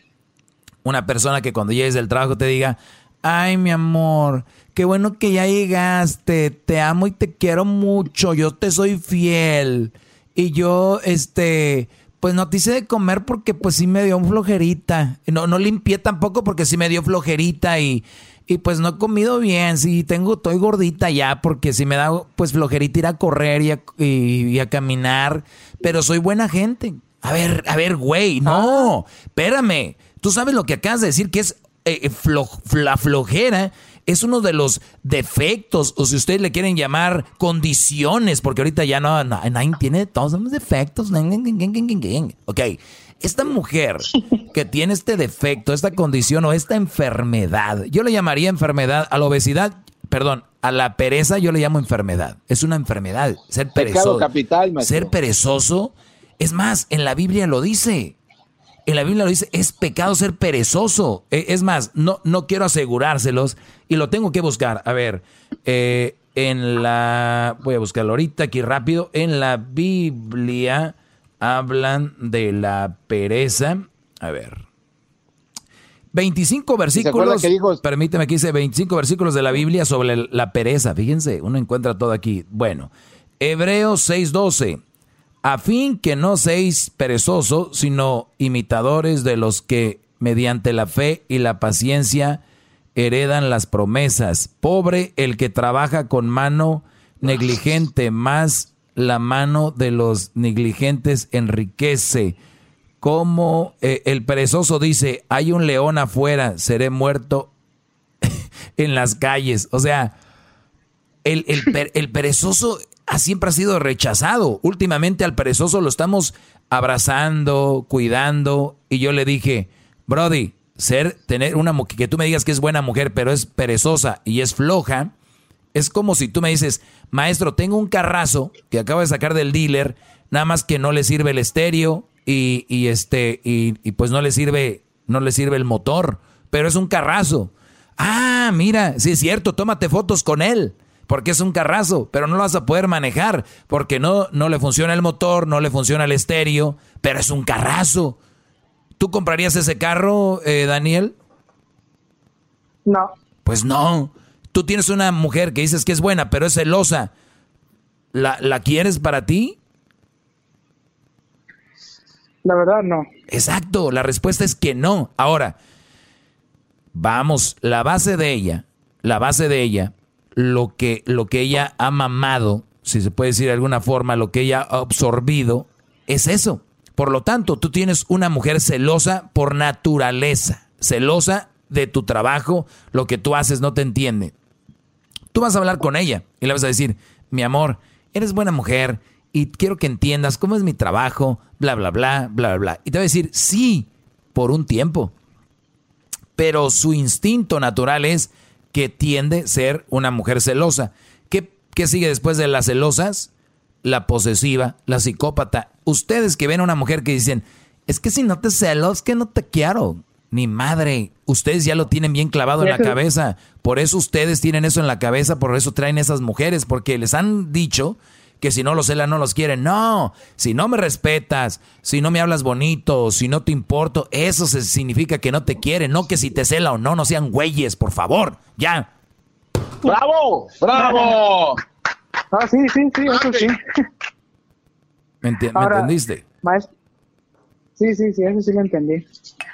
Una persona que cuando llegues del trabajo te diga, ay mi amor, qué bueno que ya llegaste, te amo y te quiero mucho, yo te soy fiel. Y yo, este, pues no te hice de comer porque pues sí me dio flojerita. No, no limpié tampoco porque sí me dio flojerita y, y pues no he comido bien, sí, tengo, estoy gordita ya porque sí me da pues flojerita ir a correr y a, y- y a caminar, pero soy buena gente. A ver, a ver, güey, no, espérame. Tú sabes lo que acabas de decir, que es eh, eh, flo- la flojera, es uno de los defectos, o si ustedes le quieren llamar condiciones, porque ahorita ya no, no nadie tiene todos los defectos. Ok, esta mujer que tiene este defecto, esta condición o esta enfermedad, yo le llamaría enfermedad a la obesidad, perdón, a la pereza yo le llamo enfermedad. Es una enfermedad, ser Pecado perezoso. capital. Ser perezoso, es más, en la Biblia lo dice. En la Biblia lo dice, es pecado ser perezoso. Eh, Es más, no, no quiero asegurárselos y lo tengo que buscar. A ver, eh, en la, voy a buscarlo ahorita aquí rápido, en la Biblia hablan de la pereza. A ver. 25 versículos. que dijo? Permíteme que dice 25 versículos de la Biblia sobre la pereza. Fíjense, uno encuentra todo aquí. Bueno, Hebreos 6:12. A fin que no seáis perezosos, sino imitadores de los que mediante la fe y la paciencia heredan las promesas. Pobre el que trabaja con mano negligente, más la mano de los negligentes enriquece. Como eh, el perezoso dice, hay un león afuera, seré muerto en las calles. O sea, el, el, per- el perezoso ha- siempre ha sido rechazado. Últimamente al perezoso lo estamos abrazando, cuidando. Y yo le dije, Brody, ser, tener una mu- que tú me digas que es buena mujer, pero es perezosa y es floja, es como si tú me dices, maestro, tengo un carrazo que acabo de sacar del dealer, nada más que no le sirve el estéreo y, y este, y, y pues no le sirve, no le sirve el motor, pero es un carrazo. Ah, mira, sí es cierto, tómate fotos con él, porque es un carrazo, pero no lo vas a poder manejar, porque no, no le funciona el motor, no le funciona el estéreo, pero es un carrazo. ¿Tú comprarías ese carro, eh, Daniel? No. Pues no. Tú tienes una mujer que dices que es buena, pero es celosa. ¿La, la quieres para ti? La verdad, no. Exacto, la respuesta es que no. Ahora, vamos, la base de ella, la base de ella, lo que, lo que ella ha mamado, si se puede decir de alguna forma, lo que ella ha absorbido, es eso. Por lo tanto, tú tienes una mujer celosa por naturaleza, celosa de tu trabajo, lo que tú haces no te entiende. Tú vas a hablar con ella y le vas a decir, mi amor, eres buena mujer y quiero que entiendas cómo es mi trabajo, bla, bla, bla, bla, bla. Y te va a decir, sí, por un tiempo. Pero su instinto natural es que tiende a ser una mujer celosa. ¿Qué, qué sigue después de las celosas? La posesiva, la psicópata. Ustedes que ven a una mujer que dicen, es que si no te celo, es que no te quiero. Ni madre, ustedes ya lo tienen bien clavado en la cabeza. Por eso ustedes tienen eso en la cabeza, por eso traen esas mujeres, porque les han dicho que si no los celan no los quieren. No, si no me respetas, si no me hablas bonito, si no te importo, eso se- significa que no te quieren, no que si te cela o no, no sean güeyes, por favor. Ya. ¡Bravo! ¡Bravo! Ah, sí, sí, sí, eso sí. ¿Me, enti- me entendiste? Maestro. Sí, sí, sí, eso sí lo entendí.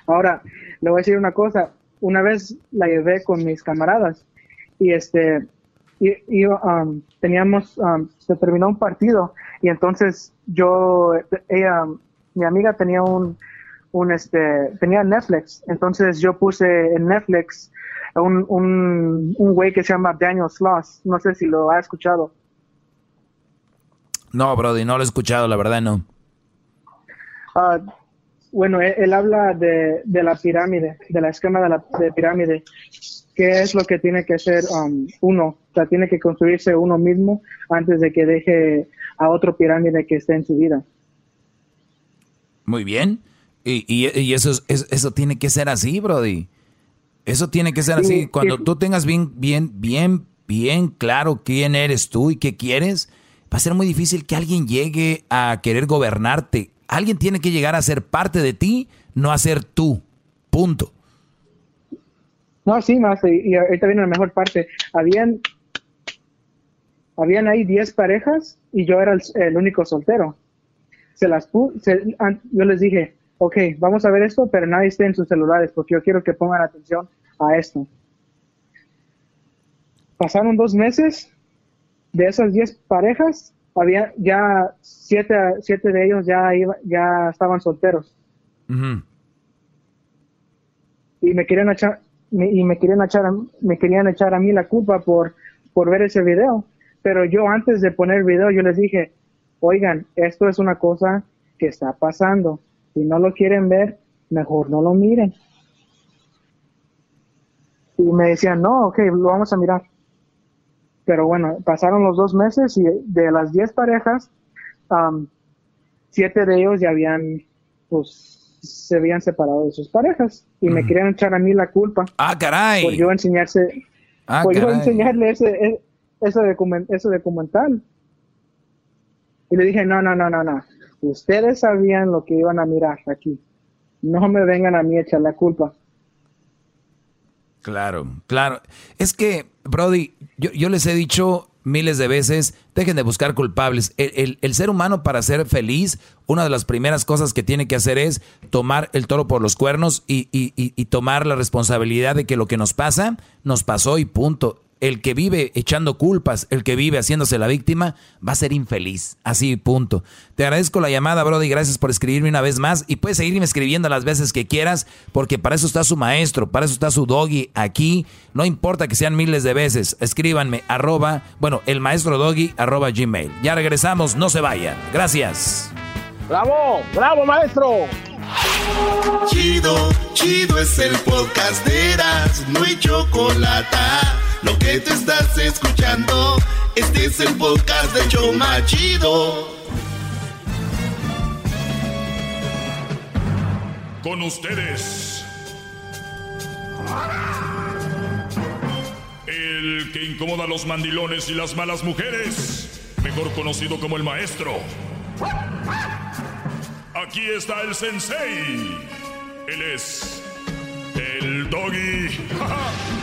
Ahora, le voy a decir una cosa. Una vez la llevé con mis camaradas y este, y, y, um, teníamos, um, se terminó un partido y entonces yo, ella, mi amiga tenía un, un este, tenía Netflix. Entonces yo puse en Netflix un, un, un güey que se llama Daniel Sloss. No sé si lo ha escuchado. No, Brody, no lo he escuchado, la verdad no. Ah, bueno, él, él habla de, de la pirámide, de la esquema de la de pirámide. ¿Qué es lo que tiene que hacer um, uno? O sea, tiene que construirse uno mismo antes de que deje a otro pirámide que esté en su vida. Muy bien. Y, y- y eso, es- es- eso tiene que ser así, Brody. Eso tiene que ser Sí, así. Cuando sí. tú tengas bien, bien, bien, bien claro quién eres tú y qué quieres, va a ser muy difícil que alguien llegue a querer gobernarte. Alguien tiene que llegar a ser parte de ti, no a ser tú. Punto. No, sí, más, y, ahorita viene la mejor parte. Habían, habían ahí 10 parejas y yo era el, único soltero. Se las se- yo les dije, ok, vamos a ver esto, pero nadie esté en sus celulares porque yo quiero que pongan atención a esto. Pasaron dos meses, de esas 10 parejas, había ya siete, siete de ellos ya, iba- ya estaban solteros. y me querían echar me- y me querían echar a- me querían echar a mí la culpa por por ver ese video. Pero yo antes de poner el video yo les dije oigan esto es una cosa que está pasando. Si no lo quieren ver mejor no lo miren. Y me decían no ok lo vamos a mirar pero bueno pasaron los dos meses y de las 10 parejas am, siete de ellos ya habían pues se habían separado de sus parejas y me querían echar a mí la culpa Ah, caray. por yo enseñarse Ah, por yo enseñarle ese, e- ese, document- ese documental. Y le dije, no, no, no, no, no. Ustedes sabían lo que iban a mirar aquí. No me vengan a mí a echar la culpa. Claro, claro. Es que, Brody, yo, les he dicho miles de veces, dejen de buscar culpables. El, el- el ser humano para ser feliz, una de las primeras cosas que tiene que hacer es tomar el toro por los cuernos y, y- y- y tomar la responsabilidad de que lo que nos pasa, nos pasó y punto. El que vive echando culpas, el que vive haciéndose la víctima, va a ser infeliz. Así, punto. Te agradezco la llamada, Brody. Gracias por escribirme una vez más. Y puedes seguirme escribiendo las veces que quieras, porque para eso está su maestro, para eso está su doggy aquí. No importa que sean miles de veces. Escríbanme, arroba, bueno, el maestro doggy, arroba gmail. Ya regresamos, no se vayan. Gracias. ¡Bravo! ¡Bravo, maestro! Chido, chido es el podcast de Eras, no hay chocolate. Lo que te estás escuchando, este es el podcast de Choma Chido. Con ustedes. El que incomoda a los mandilones y las malas mujeres. Mejor conocido como el maestro. Aquí está el sensei. Él es el doggy.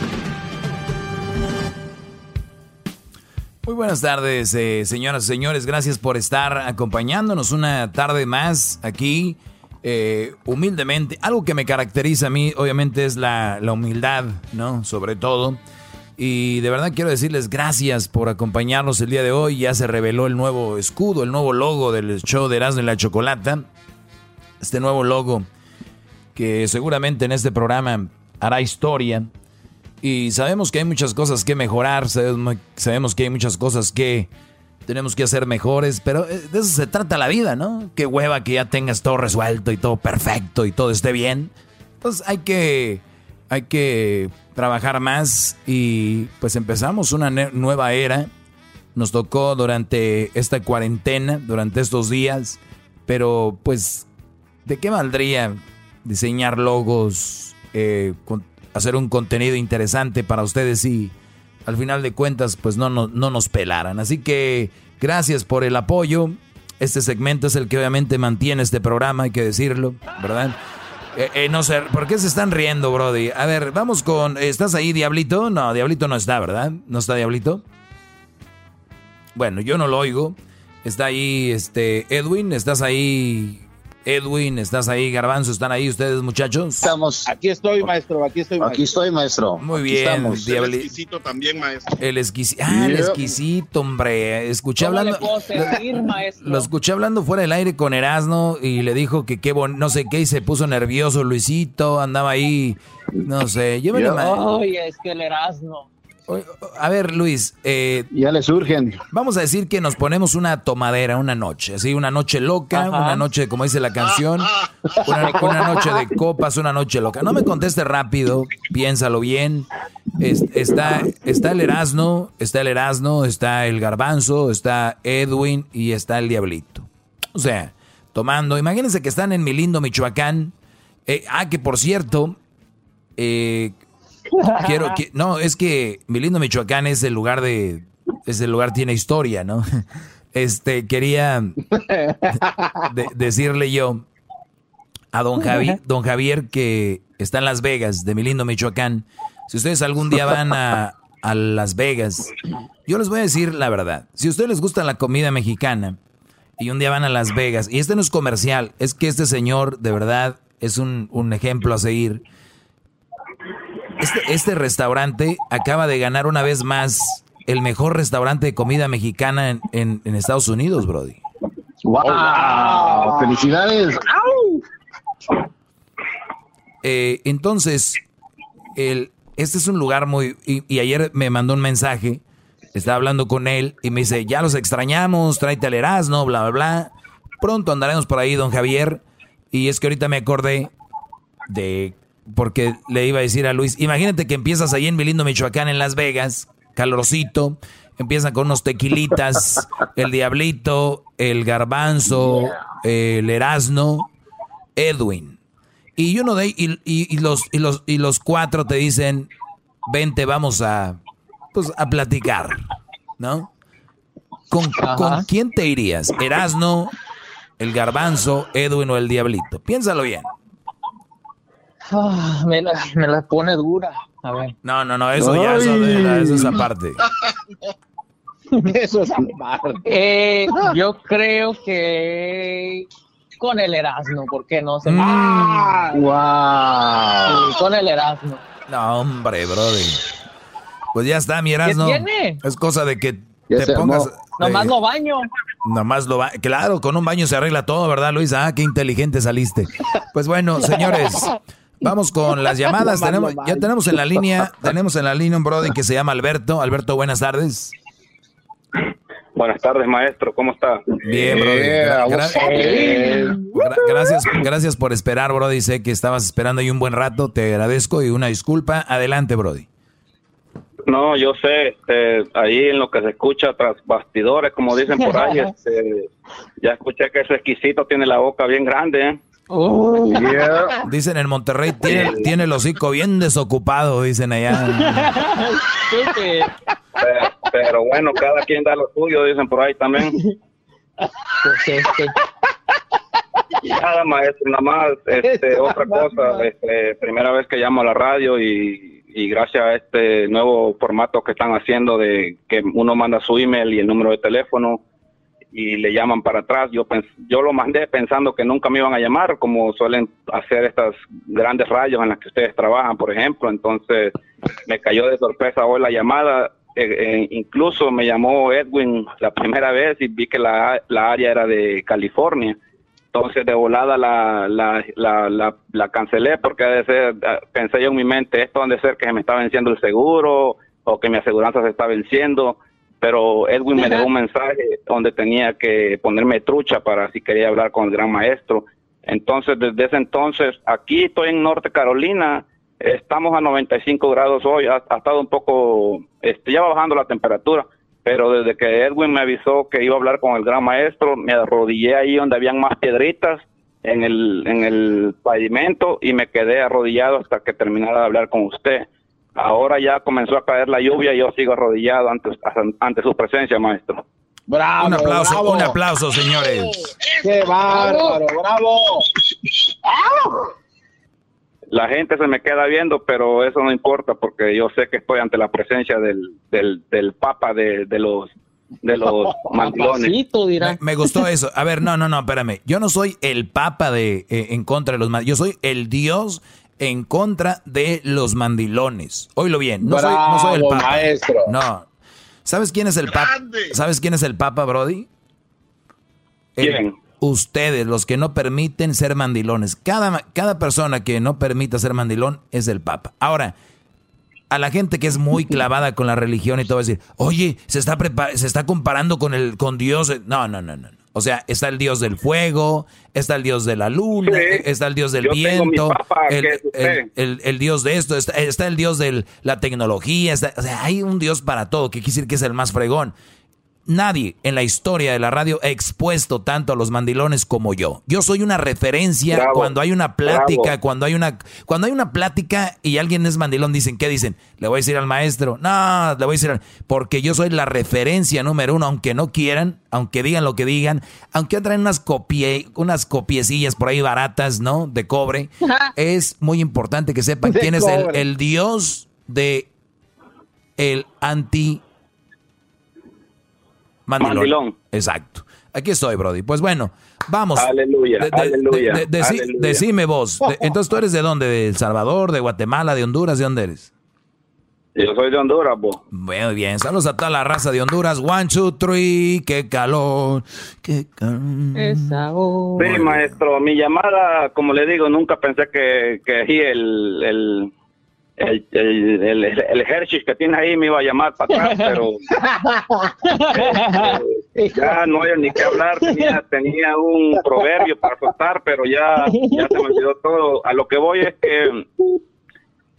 Muy buenas tardes, eh, señoras y señores. Gracias por estar acompañándonos una tarde más aquí. eh, humildemente, algo que me caracteriza a mí, obviamente, es la, la humildad, ¿no? Sobre todo. Y de verdad quiero decirles gracias por acompañarnos el día de hoy. Ya se reveló el nuevo escudo, el nuevo logo del show de Erasmo la Chocolata. Este nuevo logo que seguramente en este programa hará historia. Y sabemos que hay muchas cosas que mejorar, sabemos, que hay muchas cosas que tenemos que hacer mejores, pero eh, de eso se trata la vida, ¿no? Qué hueva que ya tengas todo resuelto y todo perfecto y todo esté bien. Entonces hay que, hay que trabajar más y pues empezamos una nueva era. Nos tocó durante esta cuarentena, durante estos días, pero pues, ¿de qué valdría diseñar logos, eh, con- hacer un contenido interesante para ustedes si al final de cuentas pues no, no, no nos pelaran? Así que gracias por el apoyo. Este segmento es el que obviamente mantiene este programa, hay que decirlo, ¿verdad? Eh, eh, no sé, ¿por qué se están riendo, Brody? A ver, vamos con... ¿Estás ahí, Diablito? No, Diablito no está, ¿verdad? ¿No está Diablito? Bueno, yo no lo oigo. Está ahí, este, Edwin, ¿estás ahí? Edwin, ¿estás ahí? Garbanzo, ¿están ahí ustedes, muchachos? Estamos. Aquí estoy, maestro, aquí estoy, maestro. Aquí estoy, maestro. Muy Aquí bien, estamos. Diabli- exquisito también, maestro. El exquisito. Ah, el exquisito, hombre. Escuché ¿Cómo hablando. maestro? Lo escuché hablando fuera del aire con Erasno y le dijo que qué bon no sé qué y se puso nervioso Luisito, andaba ahí, no sé, llévale Oye, es que el Erasmo. A ver, Luis, eh, Ya le surgen. vamos a decir que nos ponemos una tomadera una noche, así, una noche loca, Ajá. una noche, como dice la canción, una, una noche de copas, una noche loca. No me conteste rápido, piénsalo bien. Es- está, está el Erasno, está el Erasno, está el Garbanzo, está Edwin y está el Diablito. O sea, tomando, imagínense que están en mi lindo Michoacán. Eh, ah, que por cierto, eh, quiero que no es que mi lindo Michoacán es el lugar de ese lugar tiene historia no este quería de- decirle yo a don Javi, don Javier que está en Las Vegas de mi lindo Michoacán. Si ustedes algún día van a, a Las Vegas yo les voy a decir la verdad. Si a ustedes les gusta la comida mexicana y un día van a Las Vegas y este no es comercial es que este señor de verdad es un, un ejemplo a seguir este, este restaurante acaba de ganar una vez más el mejor restaurante de comida mexicana en, en- en Estados Unidos, Brody. ¡Wow! ¡Felicidades! Eh, entonces, el, este es un lugar muy... Y, y ayer me mandó un mensaje, estaba hablando con él y me dice, ya los extrañamos, tráete al Erasmo, bla, bla, bla. Pronto andaremos por ahí, don Javier. Y es que ahorita me acordé de... Porque le iba a decir a Luis, imagínate que empiezas ahí en mi lindo Michoacán, en Las Vegas, calorosito, empiezan con unos tequilitas, el Diablito, el Garbanzo, el Erasno, Edwin. Y uno de y, y- y los y los y los cuatro te dicen, "Vente, vamos a pues a platicar." ¿no? ¿Con. ¿con quién te irías? ¿Erasno, el garbanzo, Edwin o el diablito? Piénsalo bien. Ah, me, la, me la pone dura. A ver. No, no, no, eso ya, eso, de- eso es aparte. Eso es Eh, yo creo que con el Erasmo, ¿por qué no? Se Mm. wow. con el Erasmo. No, hombre, brother. Pues ya está, mi Erasno. tiene? Es cosa de que Ya te pongas... armó. Nomás eh, lo baño. Nomás lo va. Claro, con un baño se arregla todo, ¿verdad, Luis? Ah, qué inteligente saliste. Pues bueno, señores, vamos con las llamadas. Tenemos, ya tenemos en la línea, tenemos en la línea un brother que se llama Alberto. Alberto, buenas tardes. Buenas tardes, maestro. ¿Cómo está? Bien, brother. Gra- gra- Eh, gra- gracias, gracias por esperar, Brody. Sé que estabas esperando ahí un buen rato. Te agradezco y una disculpa. Adelante, Brody. No, yo sé, este, ahí en lo que se escucha tras bastidores, como dicen por ahí, este, ya escuché que ese exquisito tiene la boca bien grande, ¿eh? Dicen en Monterrey, tiene, tiene el hocico bien desocupado, dicen allá. Pero, pero bueno, cada quien da lo suyo, dicen por ahí también. Nada, maestro, nada más, este, otra cosa, este, primera vez que llamo a la radio y, y gracias a este nuevo formato que están haciendo de que uno manda su email y el número de teléfono y le llaman para atrás, yo yo lo mandé pensando que nunca me iban a llamar, como suelen hacer estas grandes radios en las que ustedes trabajan, por ejemplo, entonces me cayó de sorpresa hoy la llamada, eh, eh, incluso me llamó Edwin la primera vez y vi que la, la área era de California. Entonces de volada la, la, la, cancelé porque de ser, ah, pensé yo en mi mente, esto ha de ser que se me está venciendo el seguro o que mi aseguranza se está venciendo, pero Edwin me dejó un mensaje donde tenía que ponerme trucha para si quería hablar con el gran maestro. Entonces desde ese entonces, aquí estoy en Norte Carolina, estamos a 95 grados hoy, ha, ha estado un poco, este, ya va bajando la temperatura, pero desde que Edwin me avisó que iba a hablar con el gran maestro, me arrodillé ahí donde habían más piedritas en el, en el pavimento y me quedé arrodillado hasta que terminara de hablar con usted. Ahora ya comenzó a caer la lluvia y yo sigo arrodillado ante, ante su presencia, maestro. Bravo, un aplauso, bravo. un aplauso, señores. ¡Qué bárbaro! ¡Bravo! La gente se me queda viendo, pero eso no importa porque yo sé que estoy ante la presencia del, del, del papa de, de los de los mandilones. Me, me gustó eso. A ver, no, no, no, espérame. Yo no soy el papa de eh, en contra de los mandilones. Yo soy el dios en contra de los mandilones. Oílo bien. No, soy, no soy el papa. maestro. No. ¿Sabes quién es el papa? ¿Sabes quién es el papa, Brody? El- ¿Quién? ustedes, los que no permiten ser mandilones. Cada, cada persona que no permita ser mandilón es el papa. Ahora, a la gente que es muy clavada con la religión y todo va a decir, oye, se está, se está comparando con, el, con Dios. No, no, no, no. O sea, está el Dios del fuego, está el Dios de la luna, Sí. está el Dios del viento, papa, el- el- el Dios de esto, está, está el Dios de la tecnología. está- o sea, hay un Dios para todo, que quiere decir que es el más fregón. Nadie en la historia de la radio ha expuesto tanto a los mandilones como yo. Yo soy una referencia Bravo, cuando hay una plática, bravo. cuando hay una cuando hay una plática y alguien es mandilón, dicen, ¿qué dicen? Le voy a decir al maestro. No, le voy a decir al- porque yo soy la referencia número uno, aunque no quieran, aunque digan lo que digan, aunque traen unas copie, unas copiecillas por ahí baratas, ¿no? De cobre. es muy importante que sepan De quién es el, el dios de el anti mandilón. Mandilón. Exacto. Aquí estoy, Brody. Pues bueno, vamos. Aleluya, De- de- aleluya, de- de- deci- aleluya. decime vos. De- entonces, ¿tú eres de dónde? ¿De El Salvador, de Guatemala, de Honduras? ¿De dónde eres? Yo soy de Honduras, vos. Muy bien. Saludos a toda la raza de Honduras. One, two, three. ¡Qué calor! ¡Qué calor! Sí, maestro, mi llamada, como le digo, nunca pensé que, que el, el, el, el, el, el Hershey que tiene ahí me iba a llamar para atrás, pero eh, ya no hay ni qué hablar, tenía, tenía un proverbio para soltar, pero ya, ya se me olvidó todo. A lo que voy es que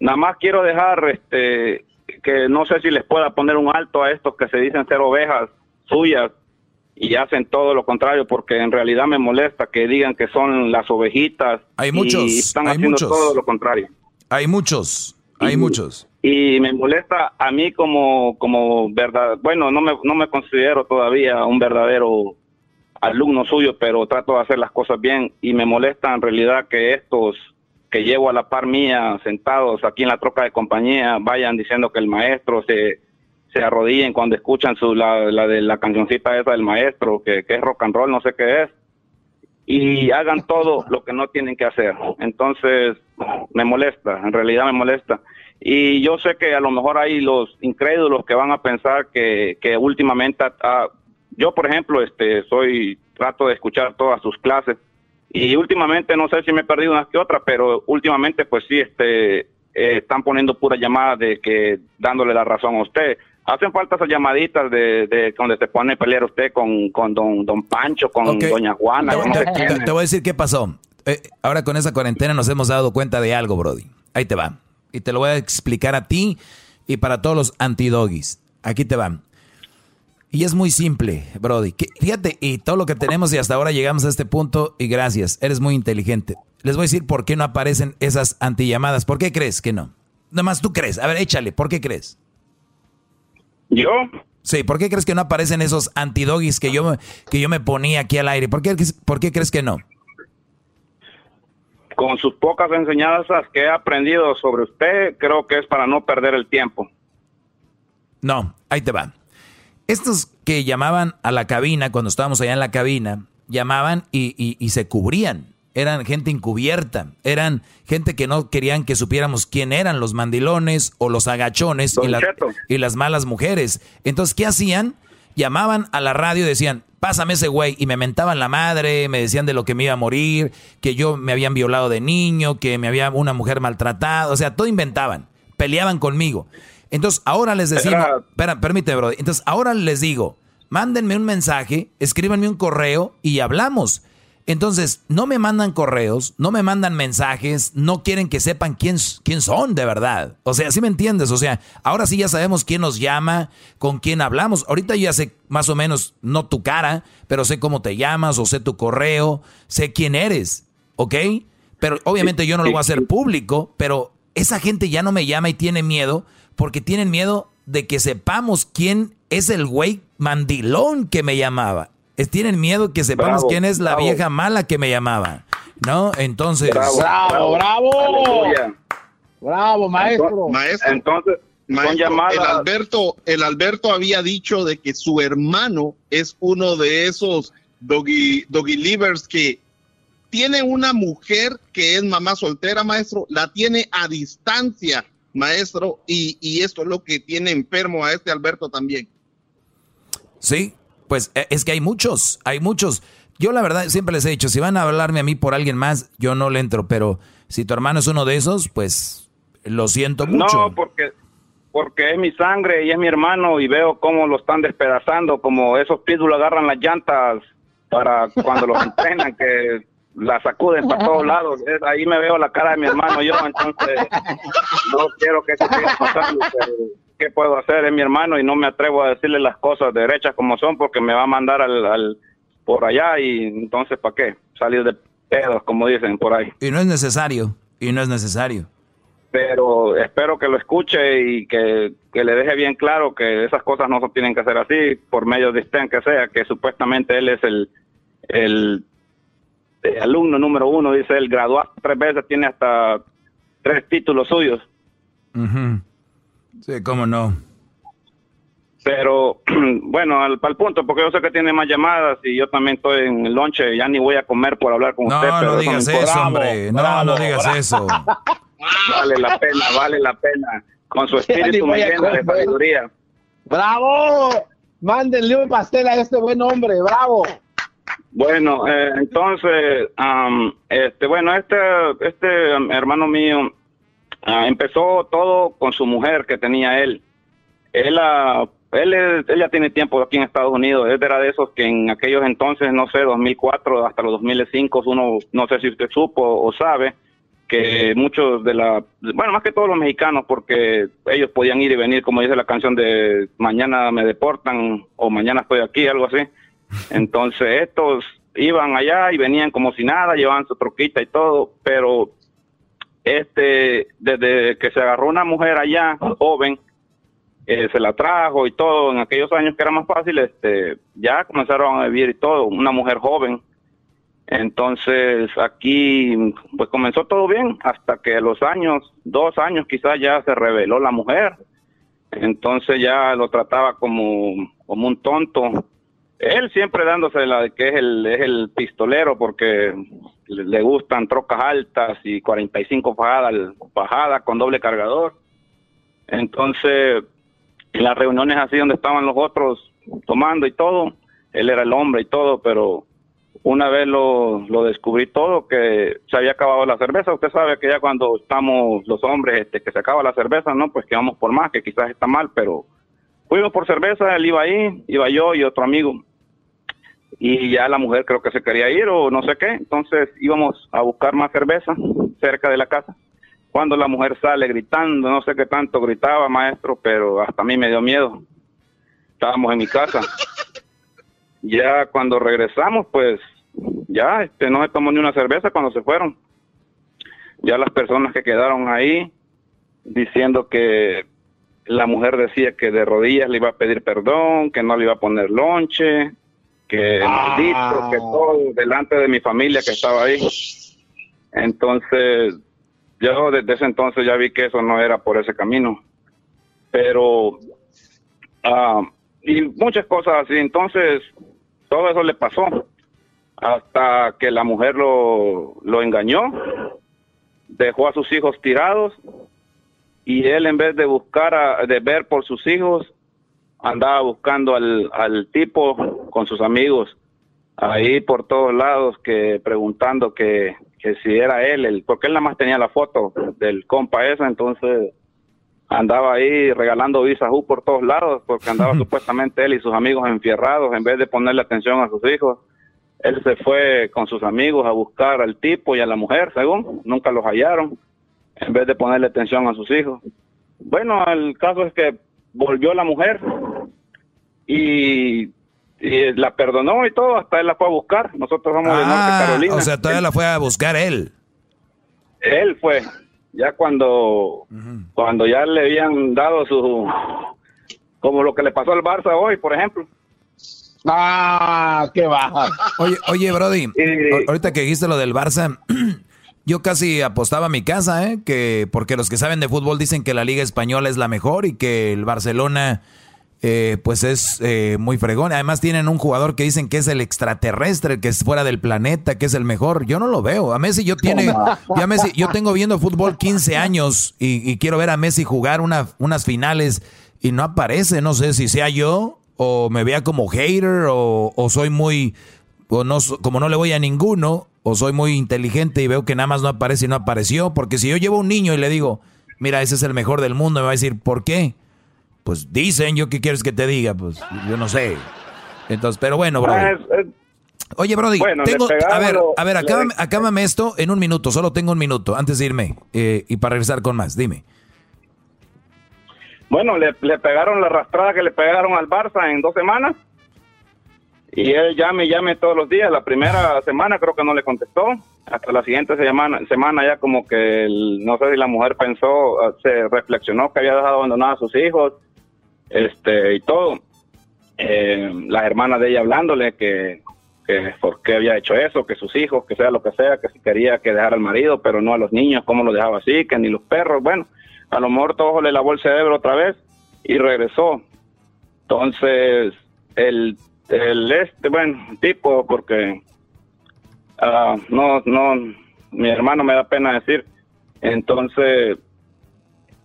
nada más quiero dejar este que no sé si les pueda poner un alto a estos que se dicen ser ovejas suyas y hacen todo lo contrario porque en realidad me molesta que digan que son las ovejitas Hay y muchos, están hay haciendo muchos. todo lo contrario. Hay muchos. Hay muchos. y me molesta a mí como como verdad bueno no me no me considero todavía un verdadero alumno suyo pero trato de hacer las cosas bien y me molesta en realidad que estos que llevo a la par mía sentados aquí en la troca de compañía vayan diciendo que el maestro se se arrodillen cuando escuchan su la, la de la cancioncita esa del maestro que, que es rock and roll no sé qué es y hagan todo lo que no tienen que hacer. Entonces, me molesta, en realidad me molesta. Y yo sé que a lo mejor hay los incrédulos que van a pensar que, que últimamente, ah, yo por ejemplo, este, soy, trato de escuchar todas sus clases y últimamente, no sé si me he perdido unas que otras, pero últimamente pues sí, este, eh, están poniendo pura llamada de que dándole la razón a usted. Hacen falta esas llamaditas de, de donde se pone a pelear usted con, con don, don Pancho, con doña Juana. Te, te- voy a decir qué pasó. Eh, ahora con esa cuarentena nos hemos dado cuenta de algo, Brody. Ahí te va. Y te lo voy a explicar a ti y para todos los antidoggies. Aquí te van. Y es muy simple, Brody. Que- fíjate, y todo lo que tenemos y hasta ahora llegamos a este punto y gracias. Eres muy inteligente. Les voy a decir por qué no aparecen esas antillamadas. ¿Por qué crees que no? Nada más tú crees. A ver, échale. ¿Por qué crees? ¿Yo? Sí, ¿por qué crees que no aparecen esos antidoggies que yo, que yo me ponía aquí al aire? ¿Por qué, ¿Por qué crees que no? Con sus pocas enseñanzas que he aprendido sobre usted, creo que es para no perder el tiempo. No, ahí te va. Estos que llamaban a la cabina, cuando estábamos allá en la cabina, llamaban y, y- y se cubrían. Eran gente encubierta. Eran gente que no querían que supiéramos quién eran los mandilones o los agachones y, la- las malas mujeres. Entonces, ¿qué hacían? Llamaban a la radio y decían, pásame ese güey. Y me mentaban la madre, me decían de lo que me iba a morir, que yo me habían violado de niño, que me había una mujer maltratada. O sea, todo inventaban. Peleaban conmigo. Entonces, ahora les decimos, Era- espera, permíteme, bro. Entonces, ahora les digo, mándenme un mensaje, escríbanme un correo y hablamos. Entonces, no me mandan correos, no me mandan mensajes, no quieren que sepan quién, quién son de verdad. O sea, ¿sí me entiendes? O sea, ahora sí ya sabemos quién nos llama, con quién hablamos. Ahorita yo ya sé más o menos, no tu cara, pero sé cómo te llamas o sé tu correo, sé quién eres, ¿ok? Pero obviamente yo no lo voy a hacer público, pero esa gente ya no me llama y tiene miedo porque tienen miedo de que sepamos quién es el güey mandilón que me llamaba. Es- tienen miedo que sepamos Bravo, quién es la bravo. vieja mala que me llamaba. ¿No? Entonces. Bravo, Bravo, bravo. Maestro. Maestro, Entonces, son maestro, llamadas. el Alberto, el Alberto había dicho de que su hermano es uno de esos doggy, doggy livers que tiene una mujer que es mamá soltera, maestro, la tiene a distancia, maestro, y, y esto es lo que tiene enfermo a este Alberto también. Sí, pues eh, es que hay muchos, hay muchos. Yo la verdad siempre les he dicho, si van a hablarme a mí por alguien más, yo no le entro, pero si tu hermano es uno de esos, pues lo siento mucho. No, porque porque es mi sangre y es mi hermano y veo cómo lo están despedazando, como esos pitbull agarran las llantas para cuando los entrenan, que la sacuden para todos lados. Es- ahí me veo la cara de mi hermano yo, entonces no quiero que eso siga pasando, pero ¿qué puedo hacer? Es mi hermano y no me atrevo a decirle las cosas derechas como son porque me va a mandar al, al por allá y entonces ¿para qué? Salir de pedos, como dicen por ahí. Y no es necesario, y no es necesario. pero espero que lo escuche y que, que le deje bien claro que esas cosas no se tienen que hacer así, por medio de Sten que sea, que supuestamente él es el, el, el alumno número uno, dice él, graduado tres veces, tiene hasta tres títulos suyos, Ujú. Sí, cómo no. pero bueno, al, al punto, porque yo sé que tiene más llamadas y yo también estoy en el lonche, ya ni voy a comer por hablar con No, usted. pero no digas eso, hombre. No, no digas eso. Vale la pena, vale la pena, con su espíritu me llena de sabiduría. ¡Bravo! Mándenle un pastel a este buen hombre, bravo. Bueno, eh, entonces, am, este, bueno, este, este hermano mío ah, empezó todo con su mujer que tenía él. Él, ah, él, es- él ya tiene tiempo aquí en Estados Unidos. Él era de esos que en aquellos entonces, no sé, 2004 hasta los 2005, uno, no sé si usted supo o sabe, que muchos de la, bueno, más que todos los mexicanos, porque ellos podían ir y venir, como dice la canción de mañana me deportan o mañana estoy aquí, algo así. Entonces estos iban allá y venían como si nada, llevaban su troquita y todo, pero este, desde que se agarró una mujer allá, joven, eh, se la trajo y todo, en aquellos años que era más fácil, este, ya comenzaron a vivir y todo, una mujer joven. Entonces aquí pues comenzó todo bien hasta que a los años, dos años quizás ya se reveló la mujer. Entonces ya lo trataba como, como un tonto. Él siempre dándose la de que es el, es el pistolero porque le, gustan trocas altas y 45 bajadas, bajadas con doble cargador. Entonces, en las reuniones así donde estaban los otros tomando y todo, él era el hombre y todo, pero una vez lo, lo descubrí todo, que se había acabado la cerveza. Usted sabe que ya cuando estamos los hombres, este, que se acaba la cerveza, ¿no? Pues que vamos por más, que quizás está mal, pero fuimos por cerveza, él iba ahí, iba yo y otro amigo. Y ya la mujer creo que se quería ir o no sé qué, entonces íbamos a buscar más cerveza cerca de la casa. Cuando la mujer sale gritando, no sé qué tanto gritaba, maestro, pero hasta a mí me dio miedo. Estábamos en mi casa. Ya cuando regresamos, pues ya este, no se tomó ni una cerveza cuando se fueron. Ya las personas que quedaron ahí diciendo que la mujer decía que de rodillas le iba a pedir perdón, que no le iba a poner lonche, que maldito, que todo delante de mi familia que estaba ahí. Entonces, yo desde ese entonces ya vi que eso no era por ese camino. Pero, ah, y muchas cosas así. Entonces, todo eso le pasó hasta que la mujer lo, lo engañó, dejó a sus hijos tirados y él en vez de buscar, a- de ver por sus hijos, andaba buscando al, al tipo con sus amigos ahí por todos lados que preguntando que, que si era él, el, porque él nada más tenía la foto del compa esa, entonces andaba ahí regalando visas U por todos lados porque andaba supuestamente él y sus amigos enfierrados en vez de ponerle atención a sus hijos. Él se fue con sus amigos a buscar al tipo y a la mujer, según, nunca los hallaron, en vez de ponerle atención a sus hijos. Bueno, el caso es que volvió la mujer y, y la perdonó y todo, hasta él la fue a buscar. Nosotros somos de Norte Ah, Carolina. o sea, todavía la fue a buscar él. Él fue, ya cuando, cuando ya le habían dado su, como lo que le pasó al Barça hoy, por ejemplo. Ah, qué baja. Oye, oye, Brody, ahorita que dijiste lo del Barça, yo casi apostaba a mi casa, ¿eh? Que, porque los que saben de fútbol dicen que la Liga Española es la mejor y que el Barcelona, eh, pues es eh, muy fregón. Además tienen un jugador que dicen que es el extraterrestre, que es fuera del planeta, que es el mejor. Yo no lo veo. A Messi yo tiene, ya Messi, yo tengo viendo fútbol 15 años y, quiero ver a Messi jugar una- unas finales y no aparece. No sé si sea yo o me vea como hater o, soy muy, o no, como no le voy a ninguno, o soy muy inteligente y veo que nada más no aparece y no apareció. Porque si yo llevo un niño y le digo, mira, ese es el mejor del mundo, me va a decir, ¿por qué? Pues dicen, yo qué quieres que te diga, pues yo no sé. Entonces, pero bueno, bro. Ah, es- es- Oye, Brody, Bueno, tengo, a ver, a ver, acábame, acábame esto en un minuto, solo tengo un minuto antes de irme eh, y para regresar con más, dime. Bueno, le, le pegaron la arrastrada que le pegaron al Barça en dos semanas. Y él llame y llame todos los días. La primera semana creo que no le contestó. Hasta la siguiente semana, semana ya como que, el- no sé si la mujer pensó, ah, se reflexionó que había dejado abandonados a sus hijos este y todo. Eh, las hermanas de ella hablándole que, que por qué había hecho eso, que sus hijos, que sea lo que sea, que si quería que dejara al marido, pero no a los niños, cómo lo dejaba así, que ni los perros. Bueno, a lo mejor todo le lavó el cerebro otra vez y regresó. Entonces, el, el este, bueno, tipo, porque ah, no, no, mi hermano me da pena decir. Entonces,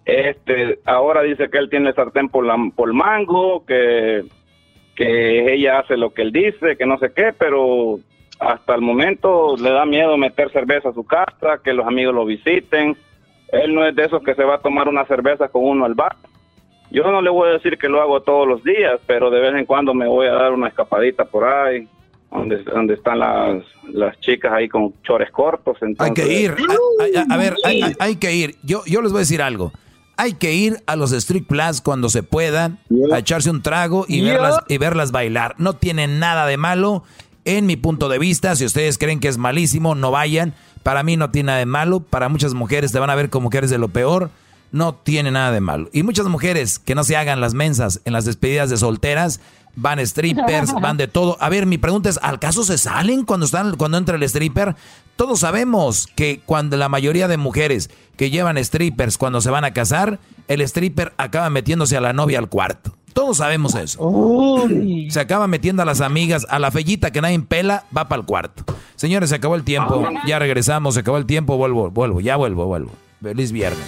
este, ahora dice que él tiene el sartén por, la, por mango, que, que ella hace lo que él dice, que no sé qué, pero hasta el momento le da miedo meter cerveza a su casa, que los amigos lo visiten. Él no es de esos que se va a tomar una cerveza con uno al bar. Yo no le voy a decir que lo hago todos los días, pero de vez en cuando me voy a dar una escapadita por ahí, donde, donde están las, las chicas ahí con chores cortos. Hay que ir. A, a- a ver, hay- hay que ir. Yo, yo les voy a decir algo. Hay que ir a los Street Plus cuando se pueda, a echarse un trago y, Yeah. verlas, y verlas bailar. No tiene nada de malo, en mi punto de vista. Si ustedes creen que es malísimo, no vayan. Para mí no tiene nada de malo. Para muchas mujeres te van a ver como que eres de lo peor. No tiene nada de malo. Y muchas mujeres que no se hagan las mensas en las despedidas de solteras, van strippers, van de todo. A ver, mi pregunta es, ¿al caso se salen cuando están cuando entra el stripper? Todos sabemos que cuando la mayoría de mujeres que llevan strippers cuando se van a casar, el stripper acaba metiéndose a la novia al cuarto. Todos sabemos eso. Se acaba metiendo a las amigas, a la fellita que nadie pela, va para el cuarto. Señores, se acabó el tiempo. Ya regresamos, se acabó el tiempo, vuelvo, vuelvo, ya vuelvo, vuelvo. Feliz viernes.